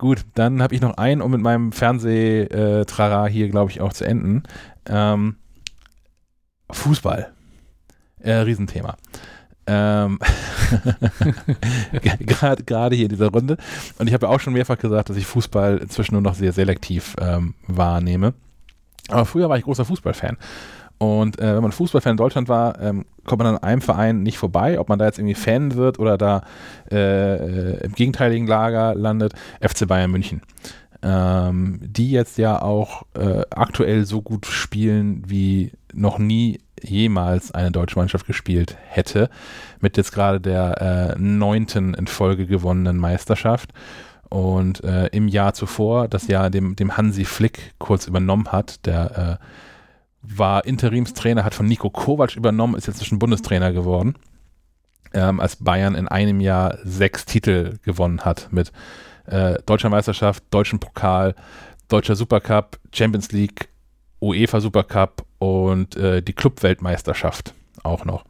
Speaker 1: Gut, dann habe ich noch einen, um mit meinem Fernseh-Trara hier, glaube ich, auch zu enden. Ähm, Fußball. Äh, Riesenthema. Ähm, Gerade hier in dieser Runde. Und ich habe ja auch schon mehrfach gesagt, dass ich Fußball inzwischen nur noch sehr selektiv ähm, wahrnehme. Aber früher war ich großer Fußballfan. Und äh, wenn man Fußballfan in Deutschland war, ähm, kommt man an einem Verein nicht vorbei, ob man da jetzt irgendwie Fan wird oder da äh, im gegenteiligen Lager landet, FC Bayern München. Ähm, die jetzt ja auch äh, aktuell so gut spielen wie noch nie jemals eine deutsche Mannschaft gespielt hätte, mit jetzt gerade der äh, neunten in Folge gewonnenen Meisterschaft. Und äh, im Jahr zuvor, das Jahr dem, dem Hansi Flick kurz übernommen hat, der äh, war Interimstrainer, hat von Nico Kovac übernommen, ist jetzt schon Bundestrainer geworden, ähm, als Bayern in einem Jahr sechs Titel gewonnen hat mit äh, Deutscher Meisterschaft, Deutschen Pokal, Deutscher Supercup, Champions League, UEFA Supercup und äh, die Clubweltmeisterschaft auch noch.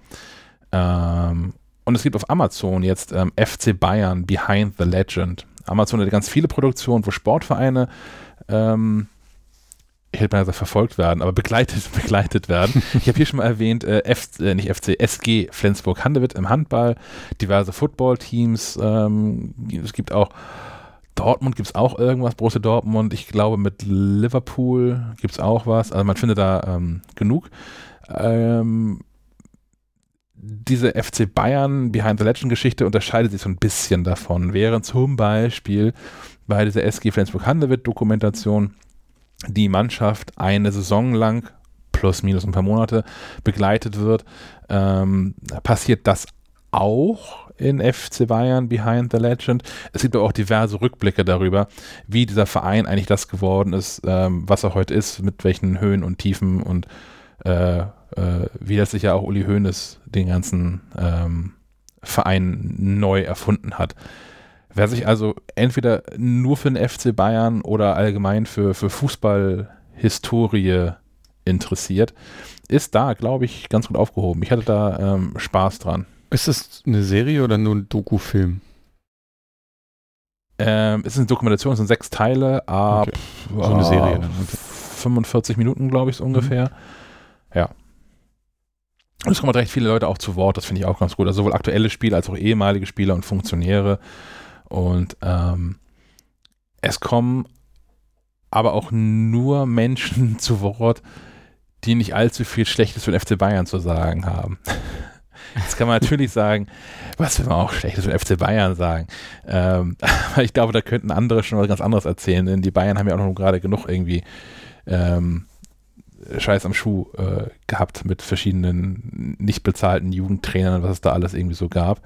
Speaker 1: Ähm, und es gibt auf Amazon jetzt ähm, FC Bayern Behind the Legend. Amazon hat ganz viele Produktionen, wo Sportvereine ähm, ich hätte mal gesagt, verfolgt werden, aber begleitet, begleitet werden. Ich habe hier schon mal erwähnt, äh, F, äh, nicht FC, SG Flensburg-Handewitt im Handball, diverse Football-Teams. Ähm, es gibt auch Dortmund gibt es auch irgendwas, Borussia Dortmund. Ich glaube, mit Liverpool gibt es auch was. Also man findet da ähm, genug. Ähm, diese FC Bayern Behind the Legend Geschichte unterscheidet sich so ein bisschen davon. Während zum Beispiel bei dieser SG Flensburg-Handewitt Dokumentation die Mannschaft eine Saison lang plus minus ein paar Monate begleitet wird, ähm, passiert das auch in FC Bayern Behind the Legend. Es gibt aber auch diverse Rückblicke darüber, wie dieser Verein eigentlich das geworden ist, ähm, was er heute ist, mit welchen Höhen und Tiefen und äh, äh, wie das sich ja auch Uli Hoeneß den ganzen ähm, Verein neu erfunden hat. Wer sich also entweder nur für den FC Bayern oder allgemein für, für Fußballhistorie interessiert, ist da, glaube ich, ganz gut aufgehoben. Ich hatte da ähm, Spaß dran.
Speaker 3: Ist das eine Serie oder nur ein Dokufilm?
Speaker 1: Ähm, es ist eine Dokumentation, es sind sechs Teile, ab okay.
Speaker 3: so eine Serie. Dann.
Speaker 1: 45 Minuten, glaube ich, so ungefähr. Mhm. Ja. Und es kommen recht viele Leute auch zu Wort, das finde ich auch ganz gut. Also sowohl aktuelle Spieler als auch ehemalige Spieler und Funktionäre. Und ähm, es kommen aber auch nur Menschen zu Wort, die nicht allzu viel Schlechtes für den FC Bayern zu sagen haben. Jetzt kann man natürlich sagen, was will man auch Schlechtes für den FC Bayern sagen. Ähm, ich glaube, da könnten andere schon was ganz anderes erzählen, denn die Bayern haben ja auch noch gerade genug irgendwie ähm, Scheiß am Schuh äh, gehabt mit verschiedenen nicht bezahlten Jugendtrainern, was es da alles irgendwie so gab.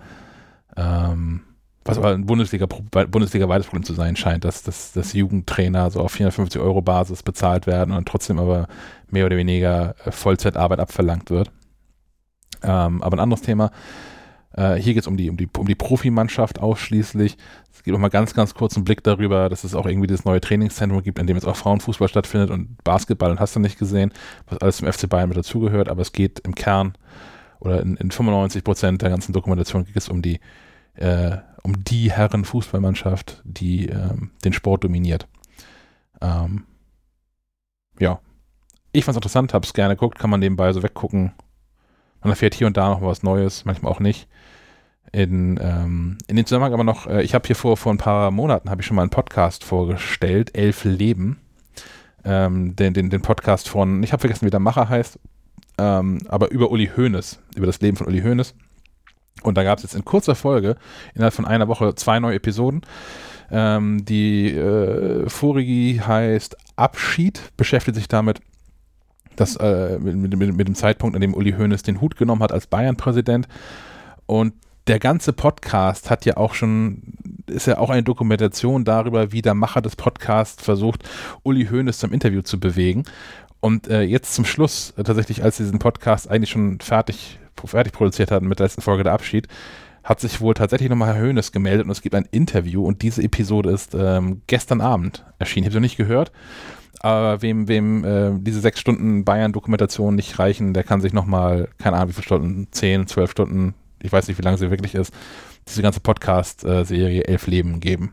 Speaker 1: Ähm, was aber ein Bundesliga, Bundesliga weites Problem zu sein scheint, dass, dass, dass Jugendtrainer so auf 450 Euro Basis bezahlt werden und trotzdem aber mehr oder weniger äh, Vollzeitarbeit abverlangt wird. Ähm, aber ein anderes Thema. Äh, hier geht es um die, um die, um die Profimannschaft ausschließlich. Es gibt auch mal ganz, ganz kurz einen Blick darüber, dass es auch irgendwie das neue Trainingszentrum gibt, in dem jetzt auch Frauenfußball stattfindet und Basketball und hast du nicht gesehen, was alles zum FC Bayern mit dazugehört. Aber es geht im Kern oder in, in 95 Prozent der ganzen Dokumentation geht es um die äh, um die Herrenfußballmannschaft, die ähm, den Sport dominiert. Ähm, ja. Ich fand es interessant, habe es gerne geguckt, kann man nebenbei so weggucken. Man erfährt hier und da noch was Neues, manchmal auch nicht. In, ähm, in dem Zusammenhang aber noch, äh, ich habe hier vor, vor ein paar Monaten, ich schon mal einen Podcast vorgestellt, Elf Leben. Ähm, den, den, den Podcast von, ich habe vergessen, wie der Macher heißt, ähm, aber über Uli Hoeneß, über das Leben von Uli Hoeneß. Und da gab es jetzt in kurzer Folge, innerhalb von einer Woche, zwei neue Episoden. Ähm, die äh, vorige heißt Abschied, beschäftigt sich damit, dass, äh, mit, mit, mit, dem Zeitpunkt, an dem Uli Hoeneß den Hut genommen hat als Bayern-Präsident. Und der ganze Podcast hat ja auch schon, ist ja auch eine Dokumentation darüber, wie der Macher des Podcasts versucht, Uli Hoeneß zum Interview zu bewegen. Und äh, jetzt zum Schluss, äh, tatsächlich, als sie diesen Podcast eigentlich schon fertig fertig produziert hatten mit der letzten Folge der Abschied, hat sich wohl tatsächlich nochmal Herr Höhnes gemeldet und es gibt ein Interview und diese Episode ist ähm, gestern Abend erschienen. Sie noch nicht gehört, aber wem, wem äh, diese sechs Stunden Bayern-Dokumentation nicht reichen, der kann sich nochmal, keine Ahnung wie viele Stunden, zehn, zwölf Stunden, ich weiß nicht, wie lange sie wirklich ist, diese ganze Podcast-Serie Elf Leben geben.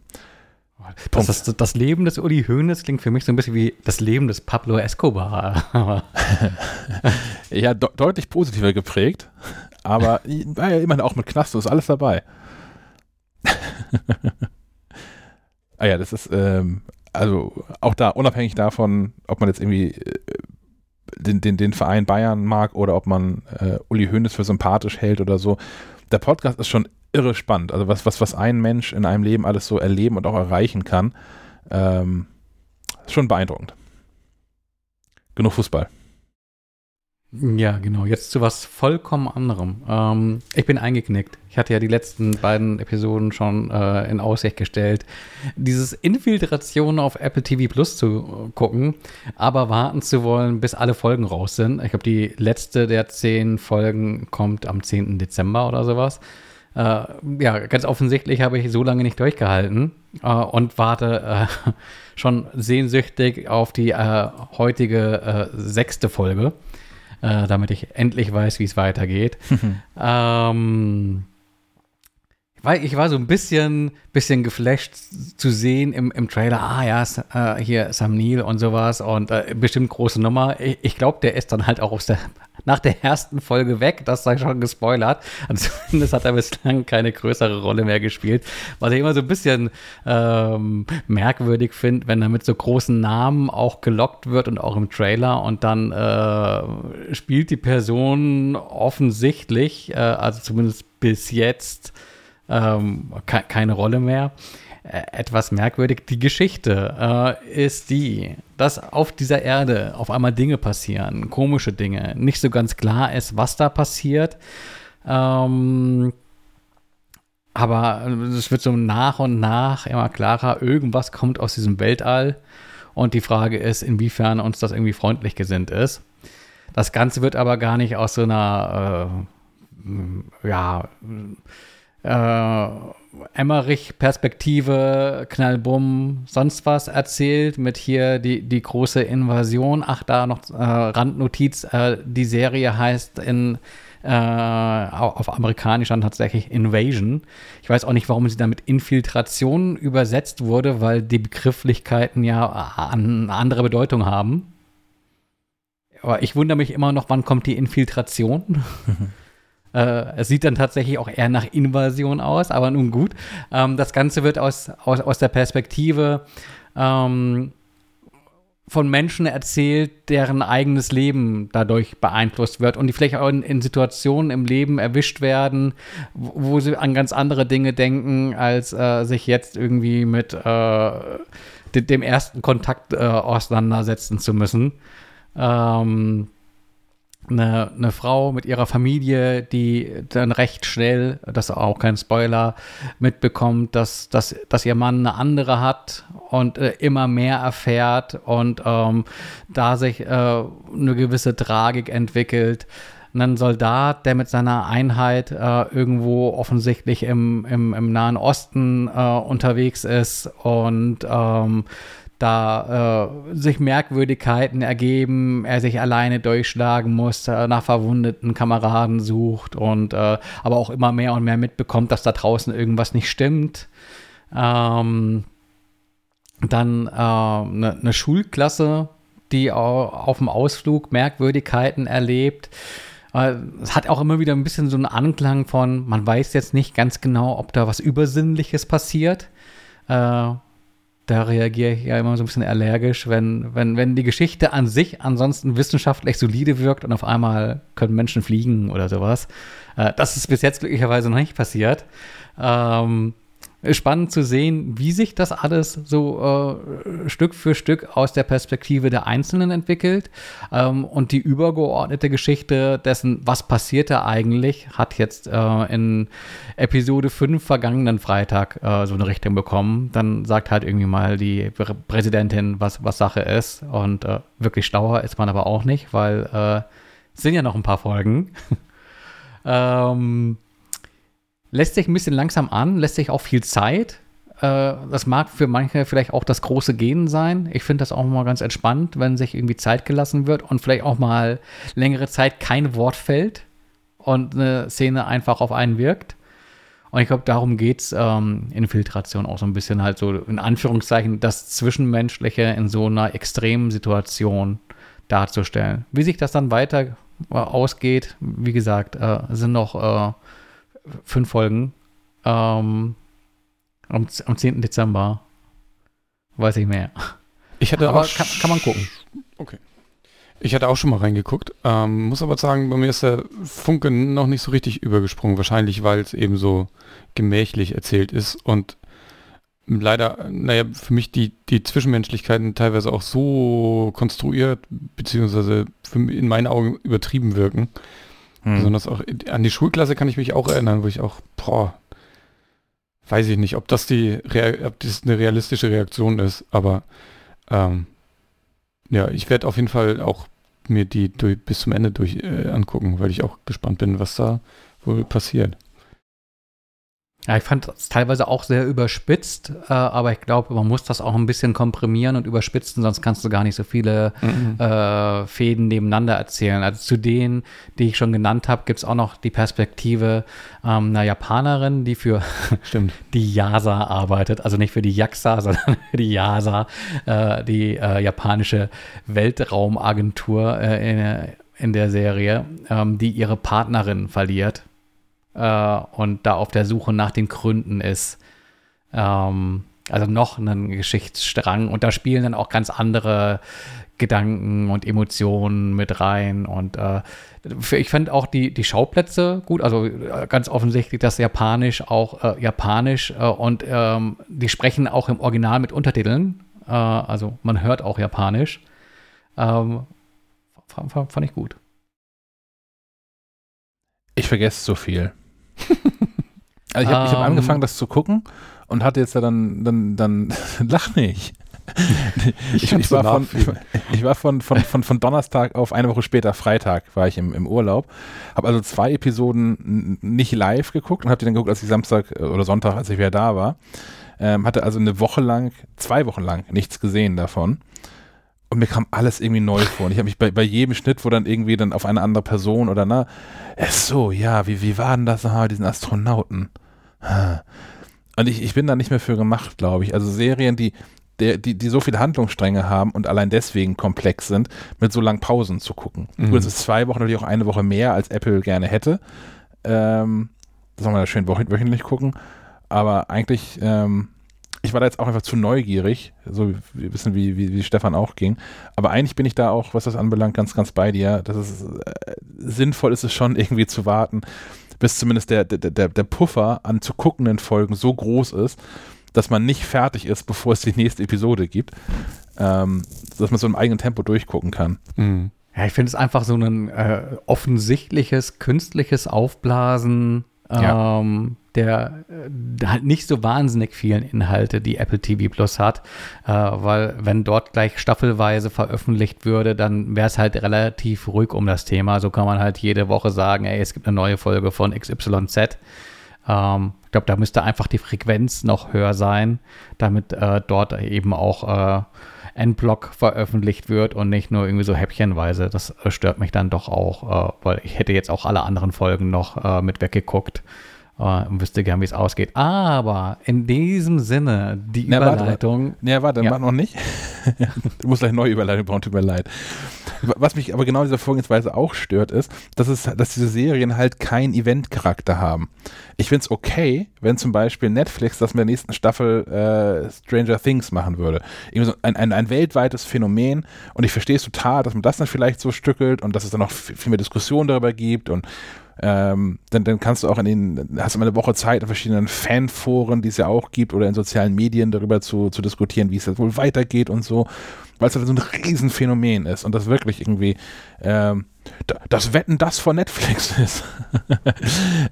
Speaker 2: Das, das, das, Leben des Uli Hoeneß klingt für mich so ein bisschen wie das Leben des Pablo Escobar.
Speaker 1: ja, de deutlich positiver geprägt, Aber war ja immerhin auch mit Knast, ist alles dabei. ah ja, das ist, ähm, also auch da, unabhängig davon, ob man jetzt irgendwie äh, den, den, den Verein Bayern mag oder ob man äh, Uli Hoeneß für sympathisch hält oder so. Der Podcast ist schon irre spannend. Also was, was, was ein Mensch in einem Leben alles so erleben und auch erreichen kann, ähm, schon beeindruckend. Genug Fußball.
Speaker 2: Ja, genau. Jetzt zu was vollkommen anderem. Ähm, ich bin eingeknickt. Ich hatte ja die letzten beiden Episoden schon äh, in Aussicht gestellt, dieses Infiltration auf Apple TV Plus zu gucken, aber warten zu wollen, bis alle Folgen raus sind. Ich glaube, die letzte der zehn Folgen kommt am 10. Dezember oder sowas. Äh, ja, ganz offensichtlich habe ich so lange nicht durchgehalten äh, und warte äh, schon sehnsüchtig auf die äh, heutige sechste Folge äh, damit ich endlich weiß, wie es weitergeht. ähm, weil ich war so ein bisschen, bisschen geflasht zu sehen im, im Trailer, ah ja, äh, hier Sam Neill und sowas und äh, bestimmt große Nummer. Ich, ich glaube, der ist dann halt auch aus der, nach der ersten Folge weg, das sei schon gespoilert. Und zumindest hat er bislang keine größere Rolle mehr gespielt. Was ich immer so ein bisschen ähm, merkwürdig finde, wenn er mit so großen Namen auch gelockt wird und auch im Trailer und dann äh, spielt die Person offensichtlich, äh, also zumindest bis jetzt, ähm, ke keine Rolle mehr. Etwas merkwürdig. Die Geschichte äh, ist die, dass auf dieser Erde auf einmal Dinge passieren, komische Dinge, nicht so ganz klar ist, was da passiert. Ähm, aber es wird so nach und nach immer klarer, irgendwas kommt aus diesem Weltall. Und die Frage ist, inwiefern uns das irgendwie freundlich gesinnt ist. Das Ganze wird aber gar nicht aus so einer, äh, ja, äh, Emmerich-Perspektive, Knallbumm, sonst was erzählt, mit hier die, die große Invasion. Ach, da noch äh, Randnotiz, äh, die Serie heißt in äh, auf amerikanisch dann tatsächlich Invasion. Ich weiß auch nicht, warum sie damit Infiltration übersetzt wurde, weil die Begrifflichkeiten ja eine andere Bedeutung haben. Aber ich wundere mich immer noch, wann kommt die Infiltration? Äh, es sieht dann tatsächlich auch eher nach Invasion aus, aber nun gut. Ähm, das Ganze wird aus, aus, aus der Perspektive ähm, von Menschen erzählt, deren eigenes Leben dadurch beeinflusst wird und die vielleicht auch in, in Situationen im Leben erwischt werden, wo, wo, sie an ganz andere Dinge denken, als äh, sich jetzt irgendwie mit äh, dem ersten Kontakt äh, auseinandersetzen zu müssen. Ähm, eine, eine Frau mit ihrer Familie, die dann recht schnell, das ist auch kein Spoiler, mitbekommt, dass, dass, dass ihr Mann eine andere hat und äh, immer mehr erfährt und ähm, da sich äh, eine gewisse Tragik entwickelt. Ein Soldat, der mit seiner Einheit äh, irgendwo offensichtlich im, im, im Nahen Osten äh, unterwegs ist und ähm, da äh, sich Merkwürdigkeiten ergeben, er sich alleine durchschlagen muss, äh, nach verwundeten Kameraden sucht und äh, aber auch immer mehr und mehr mitbekommt, dass da draußen irgendwas nicht stimmt. Ähm, dann eine äh, ne Schulklasse, die auf dem Ausflug Merkwürdigkeiten erlebt. Äh, es hat auch immer wieder ein bisschen so einen Anklang von, man weiß jetzt nicht ganz genau, ob da was Übersinnliches passiert. Da reagiere ich ja immer so ein bisschen allergisch, wenn, wenn, wenn die Geschichte an sich ansonsten wissenschaftlich solide wirkt und auf einmal können Menschen fliegen oder sowas. Äh, das ist bis jetzt glücklicherweise noch nicht passiert. Ähm, spannend zu sehen, wie sich das alles so äh, Stück für Stück aus der Perspektive der Einzelnen entwickelt. Ähm, und die übergeordnete Geschichte dessen, was passierte eigentlich, hat jetzt äh, in Episode 5 vergangenen Freitag äh, so eine Richtung bekommen. Dann sagt halt irgendwie mal die Präsidentin, was, was Sache ist. Und äh, wirklich schlauer ist man aber auch nicht, weil äh, es sind ja noch ein paar Folgen. ähm, lässt sich ein bisschen langsam an, lässt sich auch viel Zeit. Äh, das mag für manche vielleicht auch das große Gehen sein. Ich finde das auch mal ganz entspannt, wenn sich irgendwie Zeit gelassen wird und vielleicht auch mal längere Zeit kein Wort fällt und eine Szene einfach auf einen wirkt. Und ich glaube, darum geht es ähm, Infiltration auch so ein bisschen halt so in Anführungszeichen das Zwischenmenschliche in so einer extremen Situation darzustellen. Wie sich das dann weiter äh, ausgeht. Wie gesagt, äh, sind noch äh, fünf Folgen. Ähm, am, am 10. Dezember. Weiß ich mehr.
Speaker 3: Ich hatte
Speaker 2: aber
Speaker 3: auch
Speaker 2: kann, kann man gucken.
Speaker 3: Okay. Ich hatte auch schon mal reingeguckt, ähm, muss aber sagen, bei mir ist der Funke noch nicht so richtig übergesprungen. Wahrscheinlich, weil es eben so gemächlich erzählt ist und leider, naja, für mich die, die Zwischenmenschlichkeiten teilweise auch so konstruiert, beziehungsweise in meinen Augen übertrieben wirken. Hm. Besonders auch an die Schulklasse kann ich mich auch erinnern, wo ich auch, boah, weiß ich nicht, ob das die ob das eine realistische Reaktion ist, aber ähm, ja, ich werde auf jeden Fall auch mir die durch, bis zum Ende durch äh, angucken, weil ich auch gespannt bin, was da wohl passiert.
Speaker 2: Ja, ich fand es teilweise auch sehr überspitzt, äh, aber ich glaube, man muss das auch ein bisschen komprimieren und überspitzen, sonst kannst du gar nicht so viele mhm. äh, Fäden nebeneinander erzählen. Also zu denen, die ich schon genannt habe, gibt es auch noch die Perspektive ähm, einer Japanerin, die für die JASA arbeitet, also nicht für die JAXA, sondern für die JASA, äh, die äh, japanische Weltraumagentur äh, in, in, der Serie, ähm, die ihre Partnerin verliert äh, und da auf der Suche nach den Gründen ist. Ähm, also noch einen Geschichtsstrang und da spielen dann auch ganz andere Gedanken und Emotionen mit rein und äh, ich fand auch die, die Schauplätze gut, also äh, ganz offensichtlich das Japanisch auch äh, Japanisch äh, und ähm, die sprechen auch im Original mit Untertiteln, äh, also man hört auch Japanisch. Ähm, fand, fand ich gut.
Speaker 1: Ich vergesse so viel. also ich habe um, hab ähm. angefangen, das zu gucken und hatte jetzt ja dann, dann, dann lach nicht. ich, ich, war von, ich, war von, von, von, von Donnerstag auf eine Woche später, Freitag, war ich im, im Urlaub. Habe also zwei Episoden nicht live geguckt und habe die dann geguckt, als ich Samstag äh, oder Sonntag, als ich wieder da war. Ähm, hatte also eine Woche lang, zwei Wochen lang nichts gesehen davon. Und mir kam alles irgendwie neu vor. Und ich habe mich bei, bei jedem Schnitt, wo dann irgendwie dann auf eine andere Person oder na, ach so, ja, wie, wie war denn das ah, diesen Astronauten? Und ich, ich bin da nicht mehr für gemacht, glaube ich. Also Serien, die, der, die, die so viele Handlungsstränge haben und allein deswegen komplex sind, mit so langen Pausen zu gucken. Mhm. Gut, es ist zwei Wochen, natürlich auch eine Woche mehr, als Apple gerne hätte. Ähm, das soll man ja schön wöchentlich gucken. Aber eigentlich ähm, ich war da jetzt auch einfach zu neugierig, so ein bisschen wie, wie, wie Stefan auch ging. Aber eigentlich bin ich da auch, was das anbelangt, ganz, ganz bei dir. Das ist äh, sinnvoll ist es schon, irgendwie zu warten, bis zumindest der, der, der, der Puffer an zu guckenden Folgen so groß ist, dass man nicht fertig ist, bevor es die nächste Episode gibt. Ähm, dass man so im eigenen Tempo durchgucken kann.
Speaker 2: Mhm. Ja, ich finde es einfach so ein äh, offensichtliches, künstliches Aufblasen ähm, der äh, halt nicht so wahnsinnig vielen Inhalte, die Apple TV Plus hat, äh, weil wenn dort gleich staffelweise veröffentlicht würde, dann wäre es halt relativ ruhig um das Thema. So kann man halt jede Woche sagen, ey, es gibt eine neue Folge von XYZ. Ähm, ich glaube, da müsste einfach die Frequenz noch höher sein, damit äh, dort eben auch äh, Endblock veröffentlicht wird und nicht nur irgendwie so häppchenweise. Das äh, stört mich dann doch auch, äh, weil ich hätte jetzt auch alle anderen Folgen noch äh, mit weggeguckt äh, und wüsste gern, wie es ausgeht. Aber in diesem Sinne, die Na, Überleitung.
Speaker 1: Warte, ja, warte, ja. noch nicht. du musst gleich eine neue Überleitung brauchen, tut mir leid. Was mich aber genau in dieser Vorgehensweise auch stört, ist, dass, es, dass diese Serien halt keinen Event-Charakter haben. Ich finde es okay, wenn zum Beispiel Netflix das mit der nächsten Staffel äh, Stranger Things machen würde. So ein, ein, ein weltweites Phänomen und ich verstehe es total, dass man das dann vielleicht so stückelt und dass es dann noch viel mehr Diskussion darüber gibt und ähm, dann, dann kannst du auch in den, hast du mal eine Woche Zeit, in verschiedenen Fanforen, die es ja auch gibt, oder in sozialen Medien darüber zu, zu diskutieren, wie es jetzt wohl weitergeht und so, weil es halt so ein Riesenphänomen ist und das wirklich irgendwie ähm, das Wetten das von Netflix ist.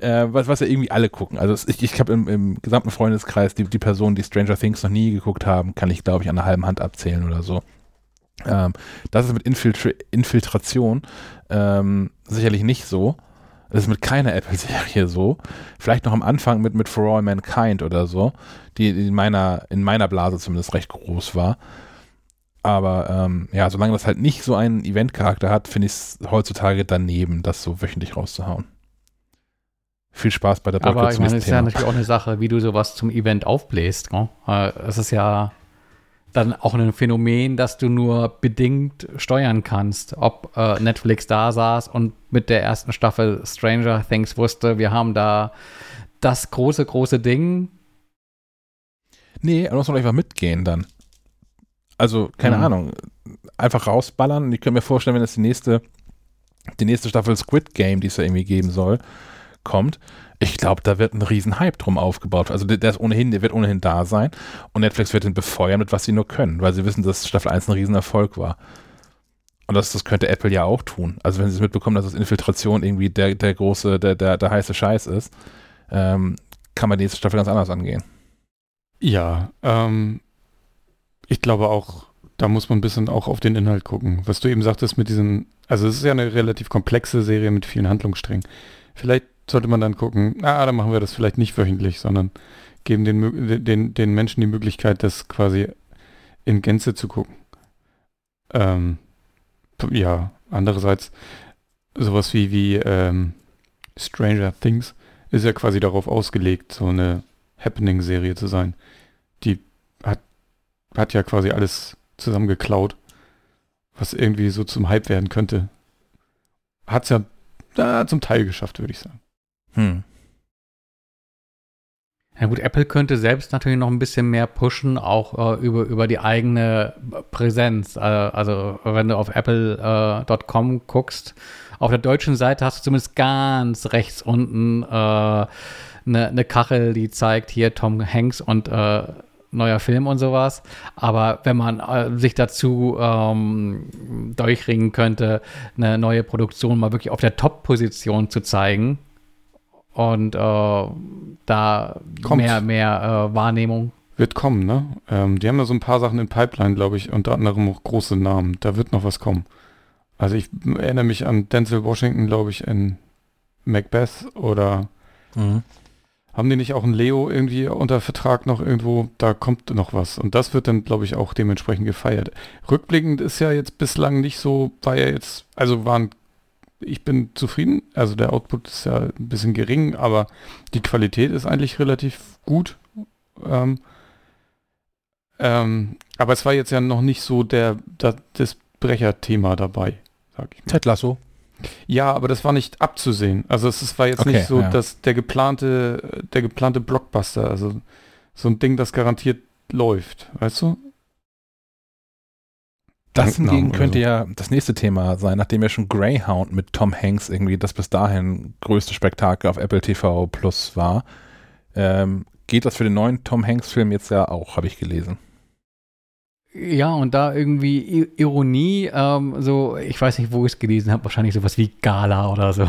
Speaker 1: äh, was, was ja irgendwie alle gucken. Also ich, ich habe im, im, gesamten Freundeskreis die, die Personen, die Stranger Things noch nie geguckt haben, kann ich glaube ich an einer halben Hand abzählen oder so. Ähm, das ist mit Infiltra Infiltration ähm, sicherlich nicht so. Das ist mit keiner Apple-Serie so. Vielleicht noch am Anfang mit, mit For All Mankind oder so, die in meiner, in meiner Blase zumindest recht groß war. Aber ähm, ja, solange das halt nicht so einen Event-Charakter hat, finde ich es heutzutage daneben, das so wöchentlich rauszuhauen. Viel Spaß bei der
Speaker 2: Brücke Aber ich meine, es ist ja natürlich auch eine Sache, wie du sowas zum Event aufbläst. Ne? Es ist ja dann auch ein Phänomen, das du nur bedingt steuern kannst. Ob äh, Netflix da saß und mit der ersten Staffel Stranger Things wusste, wir haben da das große, große Ding.
Speaker 1: Nee, da muss man einfach mitgehen dann. Also, keine mhm. Ahnung. Einfach rausballern. Ich könnte mir vorstellen, wenn es die nächste, die nächste Staffel Squid Game, die es ja irgendwie geben soll, kommt, ich glaube, da wird ein riesen Hype drum aufgebaut. Also der, der, ist ohnehin, der wird ohnehin da sein und Netflix wird ihn befeuern mit was sie nur können, weil sie wissen, dass Staffel 1 ein Riesenerfolg war. Und das, das könnte Apple ja auch tun. Also wenn sie es mitbekommen, dass das Infiltration irgendwie der, der große, der, der, der heiße Scheiß ist, ähm, kann man die nächste Staffel ganz anders angehen.
Speaker 3: Ja, ähm, ich glaube auch, da muss man ein bisschen auch auf den Inhalt gucken. Was du eben sagtest mit diesen, also es ist ja eine relativ komplexe Serie mit vielen Handlungssträngen. Vielleicht sollte man dann gucken, ah, dann machen wir das vielleicht nicht wöchentlich, sondern geben den, den, den Menschen die Möglichkeit, das quasi in Gänze zu gucken. Ähm, ja, andererseits sowas wie, wie ähm, Stranger Things ist ja quasi darauf ausgelegt, so eine Happening-Serie zu sein. Die hat, hat ja quasi alles zusammengeklaut, was irgendwie so zum Hype werden könnte. Hat es ja da zum Teil geschafft, würde ich sagen. Hm.
Speaker 2: Ja gut, Apple könnte selbst natürlich noch ein bisschen mehr pushen, auch äh, über, über die eigene Präsenz. Äh, also wenn du auf apple.com äh, guckst, auf der deutschen Seite hast du zumindest ganz rechts unten eine äh, ne Kachel, die zeigt hier Tom Hanks und äh, neuer Film und sowas. Aber wenn man äh, sich dazu ähm, durchringen könnte, eine neue Produktion mal wirklich auf der Top-Position zu zeigen, und äh, da Kommt. mehr, mehr äh, Wahrnehmung.
Speaker 3: Wird kommen, ne? Ähm, die haben ja so ein paar Sachen in Pipeline, glaube ich, unter anderem auch große Namen. Da wird noch was kommen. Also ich erinnere mich an Denzel Washington, glaube ich, in Macbeth oder mhm. haben die nicht auch einen Leo irgendwie unter Vertrag noch irgendwo? Da kommt noch was. Und das wird dann, glaube ich, auch dementsprechend gefeiert. Rückblickend ist ja jetzt bislang nicht so, war ja jetzt, also waren ich bin zufrieden. Also der Output ist ja ein bisschen gering, aber die Qualität ist eigentlich relativ gut. Ähm, ähm, aber es war jetzt ja noch nicht so der, der das Brecherthema dabei,
Speaker 1: sag ich mal. Ted Lasso.
Speaker 3: Ja, aber das war nicht abzusehen. Also es war jetzt okay, nicht so, ja. dass der geplante, der geplante Blockbuster, also so ein Ding, das garantiert läuft, weißt du?
Speaker 1: Das hingegen könnte so. ja das nächste Thema sein, nachdem ja schon Greyhound mit Tom Hanks irgendwie das bis dahin größte Spektakel auf Apple TV Plus war. Ähm, geht das für den neuen Tom Hanks-Film jetzt ja auch, habe ich gelesen.
Speaker 2: Ja, und da irgendwie Ironie, ähm, so, ich weiß nicht, wo ich es gelesen habe, wahrscheinlich sowas wie Gala oder so.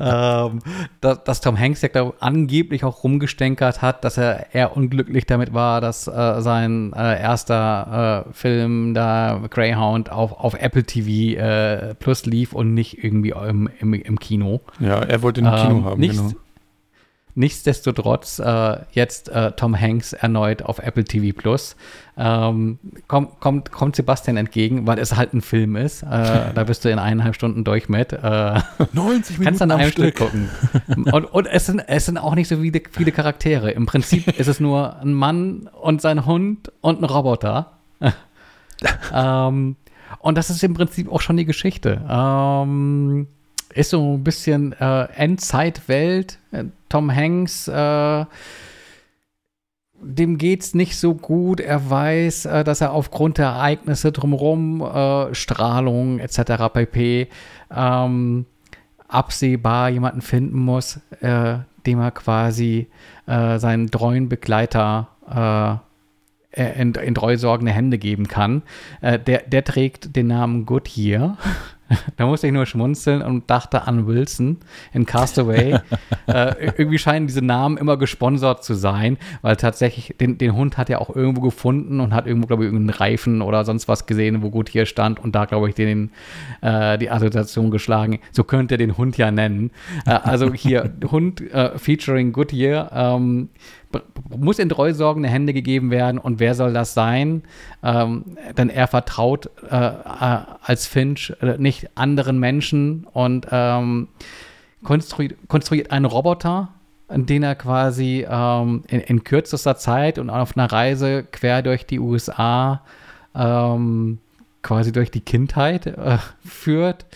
Speaker 2: ähm, dass, dass, Tom Hanks ja glaub, angeblich auch rumgestänkert hat, dass er eher unglücklich damit war, dass äh, sein äh, erster äh, Film da Greyhound auf, auf Apple TV äh, Plus lief und nicht irgendwie im, im, im Kino.
Speaker 3: Ja, er wollte den Kino
Speaker 2: ähm,
Speaker 3: haben,
Speaker 2: nicht, genau. Nichtsdestotrotz äh, jetzt äh, Tom Hanks erneut auf Apple TV Plus. Ähm, kommt, kommt, kommt Sebastian entgegen, weil es halt ein Film ist. Äh, da bist du in eineinhalb Stunden durch mit. Äh,
Speaker 1: 90 Minuten
Speaker 2: kannst dann einem Stück gucken. Und, und, es, sind, es sind auch nicht so viele, viele Charaktere. Im Prinzip ist es nur ein Mann und sein Hund und ein Roboter. ähm, und das ist im Prinzip auch schon die Geschichte. Ähm, ist so ein bisschen äh, Endzeitwelt. Äh, Tom Hanks, äh, dem geht's nicht so gut. Er weiß, äh, dass er aufgrund der Ereignisse drumherum, äh, Strahlung etc. pp. Ähm, absehbar jemanden finden muss, äh, dem er quasi äh, seinen treuen Begleiter in, in treusorgende Hände geben kann. der, der trägt den Namen Goodyear. da musste ich nur schmunzeln und dachte an Wilson in Castaway. äh, irgendwie scheinen diese Namen immer gesponsert zu sein, weil tatsächlich den, den Hund hat er auch irgendwo gefunden und hat irgendwo, glaube ich, irgendeinen Reifen oder sonst was gesehen, wo gut hier stand und da, glaube ich, den, äh, die Assoziation geschlagen. So könnte er den Hund ja nennen. Äh, also hier Hund äh, featuring Goodyear. Ähm, muss in treusorgende Hände gegeben werden und wer soll das sein? Ähm, denn er vertraut äh, äh, als Finch äh, nicht anderen Menschen und ähm, konstruiert, konstruiert einen Roboter, den er quasi ähm, in, in, kürzester Zeit und auf einer Reise quer durch die USA ähm, quasi durch die Kindheit äh, führt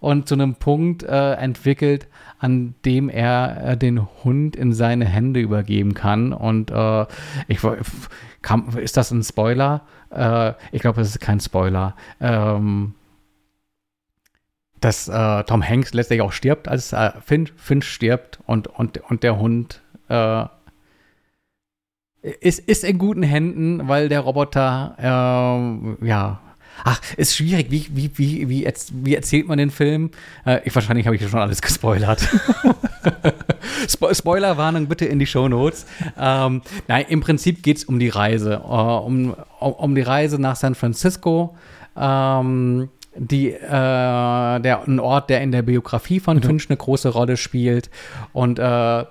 Speaker 2: und zu einem Punkt äh, entwickelt, an dem er äh, den Hund in seine Hände übergeben kann. Und äh, ich kann, ist das ein Spoiler? Äh, ich glaube, es ist kein Spoiler. Ähm, dass äh, Tom Hanks letztlich auch stirbt, als äh, Finch, Finch stirbt und, und, und der Hund äh, ist, ist in guten Händen, weil der Roboter äh, ja Ach, ist schwierig. Wie, wie, wie, wie, wie erzählt man den Film? Äh, ich, wahrscheinlich habe ich schon alles gespoilert. Spo Spoilerwarnung bitte in die Show Notes. Ähm, nein, im Prinzip geht es um die Reise. Uh, um, um die Reise nach San Francisco. Ähm, die, äh, der, ein Ort, der in der Biografie von mhm. Finch eine große Rolle spielt und äh,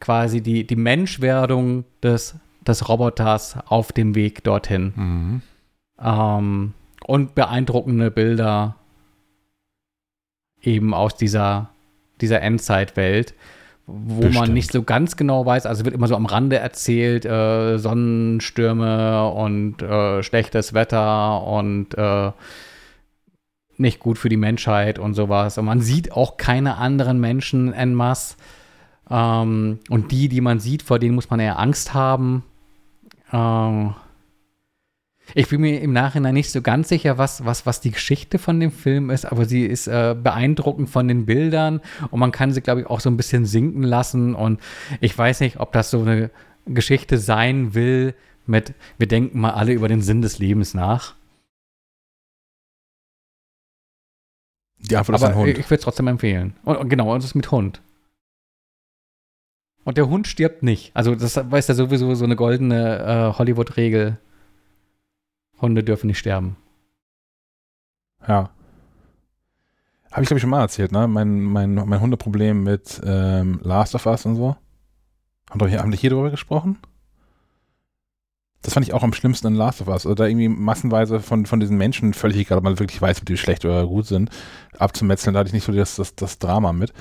Speaker 2: quasi die, die Menschwerdung des, des Roboters auf dem Weg dorthin. Mhm. Ähm, und beeindruckende Bilder eben aus dieser, dieser Endzeitwelt, wo Bestimmt. man nicht so ganz genau weiß, also wird immer so am Rande erzählt, äh, Sonnenstürme und äh, schlechtes Wetter und äh, nicht gut für die Menschheit und sowas. Und man sieht auch keine anderen Menschen en masse. Ähm, und die, die man sieht, vor denen muss man eher Angst haben. Ähm, ich bin mir im Nachhinein nicht so ganz sicher, was, was, was die Geschichte von dem Film ist, aber sie ist äh, beeindruckend von den Bildern und man kann sie, glaube ich, auch so ein bisschen sinken lassen. Und ich weiß nicht, ob das so eine Geschichte sein will mit, wir denken mal alle über den Sinn des Lebens nach.
Speaker 1: Die Antwort ist ein Hund.
Speaker 2: Ich würde es trotzdem empfehlen. Und, genau, und es ist mit Hund. Und der Hund stirbt nicht. Also, das weiß ja sowieso so eine goldene äh, Hollywood-Regel. Hunde dürfen nicht sterben.
Speaker 1: Ja. Habe ich, glaube ich, schon mal erzählt, ne? Mein, mein, mein Hundeproblem mit ähm, Last of Us und so. Haben, wir haben hier drüber gesprochen? Das fand ich auch am schlimmsten in Last of Us. Also da irgendwie massenweise von, von diesen Menschen, völlig egal, ob man wirklich weiß, ob die schlecht oder gut sind, abzumetzeln, da hatte ich nicht so das, das, das Drama mit.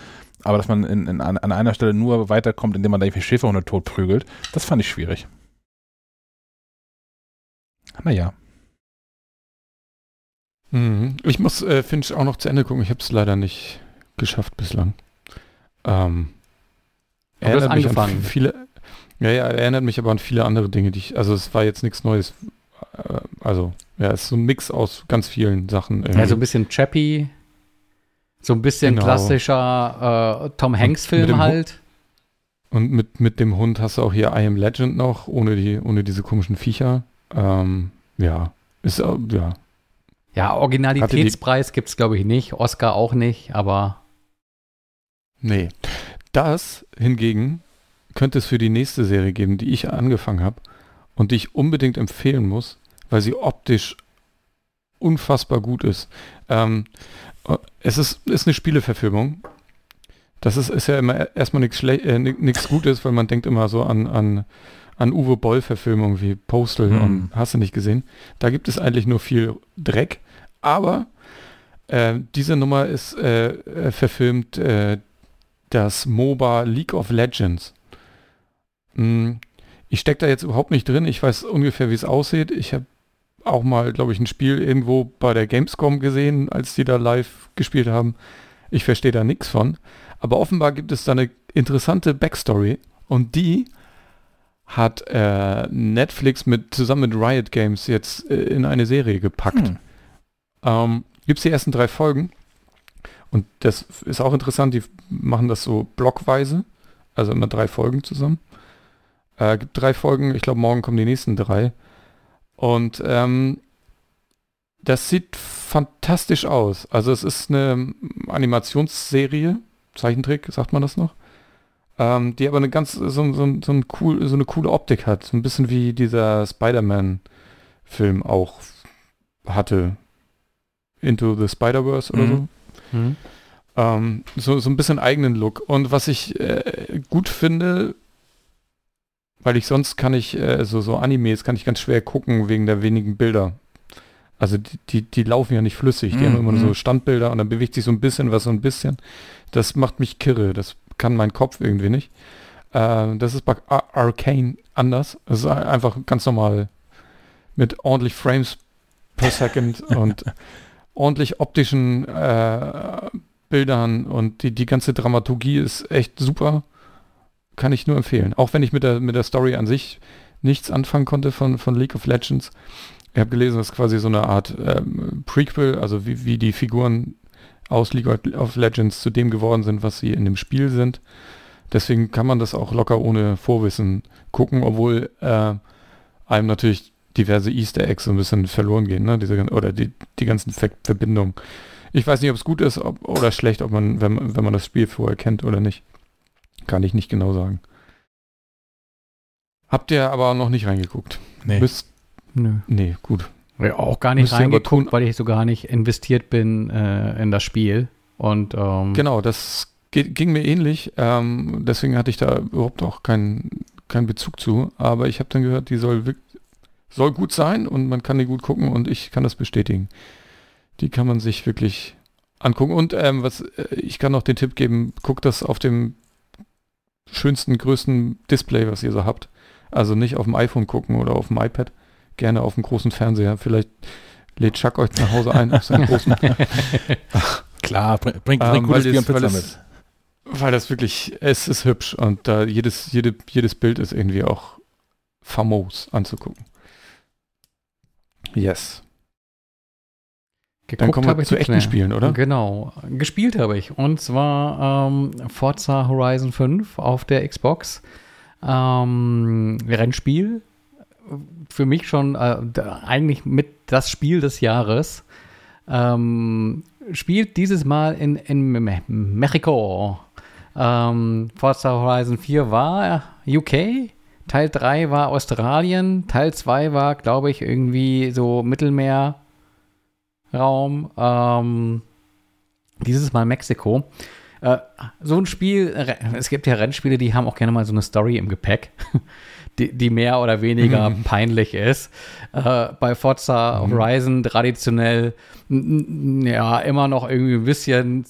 Speaker 1: Aber dass man in, in, an, einer Stelle nur weiterkommt, indem man da irgendwie Schäferhunde tot prügelt, das fand ich schwierig. Naja.
Speaker 3: Mhm. Ich muss äh, Finch auch noch zu Ende gucken. Ich habe es leider nicht geschafft bislang. Ähm,
Speaker 2: er erinnert mich an
Speaker 3: viele. Ja, ja, erinnert mich aber an viele andere Dinge, die ich. Also es war jetzt nichts Neues. Äh, also ja, es ist so ein Mix aus ganz vielen Sachen.
Speaker 2: Irgendwie. Ja, so ein bisschen Chappie, so ein bisschen genau. klassischer äh, Tom Hanks-Film halt.
Speaker 3: Und mit, mit dem Hund hast du auch hier I Am Legend noch, ohne die, ohne diese komischen Viecher. Ähm, ja, ist ja,
Speaker 2: ja, Originalitätspreis gibt es, glaube ich, nicht. Oscar auch nicht, aber.
Speaker 3: Nee. Das hingegen könnte es für die nächste Serie geben, die ich angefangen habe und die ich unbedingt empfehlen muss, weil sie optisch unfassbar gut ist. Ähm, es ist, ist eine Spieleverfilmung. Das ist, ist ja immer erstmal nichts äh, Gutes, weil man denkt immer so an, an, an Uwe Boll-Verfilmungen wie Postal hm. und hast du nicht gesehen. Da gibt es eigentlich nur viel Dreck. Aber äh, diese Nummer ist äh, äh, verfilmt äh, das MOBA League of Legends. Hm, ich stecke da jetzt überhaupt nicht drin. Ich weiß ungefähr, wie es aussieht. Ich habe auch mal, glaube ich, ein Spiel irgendwo bei der Gamescom gesehen, als die da live gespielt haben. Ich verstehe da nichts von. Aber offenbar gibt es da eine interessante Backstory und die hat äh, Netflix mit zusammen mit Riot Games jetzt äh, in eine Serie gepackt. Hm. Ähm, Gibt es die ersten drei Folgen. Und das ist auch interessant, die machen das so blockweise, also immer drei Folgen zusammen. Äh, gibt drei Folgen, ich glaube morgen kommen die nächsten drei. Und ähm, das sieht fantastisch aus. Also es ist eine Animationsserie, Zeichentrick, sagt man das noch? Ähm, die aber eine ganz, so, so, so, ein cool, so eine coole Optik hat. So ein bisschen wie dieser Spider-Man-Film auch hatte. Into the Spider-Verse oder mhm. so. Mhm. Ähm, so. So ein bisschen eigenen Look. Und was ich äh, gut finde, weil ich sonst kann ich, äh, so, so Animes kann ich ganz schwer gucken wegen der wenigen Bilder. Also die, die, die laufen ja nicht flüssig, die mhm. haben immer nur so mhm. Standbilder und dann bewegt sich so ein bisschen was so ein bisschen. Das macht mich kirre, das kann mein Kopf irgendwie nicht. Äh, das ist bei Ar Arcane anders. Es ist einfach ganz normal mit ordentlich Frames per Second und ordentlich optischen äh, Bildern und die, die ganze Dramaturgie ist echt super. Kann ich nur empfehlen. Auch wenn ich mit der, mit der Story an sich nichts anfangen konnte von, von League of Legends. Ich habe gelesen, das ist quasi so eine Art ähm, Prequel, also wie, wie die Figuren aus League of Legends zu dem geworden sind, was sie in dem Spiel sind. Deswegen kann man das auch locker ohne Vorwissen gucken, obwohl äh, einem natürlich diverse Easter Eggs so ein bisschen verloren gehen, ne? Diese, oder die, die ganzen Ver Verbindungen. Ich weiß nicht, ob es gut ist ob, oder schlecht, ob man, wenn, wenn man das Spiel vorher kennt oder nicht. Kann ich nicht genau sagen. Habt ihr aber noch nicht reingeguckt?
Speaker 1: Nee.
Speaker 3: Müsst, Nö. Nee, gut.
Speaker 2: Ja, auch gar nicht reingeguckt, weil ich so gar nicht investiert bin äh, in das Spiel. Und, ähm,
Speaker 3: genau, das ging mir ähnlich. Ähm, deswegen hatte ich da überhaupt auch keinen keinen Bezug zu. Aber ich habe dann gehört, die soll, soll gut sein und man kann die gut gucken und ich kann das bestätigen. Die kann man sich wirklich angucken. Und ähm, was äh, ich kann noch den Tipp geben, guckt das auf dem schönsten, größten Display, was ihr so habt. Also nicht auf dem iPhone gucken oder auf dem iPad, gerne auf dem großen Fernseher. Vielleicht lädt Chuck euch nach Hause ein auf seinen großen.
Speaker 1: Klar, bringt bring, bring ähm, gutes Bier und Pizza es, mit.
Speaker 3: Weil das wirklich, es ist hübsch und da jedes, jede, jedes Bild ist irgendwie auch famos anzugucken. Yes.
Speaker 2: Geguckt Dann kommen wir zu echten mehr. Spielen, oder? Genau. Gespielt habe ich. Und zwar ähm, Forza Horizon 5 auf der Xbox. Ähm, Rennspiel für mich schon äh, eigentlich mit das Spiel des Jahres. Ähm, spielt dieses Mal in, in Mexiko. Ähm, Forza Horizon 4 war UK, Teil 3 war Australien, Teil 2 war, glaube ich, irgendwie so Mittelmeerraum. Ähm, dieses Mal Mexiko. Äh, so ein Spiel, es gibt ja Rennspiele, die haben auch gerne mal so eine Story im Gepäck die, die mehr oder weniger mhm. peinlich ist. Äh, bei Forza mhm. Horizon traditionell ja immer noch irgendwie ein bisschen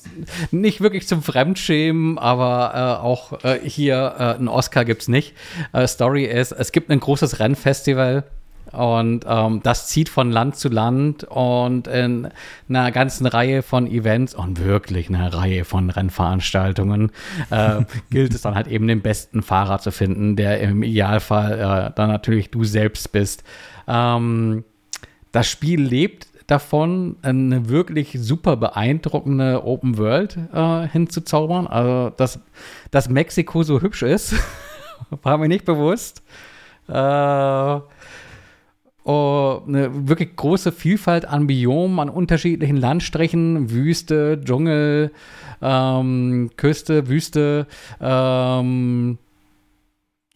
Speaker 2: nicht wirklich zum Fremdschämen, aber äh, auch äh, hier äh, einen Oscar gibt es nicht. Äh, Story ist, es gibt ein großes Rennfestival und ähm, das zieht von Land zu Land und in einer ganzen Reihe von Events und wirklich einer Reihe von Rennveranstaltungen äh, gilt es dann halt eben den besten Fahrer zu finden, der im Idealfall äh, dann natürlich du selbst bist. Ähm, das Spiel lebt davon, eine wirklich super beeindruckende Open World äh, hinzuzaubern. Also, dass, dass Mexiko so hübsch ist, war mir nicht bewusst. Äh, Oh, eine wirklich große Vielfalt an Biomen, an unterschiedlichen Landstrichen, Wüste, Dschungel, ähm, Küste, Wüste, ähm,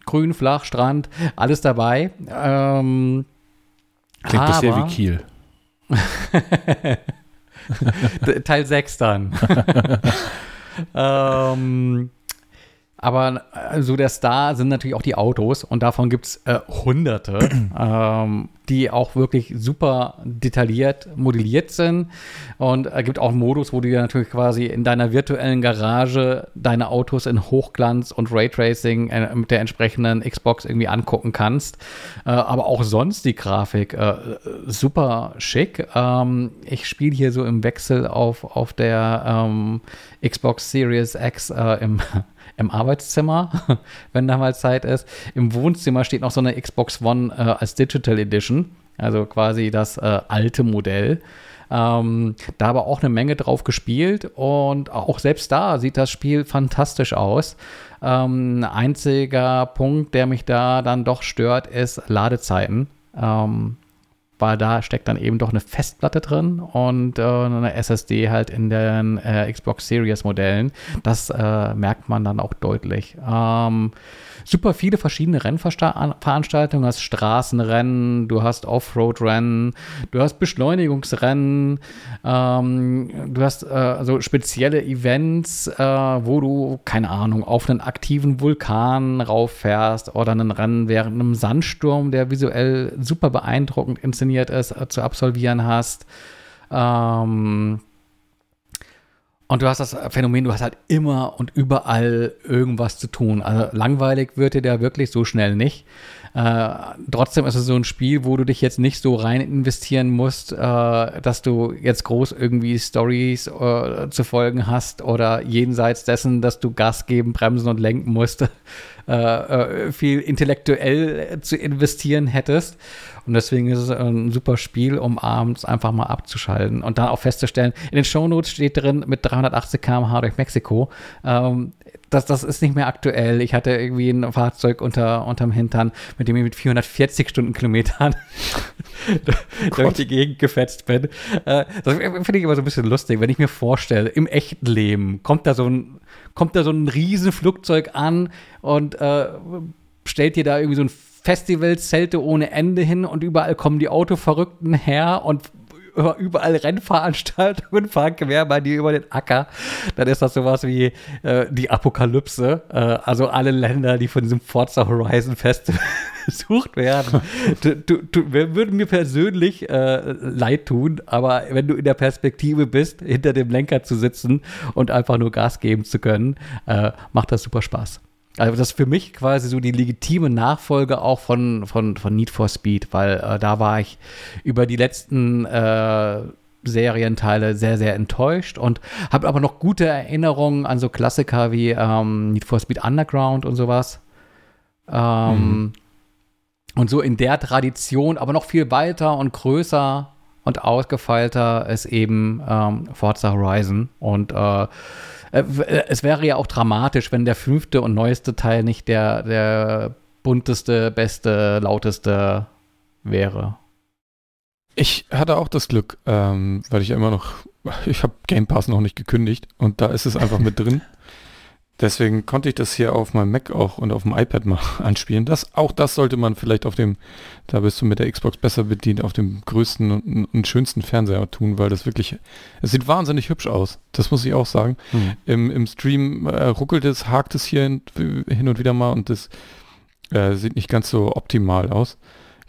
Speaker 2: Grün, Flach, Strand, alles dabei. Ähm,
Speaker 1: Klingt aber, bisher wie Kiel.
Speaker 2: Teil 6 dann. ähm, aber äh, so der Star sind natürlich auch die Autos und davon gibt es äh, hunderte, ähm, die auch wirklich super detailliert modelliert sind. Und es äh, gibt auch einen Modus, wo du dir natürlich quasi in deiner virtuellen Garage deine Autos in Hochglanz und Raytracing äh, mit der entsprechenden Xbox irgendwie angucken kannst. Äh, aber auch sonst die Grafik super schick. Ähm, ich spiele hier so im Wechsel auf, auf der ähm, Xbox Series X im im Arbeitszimmer, wenn da mal Zeit ist. Im Wohnzimmer steht noch so eine Xbox One äh, als Digital Edition, also quasi das äh, alte Modell. Ähm, da aber auch eine Menge drauf gespielt und auch selbst da sieht das Spiel fantastisch aus. Ähm, einziger Punkt, der mich da dann doch stört, ist Ladezeiten. Ähm, weil da steckt dann eben doch eine Festplatte drin und äh, eine SSD halt in den äh, Xbox Series Modellen. Das äh, merkt man dann auch deutlich. Ähm, super viele verschiedene Rennveranstaltungen. Du hast Straßenrennen, du hast Offroad-Rennen, du hast Beschleunigungsrennen, ähm, du hast äh, so spezielle Events, äh, wo du, keine Ahnung, auf einen aktiven Vulkan rauffährst oder ein Rennen während einem Sandsturm, der visuell super beeindruckend inszeniert ist, äh, zu absolvieren hast. Ähm, Und du hast das Phänomen, du hast halt immer und überall irgendwas zu tun. Also langweilig wird dir da wirklich so schnell nicht. Äh, trotzdem ist es so ein Spiel, wo du dich jetzt nicht so rein investieren musst, äh, dass du jetzt groß irgendwie Stories äh, zu folgen hast oder jenseits dessen, dass du Gas geben, bremsen und lenken musst, äh, äh, viel intellektuell zu investieren hättest. Und deswegen ist es ein super Spiel, um abends einfach mal abzuschalten und dann auch festzustellen, in den Shownotes steht drin mit 380 km/h durch Mexiko. Ähm, das, das ist nicht mehr aktuell. Ich hatte irgendwie ein Fahrzeug unter, unterm Hintern, mit dem ich mit 440 Stundenkilometern durch die Gegend gefetzt bin. Äh, das finde ich immer so ein bisschen lustig, wenn ich mir vorstelle, im echten Leben kommt da so ein, kommt da so ein Riesenflugzeug an und äh, stellt dir da irgendwie so ein Festivalzelte ohne Ende hin und überall kommen die Autoverrückten her und überall Rennveranstaltungen fahren quer bei dir über den Acker. Dann ist das sowas wie äh, die Apokalypse. Äh, also alle Länder, die von diesem Forza Horizon Festival besucht werden. Du, du, du, würden mir persönlich äh, leid tun, aber wenn du in der Perspektive bist, hinter dem Lenker zu sitzen und einfach nur Gas geben zu können, äh, macht das super Spaß. Also das ist für mich quasi so die legitime Nachfolge auch von, von, von Need for Speed, weil äh, da war ich über die letzten äh, Serienteile sehr, sehr enttäuscht und habe aber noch gute Erinnerungen an so Klassiker wie ähm, Need for Speed Underground und sowas. Ähm, mhm. Und so in der Tradition, aber noch viel weiter und größer und ausgefeilter ist eben ähm, Forza Horizon. Und äh, äh, äh, es wäre ja auch dramatisch, wenn der fünfte und neueste Teil nicht der, der bunteste, beste, lauteste wäre.
Speaker 3: Ich hatte auch das Glück, ähm, weil ich ja immer noch, ich habe Game Pass noch nicht gekündigt und da ist es einfach mit drin. Deswegen konnte ich das hier auf meinem Mac auch und auf dem iPad mal anspielen. Das, auch das sollte man vielleicht auf dem, da bist du mit der Xbox besser bedient, auf dem größten und, und schönsten Fernseher tun, weil das wirklich, es sieht wahnsinnig hübsch aus. Das muss ich auch sagen. Hm. Im, Im Stream äh, ruckelt es, hakt es hier hin, hin und wieder mal und das äh, sieht nicht ganz so optimal aus.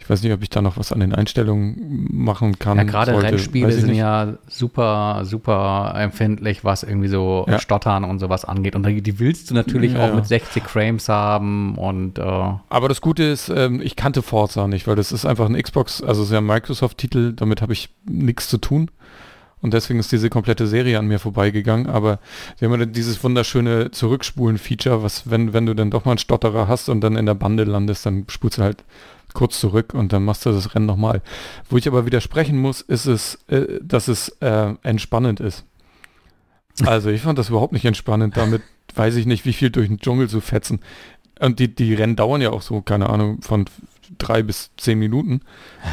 Speaker 3: Ich weiß nicht, ob ich da noch was an den Einstellungen machen kann.
Speaker 2: Ja, gerade Rennspiele sind nicht. ja super, super empfindlich, was irgendwie so ja. Stottern und sowas angeht. Und die willst du natürlich ja, auch mit 60 Frames haben und. Äh
Speaker 3: Aber das Gute ist, ähm, ich kannte Forza nicht, weil das ist einfach ein Xbox, also sehr Microsoft-Titel, damit habe ich nichts zu tun. Und deswegen ist diese komplette Serie an mir vorbeigegangen. Aber sie haben ja dieses wunderschöne Zurückspulen-Feature, was, wenn, wenn du dann doch mal einen Stotterer hast und dann in der Bande landest, dann spulst du halt kurz zurück und dann machst du das Rennen nochmal. Wo ich aber widersprechen muss, ist es, äh, dass es äh, entspannend ist. Also ich fand das überhaupt nicht entspannend. Damit weiß ich nicht, wie viel durch den Dschungel zu fetzen. Und die, die Rennen dauern ja auch so, keine Ahnung, von drei bis zehn Minuten.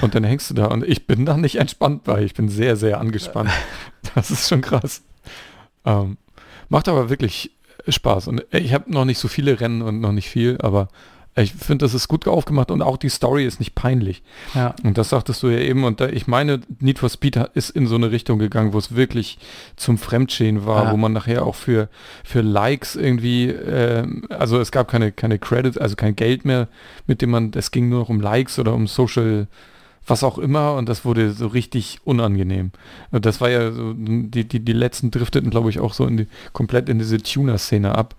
Speaker 3: Und dann hängst du da und ich bin da nicht entspannt bei. Ich bin sehr, sehr angespannt. Das ist schon krass. Ähm, macht aber wirklich Spaß. Und ich habe noch nicht so viele Rennen und noch nicht viel, aber ich finde, das ist gut aufgemacht und auch die Story ist nicht peinlich. Ja. Und das sagtest du ja eben. Und da, ich meine, Need for Speed ist in so eine Richtung gegangen, wo es wirklich zum Fremdschehen war, ja. wo man nachher auch für, für Likes irgendwie, äh, also es gab keine, keine Credits, also kein Geld mehr, mit dem man, es ging nur noch um Likes oder um Social, was auch immer. Und das wurde so richtig unangenehm. Und das war ja so, die, die, die letzten drifteten, glaube ich, auch so in die, komplett in diese Tuner-Szene ab.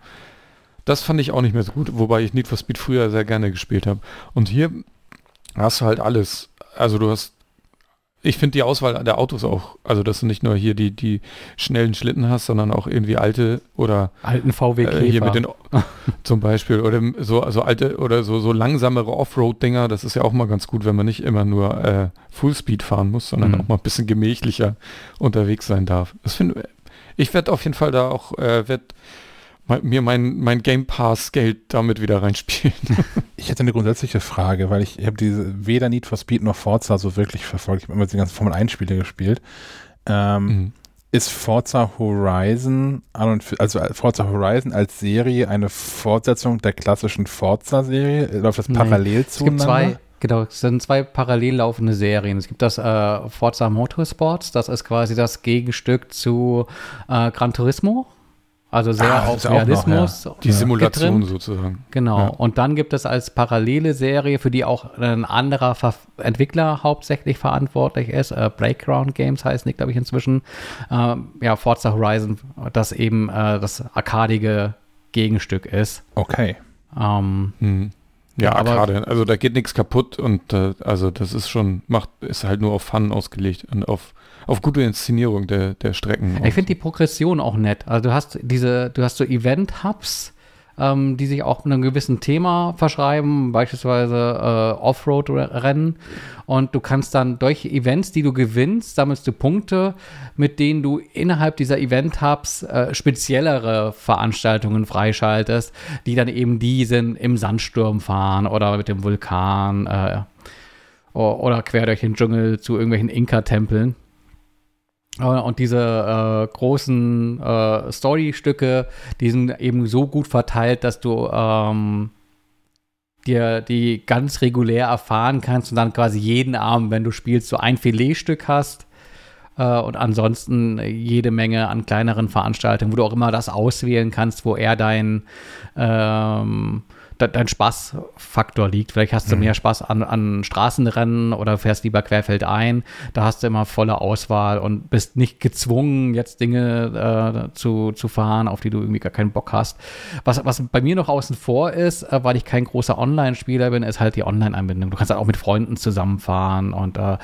Speaker 3: Das fand ich auch nicht mehr so gut, wobei ich Need for Speed früher sehr gerne gespielt habe. Und hier hast du halt alles. Also du hast, ich finde die Auswahl der Autos auch, also dass du nicht nur hier die, die schnellen Schlitten hast, sondern auch irgendwie alte oder
Speaker 2: alten VW
Speaker 3: äh, hier mit den zum Beispiel oder so also alte oder so so langsamere Offroad-Dinger. Das ist ja auch mal ganz gut, wenn man nicht immer nur äh, Fullspeed fahren muss, sondern mhm. auch mal ein bisschen gemächlicher unterwegs sein darf. Das finde ich werde auf jeden Fall da auch äh, werd mir mein, mein Game Pass Geld damit wieder reinspielen.
Speaker 1: ich hätte eine grundsätzliche Frage, weil ich, ich habe diese weder Need for Speed noch Forza so wirklich verfolgt. Ich habe immer die ganzen Formel 1 Spiele gespielt. Ähm, mhm. Ist Forza Horizon, also Forza Horizon als Serie eine Fortsetzung der klassischen Forza-Serie? Läuft das parallel Nein. zueinander?
Speaker 2: Es gibt zwei, Genau, es sind zwei parallel laufende Serien. Es gibt das äh, Forza Motorsports, das ist quasi das Gegenstück zu äh, Gran Turismo Also sehr ah, auf Realismus. Noch,
Speaker 3: ja. Die Simulation getrimmt. sozusagen.
Speaker 2: Genau. Ja. Und dann gibt es als parallele Serie, für die auch ein anderer Ver Entwickler hauptsächlich verantwortlich ist, äh, Breakground Games heißt nicht, glaube ich, inzwischen. Äh, ja, Forza Horizon, das eben äh, das arkadige Gegenstück ist.
Speaker 1: Okay.
Speaker 3: Ähm, hm. Ja, Arcade. Also da geht nichts kaputt und äh, also das ist schon, macht, ist halt nur auf Fun ausgelegt und auf auf gute Inszenierung der, der Strecken.
Speaker 2: Ich finde die Progression auch nett. Also du hast diese, du hast so Event-Hubs, ähm, die sich auch einem gewissen Thema verschreiben, beispielsweise äh, Offroad-Rennen. Und du kannst dann durch Events, die du gewinnst, sammelst du Punkte, mit denen du innerhalb dieser Event-Hubs äh, speziellere Veranstaltungen freischaltest, die dann eben die sind im Sandsturm fahren oder mit dem Vulkan äh, oder quer durch den Dschungel zu irgendwelchen Inka-Tempeln. Äh, und diese äh, großen äh, Story-Stücke, die sind eben so gut verteilt, dass du ähm, dir die ganz regulär erfahren kannst und dann quasi jeden Abend, wenn du spielst, so ein Filetstück hast. Äh, und ansonsten jede Menge an kleineren Veranstaltungen, wo du auch immer das auswählen kannst, wo er dein ähm, dein Spaßfaktor liegt. Vielleicht hast du mhm. mehr Spaß an, an Straßenrennen oder fährst lieber querfeldein. Da hast du immer volle Auswahl und bist nicht gezwungen, jetzt Dinge äh, zu, zu fahren, auf die du irgendwie gar keinen Bock hast. Was, was bei mir noch außen vor ist, äh, weil ich kein großer Online-Spieler bin, ist halt die Online-Anbindung. Du kannst halt auch mit Freunden zusammenfahren und äh,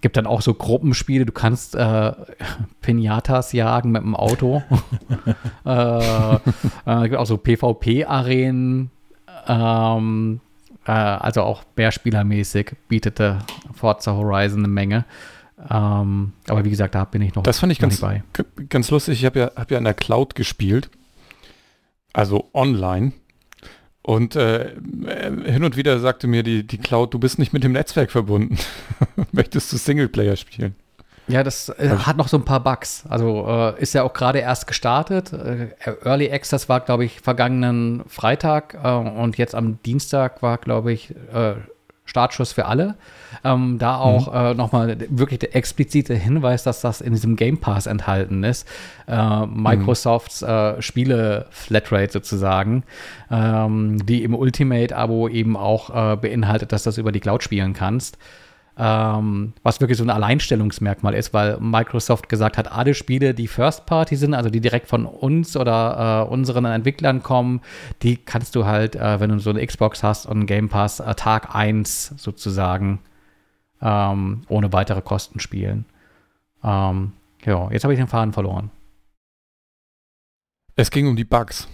Speaker 2: gibt dann auch so Gruppenspiele. Du kannst äh, Pinatas jagen mit dem Auto. äh, äh, gibt auch so PvP-Arenen ähm, äh, also auch Mehrspielermäßig bietete Forza Horizon eine Menge. Ähm, aber wie gesagt, da bin ich noch
Speaker 3: Das fand ich ganz, bei. ganz lustig. Ich habe ja, hab ja in der Cloud gespielt. Also online. Und äh, hin und wieder sagte mir die, die Cloud, du bist nicht mit dem Netzwerk verbunden. Möchtest du Singleplayer spielen?
Speaker 2: Ja, das äh, hat noch so ein paar Bugs. Also äh, ist ja auch gerade erst gestartet. Äh, Early Access war, glaube ich, vergangenen Freitag äh, und jetzt am Dienstag war, glaube ich, äh, Startschuss für alle. Ähm, da auch mhm. äh, nochmal wirklich der explizite Hinweis, dass das in diesem Game Pass enthalten ist. Äh, Microsofts äh, Spiele-Flatrate sozusagen, ähm, die im Ultimate-Abo eben auch äh, beinhaltet, dass du das über die Cloud spielen kannst. Ähm, was wirklich so ein Alleinstellungsmerkmal ist, weil Microsoft gesagt hat, alle Spiele, die First Party sind, also die direkt von uns oder äh, unseren Entwicklern kommen, die kannst du halt, äh, wenn du so eine Xbox hast und einen Game Pass, äh, Tag 1 sozusagen ähm, ohne weitere Kosten spielen. Ähm, ja, jetzt habe ich den Faden verloren.
Speaker 3: Es ging um die Bugs.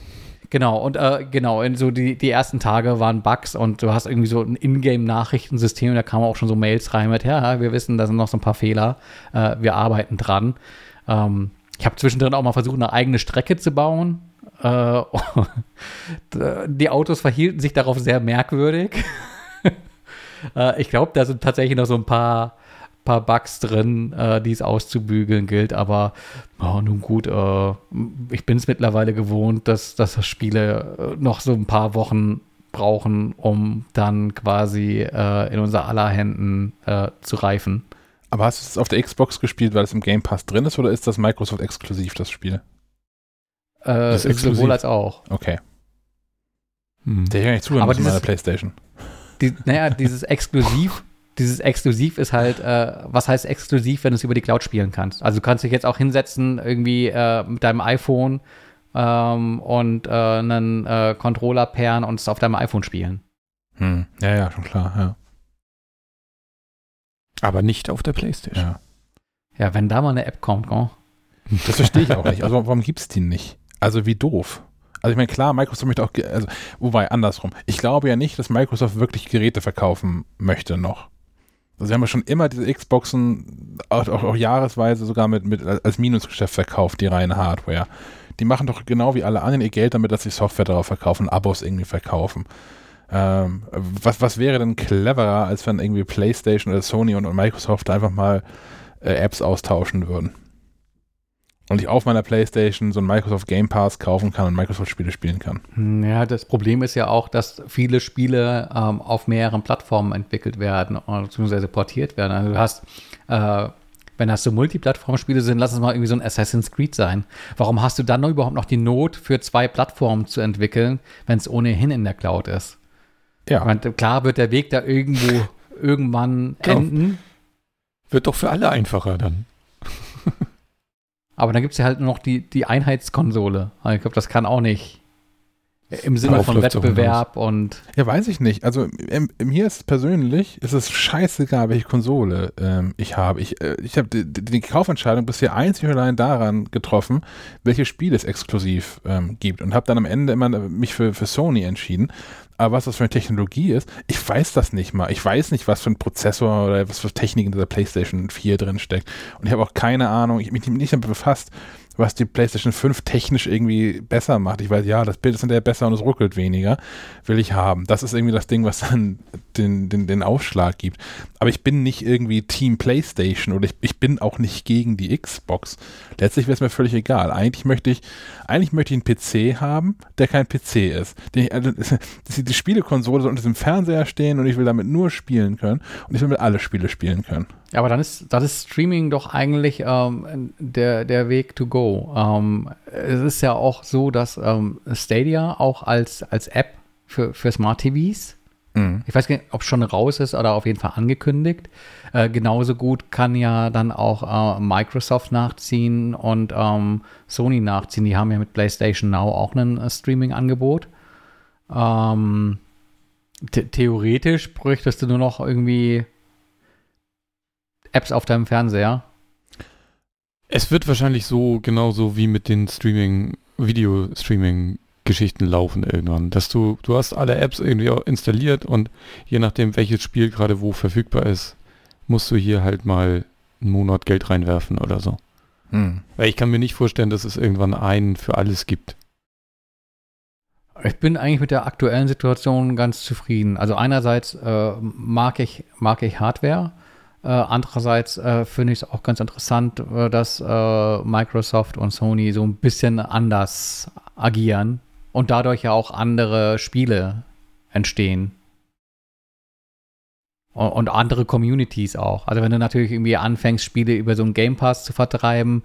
Speaker 2: Genau, und äh, genau, in so die, die ersten Tage waren Bugs und du hast irgendwie so ein Ingame-Nachrichtensystem und da kamen auch schon so Mails rein mit, ja, wir wissen, da sind noch so ein paar Fehler, äh, wir arbeiten dran. Ähm, ich habe zwischendrin auch mal versucht, eine eigene Strecke zu bauen. Äh, die Autos verhielten sich darauf sehr merkwürdig. Äh, ich glaube, da sind tatsächlich noch so ein paar paar Bugs drin, äh, die es auszubügeln gilt, aber oh, nun gut, äh, ich bin es mittlerweile gewohnt, dass, dass Spiele äh, noch so ein paar Wochen brauchen, um dann quasi äh, in unser aller Händen äh, zu reifen.
Speaker 1: Aber hast du es auf der Xbox gespielt, weil es im Game Pass drin ist, oder ist das Microsoft exklusiv, das Spiel?
Speaker 2: Äh, das ist sowohl als auch.
Speaker 1: Okay. Hm. Der ich zuhören
Speaker 2: aber dieses, meiner Playstation. Die, naja, dieses Exklusiv dieses Exklusiv ist halt, äh, was heißt exklusiv, wenn du es über die Cloud spielen kannst? Also du kannst dich jetzt auch hinsetzen, irgendwie äh, mit deinem iPhone ähm, und äh, einen äh, Controller pairen und es auf deinem iPhone spielen.
Speaker 1: Hm. Ja, ja, schon klar, ja.
Speaker 3: Aber nicht auf der Playstation.
Speaker 2: Ja, ja wenn da mal eine App kommt, oh.
Speaker 1: Das verstehe ich auch nicht. Also warum gibt es die nicht? Also wie doof. Also ich meine, klar, Microsoft möchte auch, also, wobei andersrum. Ich glaube ja nicht, dass Microsoft wirklich Geräte verkaufen möchte noch. Also wir haben ja schon immer diese Xboxen auch, auch, auch jahresweise sogar mit, mit als Minusgeschäft verkauft, die reine Hardware. Die machen doch genau wie alle anderen ihr Geld damit, dass sie Software darauf verkaufen, Abos irgendwie verkaufen. Ähm, was, was wäre denn cleverer, als wenn irgendwie PlayStation oder Sony und, und Microsoft einfach mal äh, Apps austauschen würden? Und ich auf meiner Playstation so einen Microsoft Game Pass kaufen kann und Microsoft-Spiele spielen kann.
Speaker 2: Hm, ja, das Problem ist ja auch, dass viele Spiele ähm, auf mehreren Plattformen entwickelt werden, beziehungsweise portiert werden. Also du hast äh, Wenn das so Multiplattform-Spiele sind, lass es mal irgendwie so ein Assassin's Creed sein. Warum hast du dann noch überhaupt noch die Not, für zwei Plattformen zu entwickeln, wenn es ohnehin in der Cloud ist? Ja. Meine, klar wird der Weg da irgendwo irgendwann genau. enden.
Speaker 3: Wird doch für alle einfacher dann.
Speaker 2: Aber dann gibt es ja halt noch die, die Einheitskonsole. Ich glaube, das kann auch nicht. Im Sinne von Wettbewerb und.
Speaker 1: Ja, weiß ich nicht. Also im, mir ist persönlich, ist es scheißegal, welche Konsole ähm, ich habe. Ich, äh, ich habe die, die, Kaufentscheidung bisher einzig und allein daran getroffen, welche Spiele es exklusiv ähm, gibt. Und habe dann am Ende immer mich für, für Sony entschieden. Aber was das für eine Technologie ist, ich weiß das nicht mal. Ich weiß nicht, was für ein Prozessor oder was für Technik in dieser PlayStation 4 drin steckt. Und ich habe auch keine Ahnung, ich mich nicht damit befasst, was die PlayStation 5 technisch irgendwie besser macht. Ich weiß, ja, das Bild ist hinterher besser und es ruckelt weniger. Will ich haben. Das ist irgendwie das Ding, was dann den, den, den Aufschlag gibt. Aber ich bin nicht irgendwie Team PlayStation oder ich, ich bin auch nicht gegen die Xbox. Letztlich wäre es mir völlig egal. Eigentlich möchte ich, eigentlich möchte ich einen PC haben, der kein PC ist. Die, also, die, die Spielekonsole soll unter dem Fernseher stehen und ich will damit nur spielen können und ich will mit alle Spiele spielen können.
Speaker 2: Ja, aber dann ist, das ist Streaming doch eigentlich ähm, der, der Weg to go. Ähm, es ist ja auch so, dass ähm, Stadia auch als, als App für, für Smart TVs, mhm. ich weiß nicht, ob es schon raus ist oder auf jeden Fall angekündigt, äh, genauso gut kann ja dann auch äh, Microsoft nachziehen und ähm, Sony nachziehen. Die haben ja mit PlayStation Now auch ein äh, Streaming-Angebot. Ähm, theoretisch bräuchtest du nur noch irgendwie Apps auf deinem Fernseher?
Speaker 3: Es wird wahrscheinlich so genauso wie mit den Streaming, Video-Streaming-Geschichten laufen irgendwann, dass du, du hast alle Apps irgendwie installiert und je nachdem, welches Spiel gerade wo verfügbar ist, musst du hier halt mal einen Monat Geld reinwerfen oder so. Hm. Weil ich kann mir nicht vorstellen, dass es irgendwann einen für alles gibt.
Speaker 2: Ich bin eigentlich mit der aktuellen Situation ganz zufrieden. Also einerseits äh, mag, ich, mag ich Hardware, äh, andererseits äh, finde ich es auch ganz interessant, äh, dass äh, Microsoft und Sony so ein bisschen anders agieren und dadurch ja auch andere Spiele entstehen. Und, und andere Communities auch. Also wenn du natürlich irgendwie anfängst, Spiele über so einen Game Pass zu vertreiben,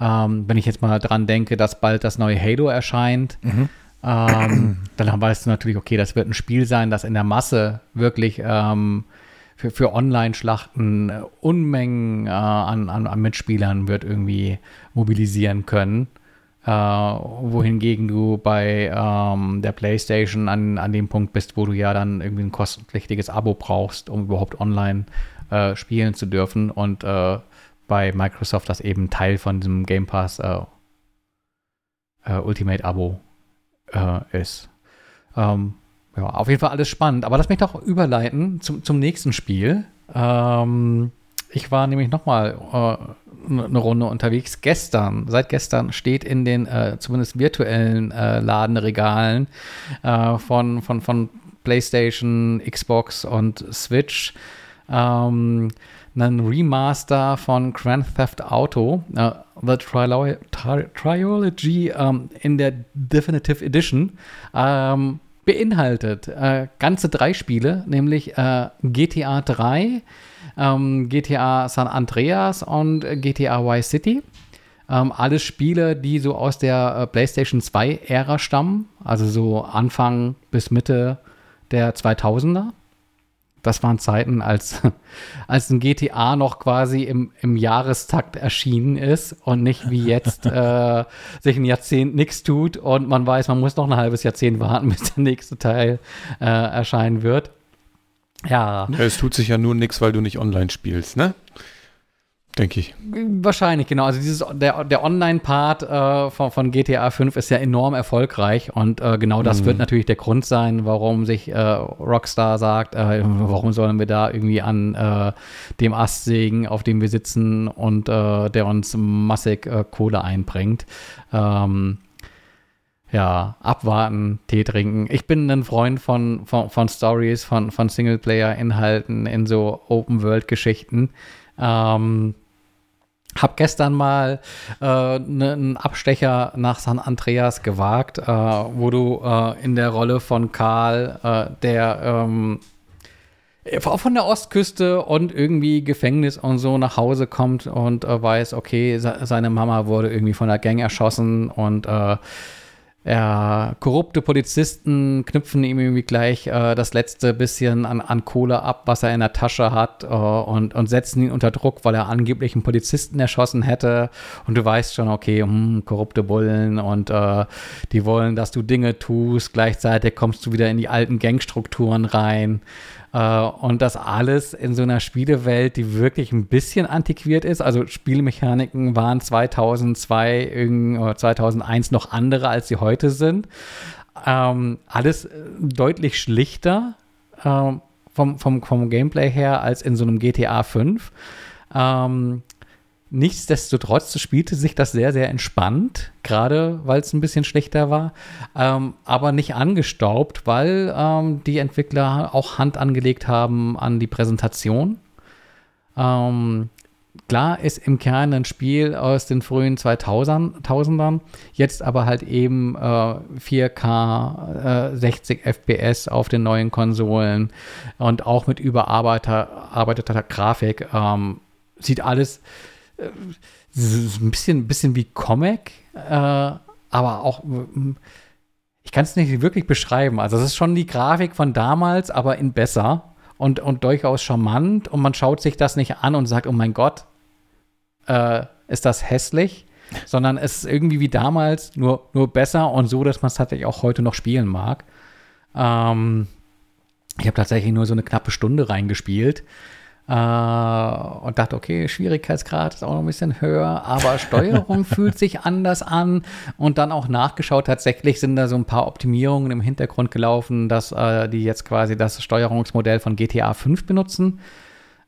Speaker 2: ähm, wenn ich jetzt mal dran denke, dass bald das neue Halo erscheint, mhm. ähm, dann weißt du natürlich, okay, das wird ein Spiel sein, das in der Masse wirklich ähm, für, für Online-Schlachten äh, Unmengen äh, an, an, an, Mitspielern wird irgendwie mobilisieren können. Äh, wohingegen du bei ähm, der PlayStation an, an dem Punkt bist, wo du ja dann irgendwie ein kostenpflichtiges Abo brauchst, um überhaupt online äh, spielen zu dürfen. Und äh, bei Microsoft das eben Teil von diesem Game Pass äh, Ultimate Abo ist. Ähm, ja, auf jeden Fall alles spannend. Aber lass mich doch überleiten zum, zum nächsten Spiel. Ähm, ich war nämlich noch mal äh, eine Runde unterwegs. Gestern, seit gestern steht in den äh, zumindest virtuellen äh, Ladenregalen äh, von, von, von PlayStation, Xbox und Switch ähm, ein Remaster von Grand Theft Auto, uh, The Trilogy, Trilogy um, in der Definitive Edition. Ähm, beinhaltet äh, ganze drei Spiele, nämlich äh, GTA 3, ähm, GTA San Andreas und GTA Vice City. Ähm, alles Spiele, die so aus der äh, PlayStation 2-Ära stammen, also so Anfang bis Mitte der 2000er das waren Zeiten, als, als ein GTA noch quasi im, im Jahrestakt erschienen ist und nicht wie jetzt äh, sich ein Jahrzehnt nichts tut und man weiß, man muss noch ein halbes Jahrzehnt warten, bis der nächste Teil äh, erscheinen wird.
Speaker 3: Ja. ja. Es tut sich ja nur nichts, weil du nicht online spielst, ne? Denke ich.
Speaker 2: Wahrscheinlich, genau. Also dieses, der, der Online-Part äh, von, von, GTA 5 ist ja enorm erfolgreich und äh, genau das mhm. wird natürlich der Grund sein, warum sich äh, Rockstar sagt, äh, warum sollen wir da irgendwie an äh, dem Ast sägen, auf dem wir sitzen und äh, der uns massig Kohle einbringt. Ähm, ja, abwarten, Tee trinken. Ich bin ein Freund von, von, von Stories, von, von Singleplayer-Inhalten in so Open-World-Geschichten. Ähm, hab gestern mal äh, ne, einen Abstecher nach San Andreas gewagt, äh, wo du äh, in der Rolle von Karl, äh, der ähm, von der Ostküste und irgendwie Gefängnis und so nach Hause kommt und äh, weiß, okay, seine Mama wurde irgendwie von der Gang erschossen und äh, ja, korrupte Polizisten knüpfen ihm irgendwie gleich äh, das letzte bisschen an, an, Kohle ab, was er in der Tasche hat, äh, und, und setzen ihn unter Druck, weil er angeblich einen Polizisten erschossen hätte. Und du weißt schon, okay, hm, korrupte Bullen und äh, die wollen, dass du Dinge tust. Gleichzeitig kommst du wieder in die alten Gangstrukturen rein. Äh, und das alles in so einer Spielewelt, die wirklich ein bisschen antiquiert ist. Also Spielmechaniken waren 2002, oder 2001 noch andere, als sie heute sind. Ähm, alles äh, deutlich schlichter ähm, vom, vom, vom Gameplay her als in so einem GTA 5. Ähm, Nichtsdestotrotz spielte sich das sehr, sehr entspannt, gerade weil es ein bisschen schlechter war, ähm, aber nicht angestaubt, weil ähm, die Entwickler auch Hand angelegt haben an die Präsentation. Ähm, klar ist im Kern ein Spiel aus den frühen 2000ern, jetzt aber halt eben äh, 4K, äh, 60 FPS auf den neuen Konsolen und auch mit überarbeiteter Grafik. Ähm, sieht alles ein bisschen, bisschen wie Comic, äh, aber auch, ich kann es nicht wirklich beschreiben. Also es ist schon die Grafik von damals, aber in besser und, und durchaus charmant und man schaut sich das nicht an und sagt, oh mein Gott, äh, ist das hässlich, sondern es ist irgendwie wie damals, nur, nur besser und so, dass man es tatsächlich auch heute noch spielen mag. Ähm, ich habe tatsächlich nur so eine knappe Stunde reingespielt. Äh, und dachte, okay, Schwierigkeitsgrad ist auch noch ein bisschen höher, aber Steuerung fühlt sich anders an. Und dann auch nachgeschaut, tatsächlich sind da so ein paar Optimierungen im Hintergrund gelaufen, dass äh, die jetzt quasi das Steuerungsmodell von GTA 5 benutzen.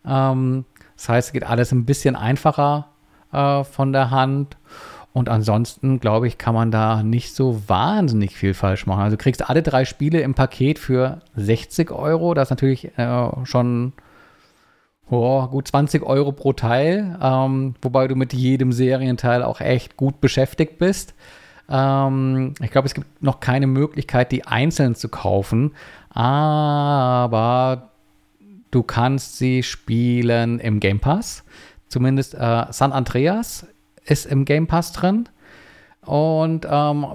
Speaker 2: Ähm, das heißt, es geht alles ein bisschen einfacher äh, von der Hand. Und ansonsten, glaube ich, kann man da nicht so wahnsinnig viel falsch machen. Also du kriegst alle drei Spiele im Paket für 60 Euro. Das ist natürlich äh, schon oh, gut 20 Euro pro Teil, ähm, wobei du mit jedem Serienteil auch echt gut beschäftigt bist. Ähm, ich glaube, es gibt noch keine Möglichkeit, die einzeln zu kaufen, aber du kannst sie spielen im Game Pass. Zumindest äh, San Andreas ist im Game Pass drin. Und ähm,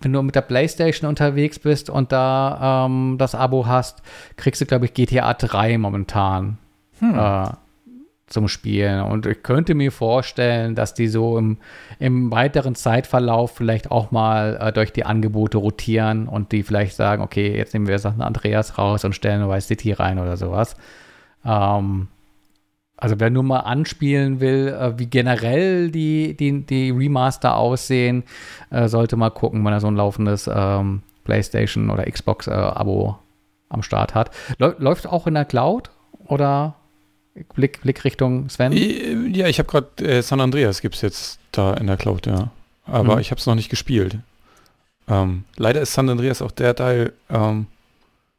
Speaker 2: wenn du mit der PlayStation unterwegs bist und da ähm, das Abo hast, kriegst du, glaube ich, GTA 3 momentan hm. äh, zum Spielen. Und ich könnte mir vorstellen, dass die so im, im weiteren Zeitverlauf vielleicht auch mal äh, durch die Angebote rotieren und die vielleicht sagen, okay, jetzt nehmen wir Sachen Andreas raus und stellen Vice City rein oder sowas. Ähm, also wer nur mal anspielen will, äh, wie generell die, die, die Remaster aussehen, äh, sollte mal gucken, wenn er so ein laufendes ähm, PlayStation oder Xbox-Abo äh, am Start hat. Läuft auch in der Cloud oder Blick, Blick Richtung Sven?
Speaker 3: Ja, ich habe gerade äh, San Andreas gibt es jetzt da in der Cloud, ja. Aber mhm. ich habe es noch nicht gespielt. Ähm, leider ist San Andreas auch der Teil, ähm,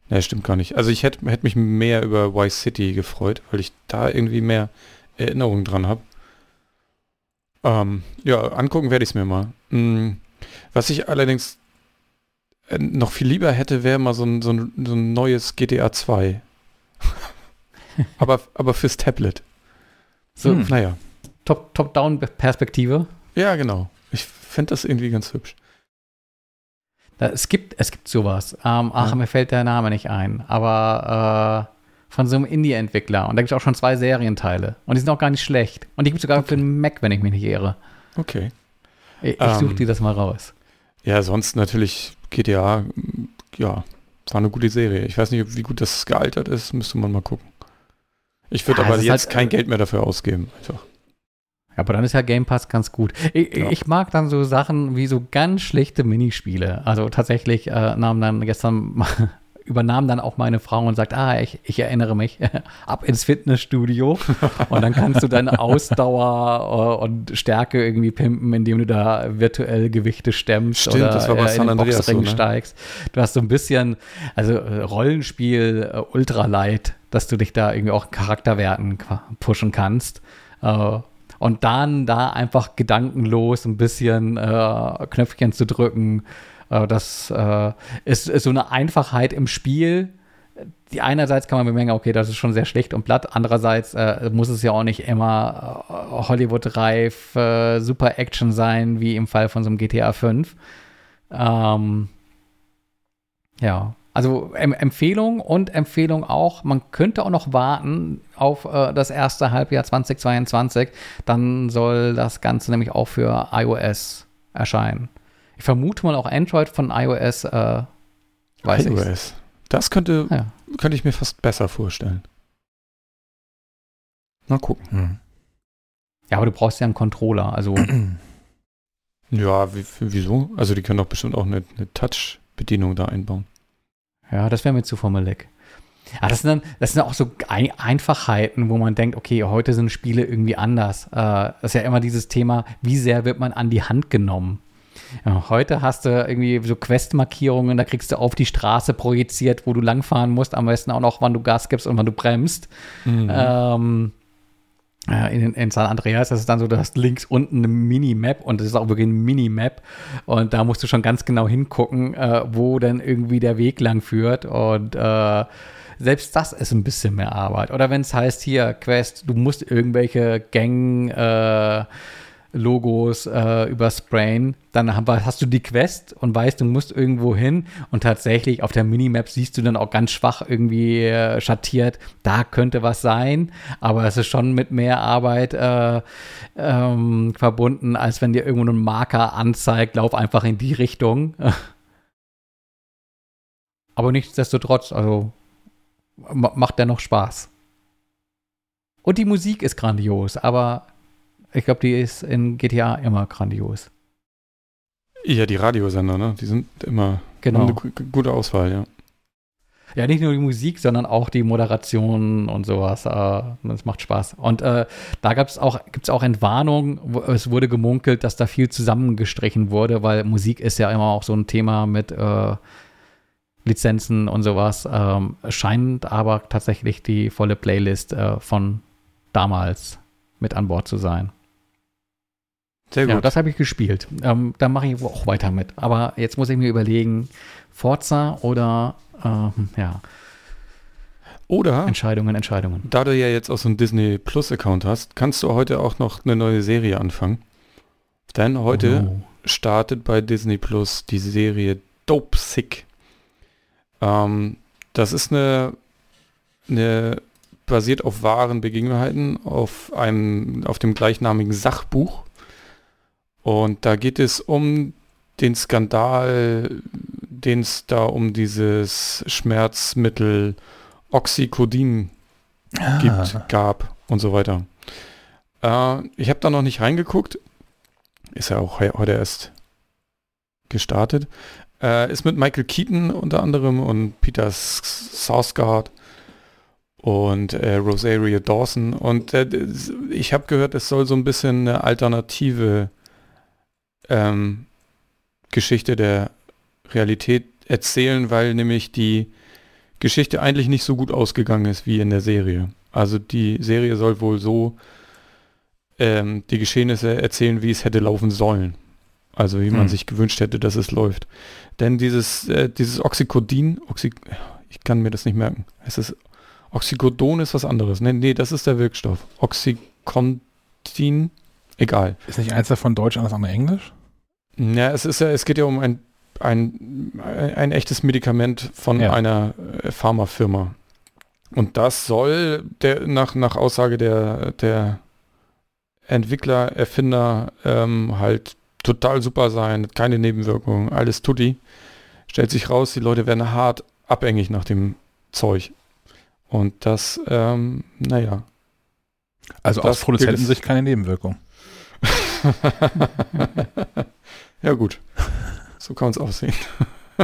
Speaker 3: ne, stimmt gar nicht. Also ich hätte hätt mich mehr über Vice City gefreut, weil ich da irgendwie mehr Erinnerungen dran habe. Ähm, ja, angucken werde ich es mir mal. Mhm. Was ich allerdings äh, noch viel lieber hätte, wäre mal so ein, so, ein, so ein neues GTA 2 aber, aber fürs Tablet.
Speaker 2: So, hm. naja. Top-Down-Perspektive.
Speaker 3: ja, genau. Ich fände das irgendwie ganz hübsch.
Speaker 2: Da, es, gibt, es gibt sowas. Ähm, ach, ja. mir fällt der Name nicht ein. Aber äh, von so einem Indie-Entwickler. Und da gibt es auch schon zwei Serienteile. Und die sind auch gar nicht schlecht. Und die gibt es sogar okay. für den Mac, wenn ich mich nicht irre.
Speaker 3: Okay.
Speaker 2: Ich, ich suche um, die das mal raus.
Speaker 3: Ja, sonst natürlich GTA, ja, war eine gute Serie. Ich weiß nicht, wie gut das gealtert ist, müsste man mal gucken. Ich würde ja, aber jetzt halt, kein Geld mehr dafür ausgeben. Einfach.
Speaker 2: Aber dann ist ja Game Pass ganz gut. Ich, ja. ich, mag dann so Sachen wie so ganz schlechte Minispiele. Also tatsächlich äh, nahm dann gestern übernahm dann auch meine Frau und sagt, ah, ich, ich erinnere mich, ab ins Fitnessstudio. und dann kannst du deine Ausdauer äh, und Stärke irgendwie pimpen, indem du da virtuell Gewichte stemmst
Speaker 3: Stimmt, oder das war bei San in den Boxring so,
Speaker 2: ne? steigst. Du hast so ein bisschen, also äh, Rollenspiel äh, ultralight, dass du dich da irgendwie auch Charakterwerten pushen kannst. Äh, und dann da einfach gedankenlos ein bisschen äh, Knöpfchen zu drücken, äh, das äh, ist, ist, so eine Einfachheit im Spiel, die einerseits kann man bemerken, okay, das ist schon sehr schlecht und platt. Andererseits äh, muss es ja auch nicht immer äh, Hollywood-reif, äh, super Action sein, wie im Fall von so einem GTA 5. Ähm, ja, also em Empfehlung und Empfehlung auch, man könnte auch noch warten auf äh, das erste Halbjahr 2022. Dann soll das Ganze nämlich auch für iOS erscheinen. Ich vermute mal auch Android von iOS, äh, weiß iOS.
Speaker 3: Ich. Das könnte, ja. könnte ich mir fast besser vorstellen. Mal gucken. Hm.
Speaker 2: Ja, aber du brauchst ja einen Controller, also.
Speaker 3: ja, wieso? Also die können doch bestimmt auch eine, eine Touch-Bedienung da einbauen.
Speaker 2: Ja, das wäre mir zu formelig. Ja, das sind dann, das sind auch so Einfachheiten, wo man denkt, okay, heute sind Spiele irgendwie anders. Äh, das ist ja immer dieses Thema, wie sehr wird man an die Hand genommen? Heute hast du irgendwie so Quest-Markierungen, da kriegst du auf die Straße projiziert, wo du langfahren musst, am besten auch noch, wann du Gas gibst und wann du bremst. Mhm. Ähm, in, in, San Andreas, das ist dann so, du hast links unten eine Minimap und das ist auch wirklich eine Minimap und da musst du schon ganz genau hingucken, äh, wo denn irgendwie der Weg lang führt und äh, selbst das ist ein bisschen mehr Arbeit. Oder wenn es heißt hier, Quest, du musst irgendwelche Gang äh, Logos äh, übersprayen, dann hast du die Quest und weißt, du musst irgendwo hin und tatsächlich auf der Minimap siehst du dann auch ganz schwach irgendwie äh, schattiert, da könnte was sein, aber es ist schon mit mehr Arbeit äh, ähm, verbunden, als wenn dir irgendwo ein Marker anzeigt, lauf einfach in die Richtung. aber nichtsdestotrotz, also macht der noch Spaß. Und die Musik ist grandios, aber ich glaube, die ist in GTA immer grandios.
Speaker 3: Ja, die Radiosender, ne? Die sind immer
Speaker 2: genau. eine
Speaker 3: gute Auswahl, ja.
Speaker 2: Ja, nicht nur die Musik, sondern auch die Moderation und sowas. Äh, das macht Spaß. Und äh, da gab's auch, gibt es auch Entwarnung. Es wurde gemunkelt, dass da viel zusammengestrichen wurde, weil Musik ist ja immer auch so ein Thema mit äh, Lizenzen und sowas. Ähm, scheint aber tatsächlich die volle Playlist äh, von damals mit an Bord zu sein. Sehr gut. Ja, das habe ich gespielt. Ähm, da mache ich auch weiter mit. Aber jetzt muss ich mir überlegen, Forza oder ähm, ja.
Speaker 3: Oder
Speaker 2: Entscheidungen, Entscheidungen.
Speaker 3: Da du ja jetzt auch so einen Disney Plus Account hast, kannst du heute auch noch eine neue Serie anfangen. Denn heute oh. startet bei Disney Plus die Serie Dope Sick. Ähm, das ist eine, eine basiert auf wahren Begebenheiten, auf einem, auf dem gleichnamigen Sachbuch und da geht es um den Skandal, den es da um dieses Schmerzmittel Oxycodin ah. gibt, gab und so weiter. Äh, ich habe da noch nicht reingeguckt. Ist ja auch heute erst gestartet. Äh, ist mit Michael Keaton unter anderem und Peter Sarsgaard und äh, Rosario Dawson. Und äh, ich habe gehört, es soll so ein bisschen eine alternative ähm, Geschichte der Realität erzählen, weil nämlich die Geschichte eigentlich nicht so gut ausgegangen ist wie in der Serie. Also die Serie soll wohl so ähm, die Geschehnisse erzählen, wie es hätte laufen sollen. Also wie man hm. sich gewünscht hätte, dass es läuft. Denn dieses, äh, dieses Oxycodin, Oxy, ich kann mir das nicht merken. Es ist Oxycodon ist was anderes. Nee, nee, das ist der Wirkstoff. Oxycontin, egal.
Speaker 1: Ist nicht eins davon Deutsch, anders andere Englisch?
Speaker 3: Ja, es ist ja, es geht ja um ein, ein, ein echtes Medikament von ja. einer äh, Pharmafirma. Und das soll der, nach, nach Aussage der, der Entwickler, Erfinder ähm, halt total super sein, keine Nebenwirkungen, alles tutti. Stellt sich raus, die Leute werden hart abhängig nach dem Zeug. Und das, ähm, naja.
Speaker 1: Also aus Produzentensicht keine Nebenwirkung.
Speaker 3: Ja gut, so kann es aussehen.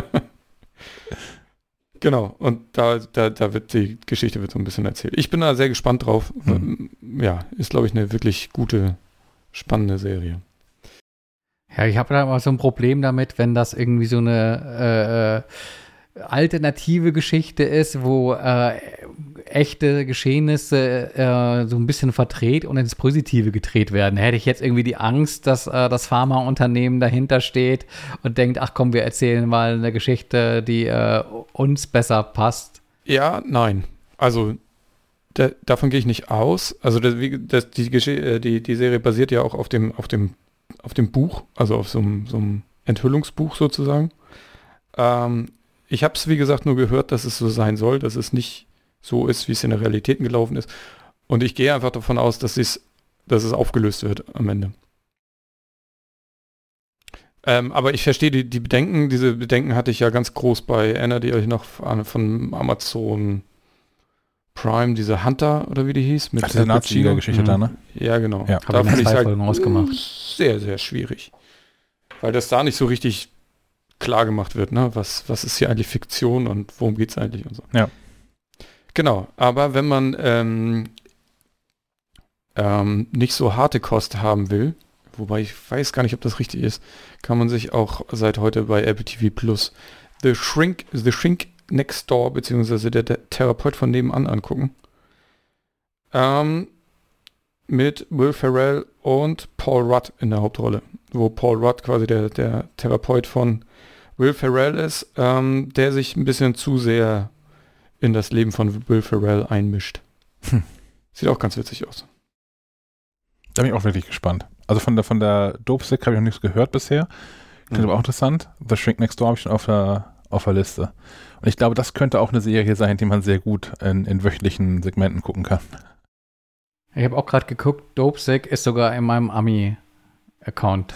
Speaker 3: genau, und da, da, da wird die Geschichte wird so ein bisschen erzählt. Ich bin da sehr gespannt drauf. Hm. Ja, ist glaube ich eine wirklich gute, spannende Serie.
Speaker 2: Ja, ich habe da immer so ein Problem damit, wenn das irgendwie so eine äh, äh alternative Geschichte ist, wo äh, echte Geschehnisse äh, so ein bisschen verdreht und ins Positive gedreht werden. Hätte ich jetzt irgendwie die Angst, dass äh, das Pharmaunternehmen dahinter steht und denkt, ach komm, wir erzählen mal eine Geschichte, die äh, uns besser passt.
Speaker 3: Ja, nein. Also da, davon gehe ich nicht aus. Also das, das, die, äh, die, die Serie basiert ja auch auf dem, auf dem, auf dem Buch, also auf so einem, so einem Enthüllungsbuch sozusagen. Ähm, ich habe es, wie gesagt, nur gehört, dass es so sein soll, dass es nicht so ist, wie es in der Realität gelaufen ist. Und ich gehe einfach davon aus, dass, dass es aufgelöst wird am Ende. Ähm, aber ich verstehe die, die Bedenken. Diese Bedenken hatte ich ja ganz groß bei, erinnert ihr euch noch an, von Amazon Prime, diese Hunter oder wie die hieß?
Speaker 1: Mit Ach, diese Nazi-Geschichte mhm. da, ne?
Speaker 3: Ja, genau.
Speaker 2: Ja. Da fand ich halt ausgemacht.
Speaker 3: sehr, sehr schwierig. Weil das da nicht so richtig klar gemacht wird, ne? Was, was ist hier eigentlich Fiktion und worum geht es eigentlich und so.
Speaker 1: Ja.
Speaker 3: Genau, aber wenn man ähm, ähm, nicht so harte Kost haben will, wobei ich weiß gar nicht, ob das richtig ist, kann man sich auch seit heute bei Apple TV Plus The Shrink, The Shrink Next Door, beziehungsweise der, Therapeut von nebenan angucken. Ähm, mit Will Ferrell und Paul Rudd in der Hauptrolle. Wo Paul Rudd quasi der, der Therapeut von Will Ferrell ist, ähm, der sich ein bisschen zu sehr in das Leben von Will Ferrell einmischt. Hm. Sieht auch ganz witzig aus.
Speaker 1: Da bin ich auch wirklich gespannt. Also von der, von der Dope Stick habe ich noch nichts gehört bisher. Klingt mhm. aber auch interessant. The Shrink Next Door habe ich schon auf der, auf der Liste. Und ich glaube, das könnte auch eine Serie sein, die man sehr gut in, in wöchentlichen Segmenten gucken kann.
Speaker 2: Ich habe auch gerade geguckt, Dopesick ist sogar in meinem Ami-Account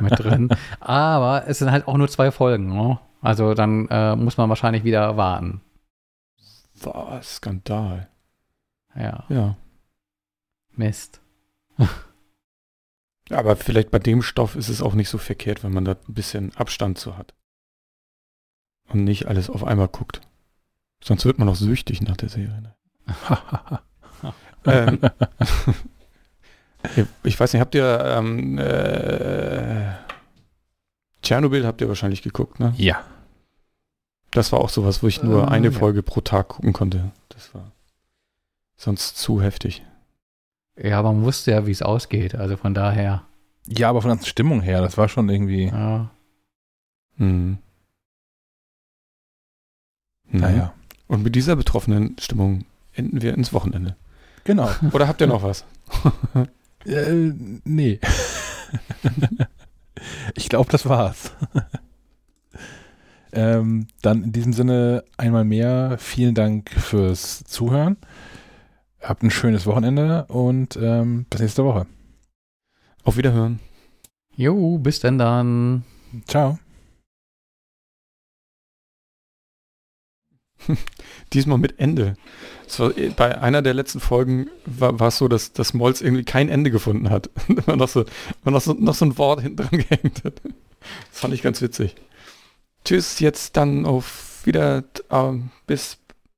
Speaker 2: mit drin. Aber es sind halt auch nur zwei Folgen. Ne? Also dann äh, muss man wahrscheinlich wieder warten.
Speaker 3: Was? Skandal.
Speaker 2: Ja.
Speaker 3: Ja.
Speaker 2: Mist.
Speaker 3: Aber vielleicht bei dem Stoff ist es auch nicht so verkehrt, wenn man da ein bisschen Abstand zu hat und nicht alles auf einmal guckt. Sonst wird man auch süchtig nach der Serie. Ne? ähm, ich weiß nicht, habt ihr ähm, äh, Tschernobyl habt ihr wahrscheinlich geguckt, ne?
Speaker 1: Ja.
Speaker 3: Das war auch sowas, wo ich nur ähm, eine ja. Folge pro Tag gucken konnte. Das war sonst zu heftig.
Speaker 2: Ja, aber man wusste ja, wie es ausgeht, also von daher.
Speaker 1: Ja, aber von der Stimmung her, das war schon irgendwie.
Speaker 2: Ja.
Speaker 3: Hm. Naja. Mhm. Und mit dieser betroffenen Stimmung enden wir ins Wochenende.
Speaker 1: Genau.
Speaker 3: Oder habt ihr noch was?
Speaker 1: äh, nee. ich glaube, das war's. Ähm, dann in diesem Sinne einmal mehr vielen Dank fürs Zuhören. Habt ein schönes Wochenende und ähm, bis nächste Woche.
Speaker 3: Auf Wiederhören.
Speaker 2: Jo, bis denn dann.
Speaker 1: Ciao.
Speaker 3: Diesmal mit Ende. War, äh, bei einer der letzten Folgen war, es so, dass, dass Molz irgendwie kein Ende gefunden hat. man noch so, man noch so, noch so ein Wort hinten dran gehängt hat. Das fand ich ganz witzig. Tschüss, jetzt dann auf wieder, äh, bis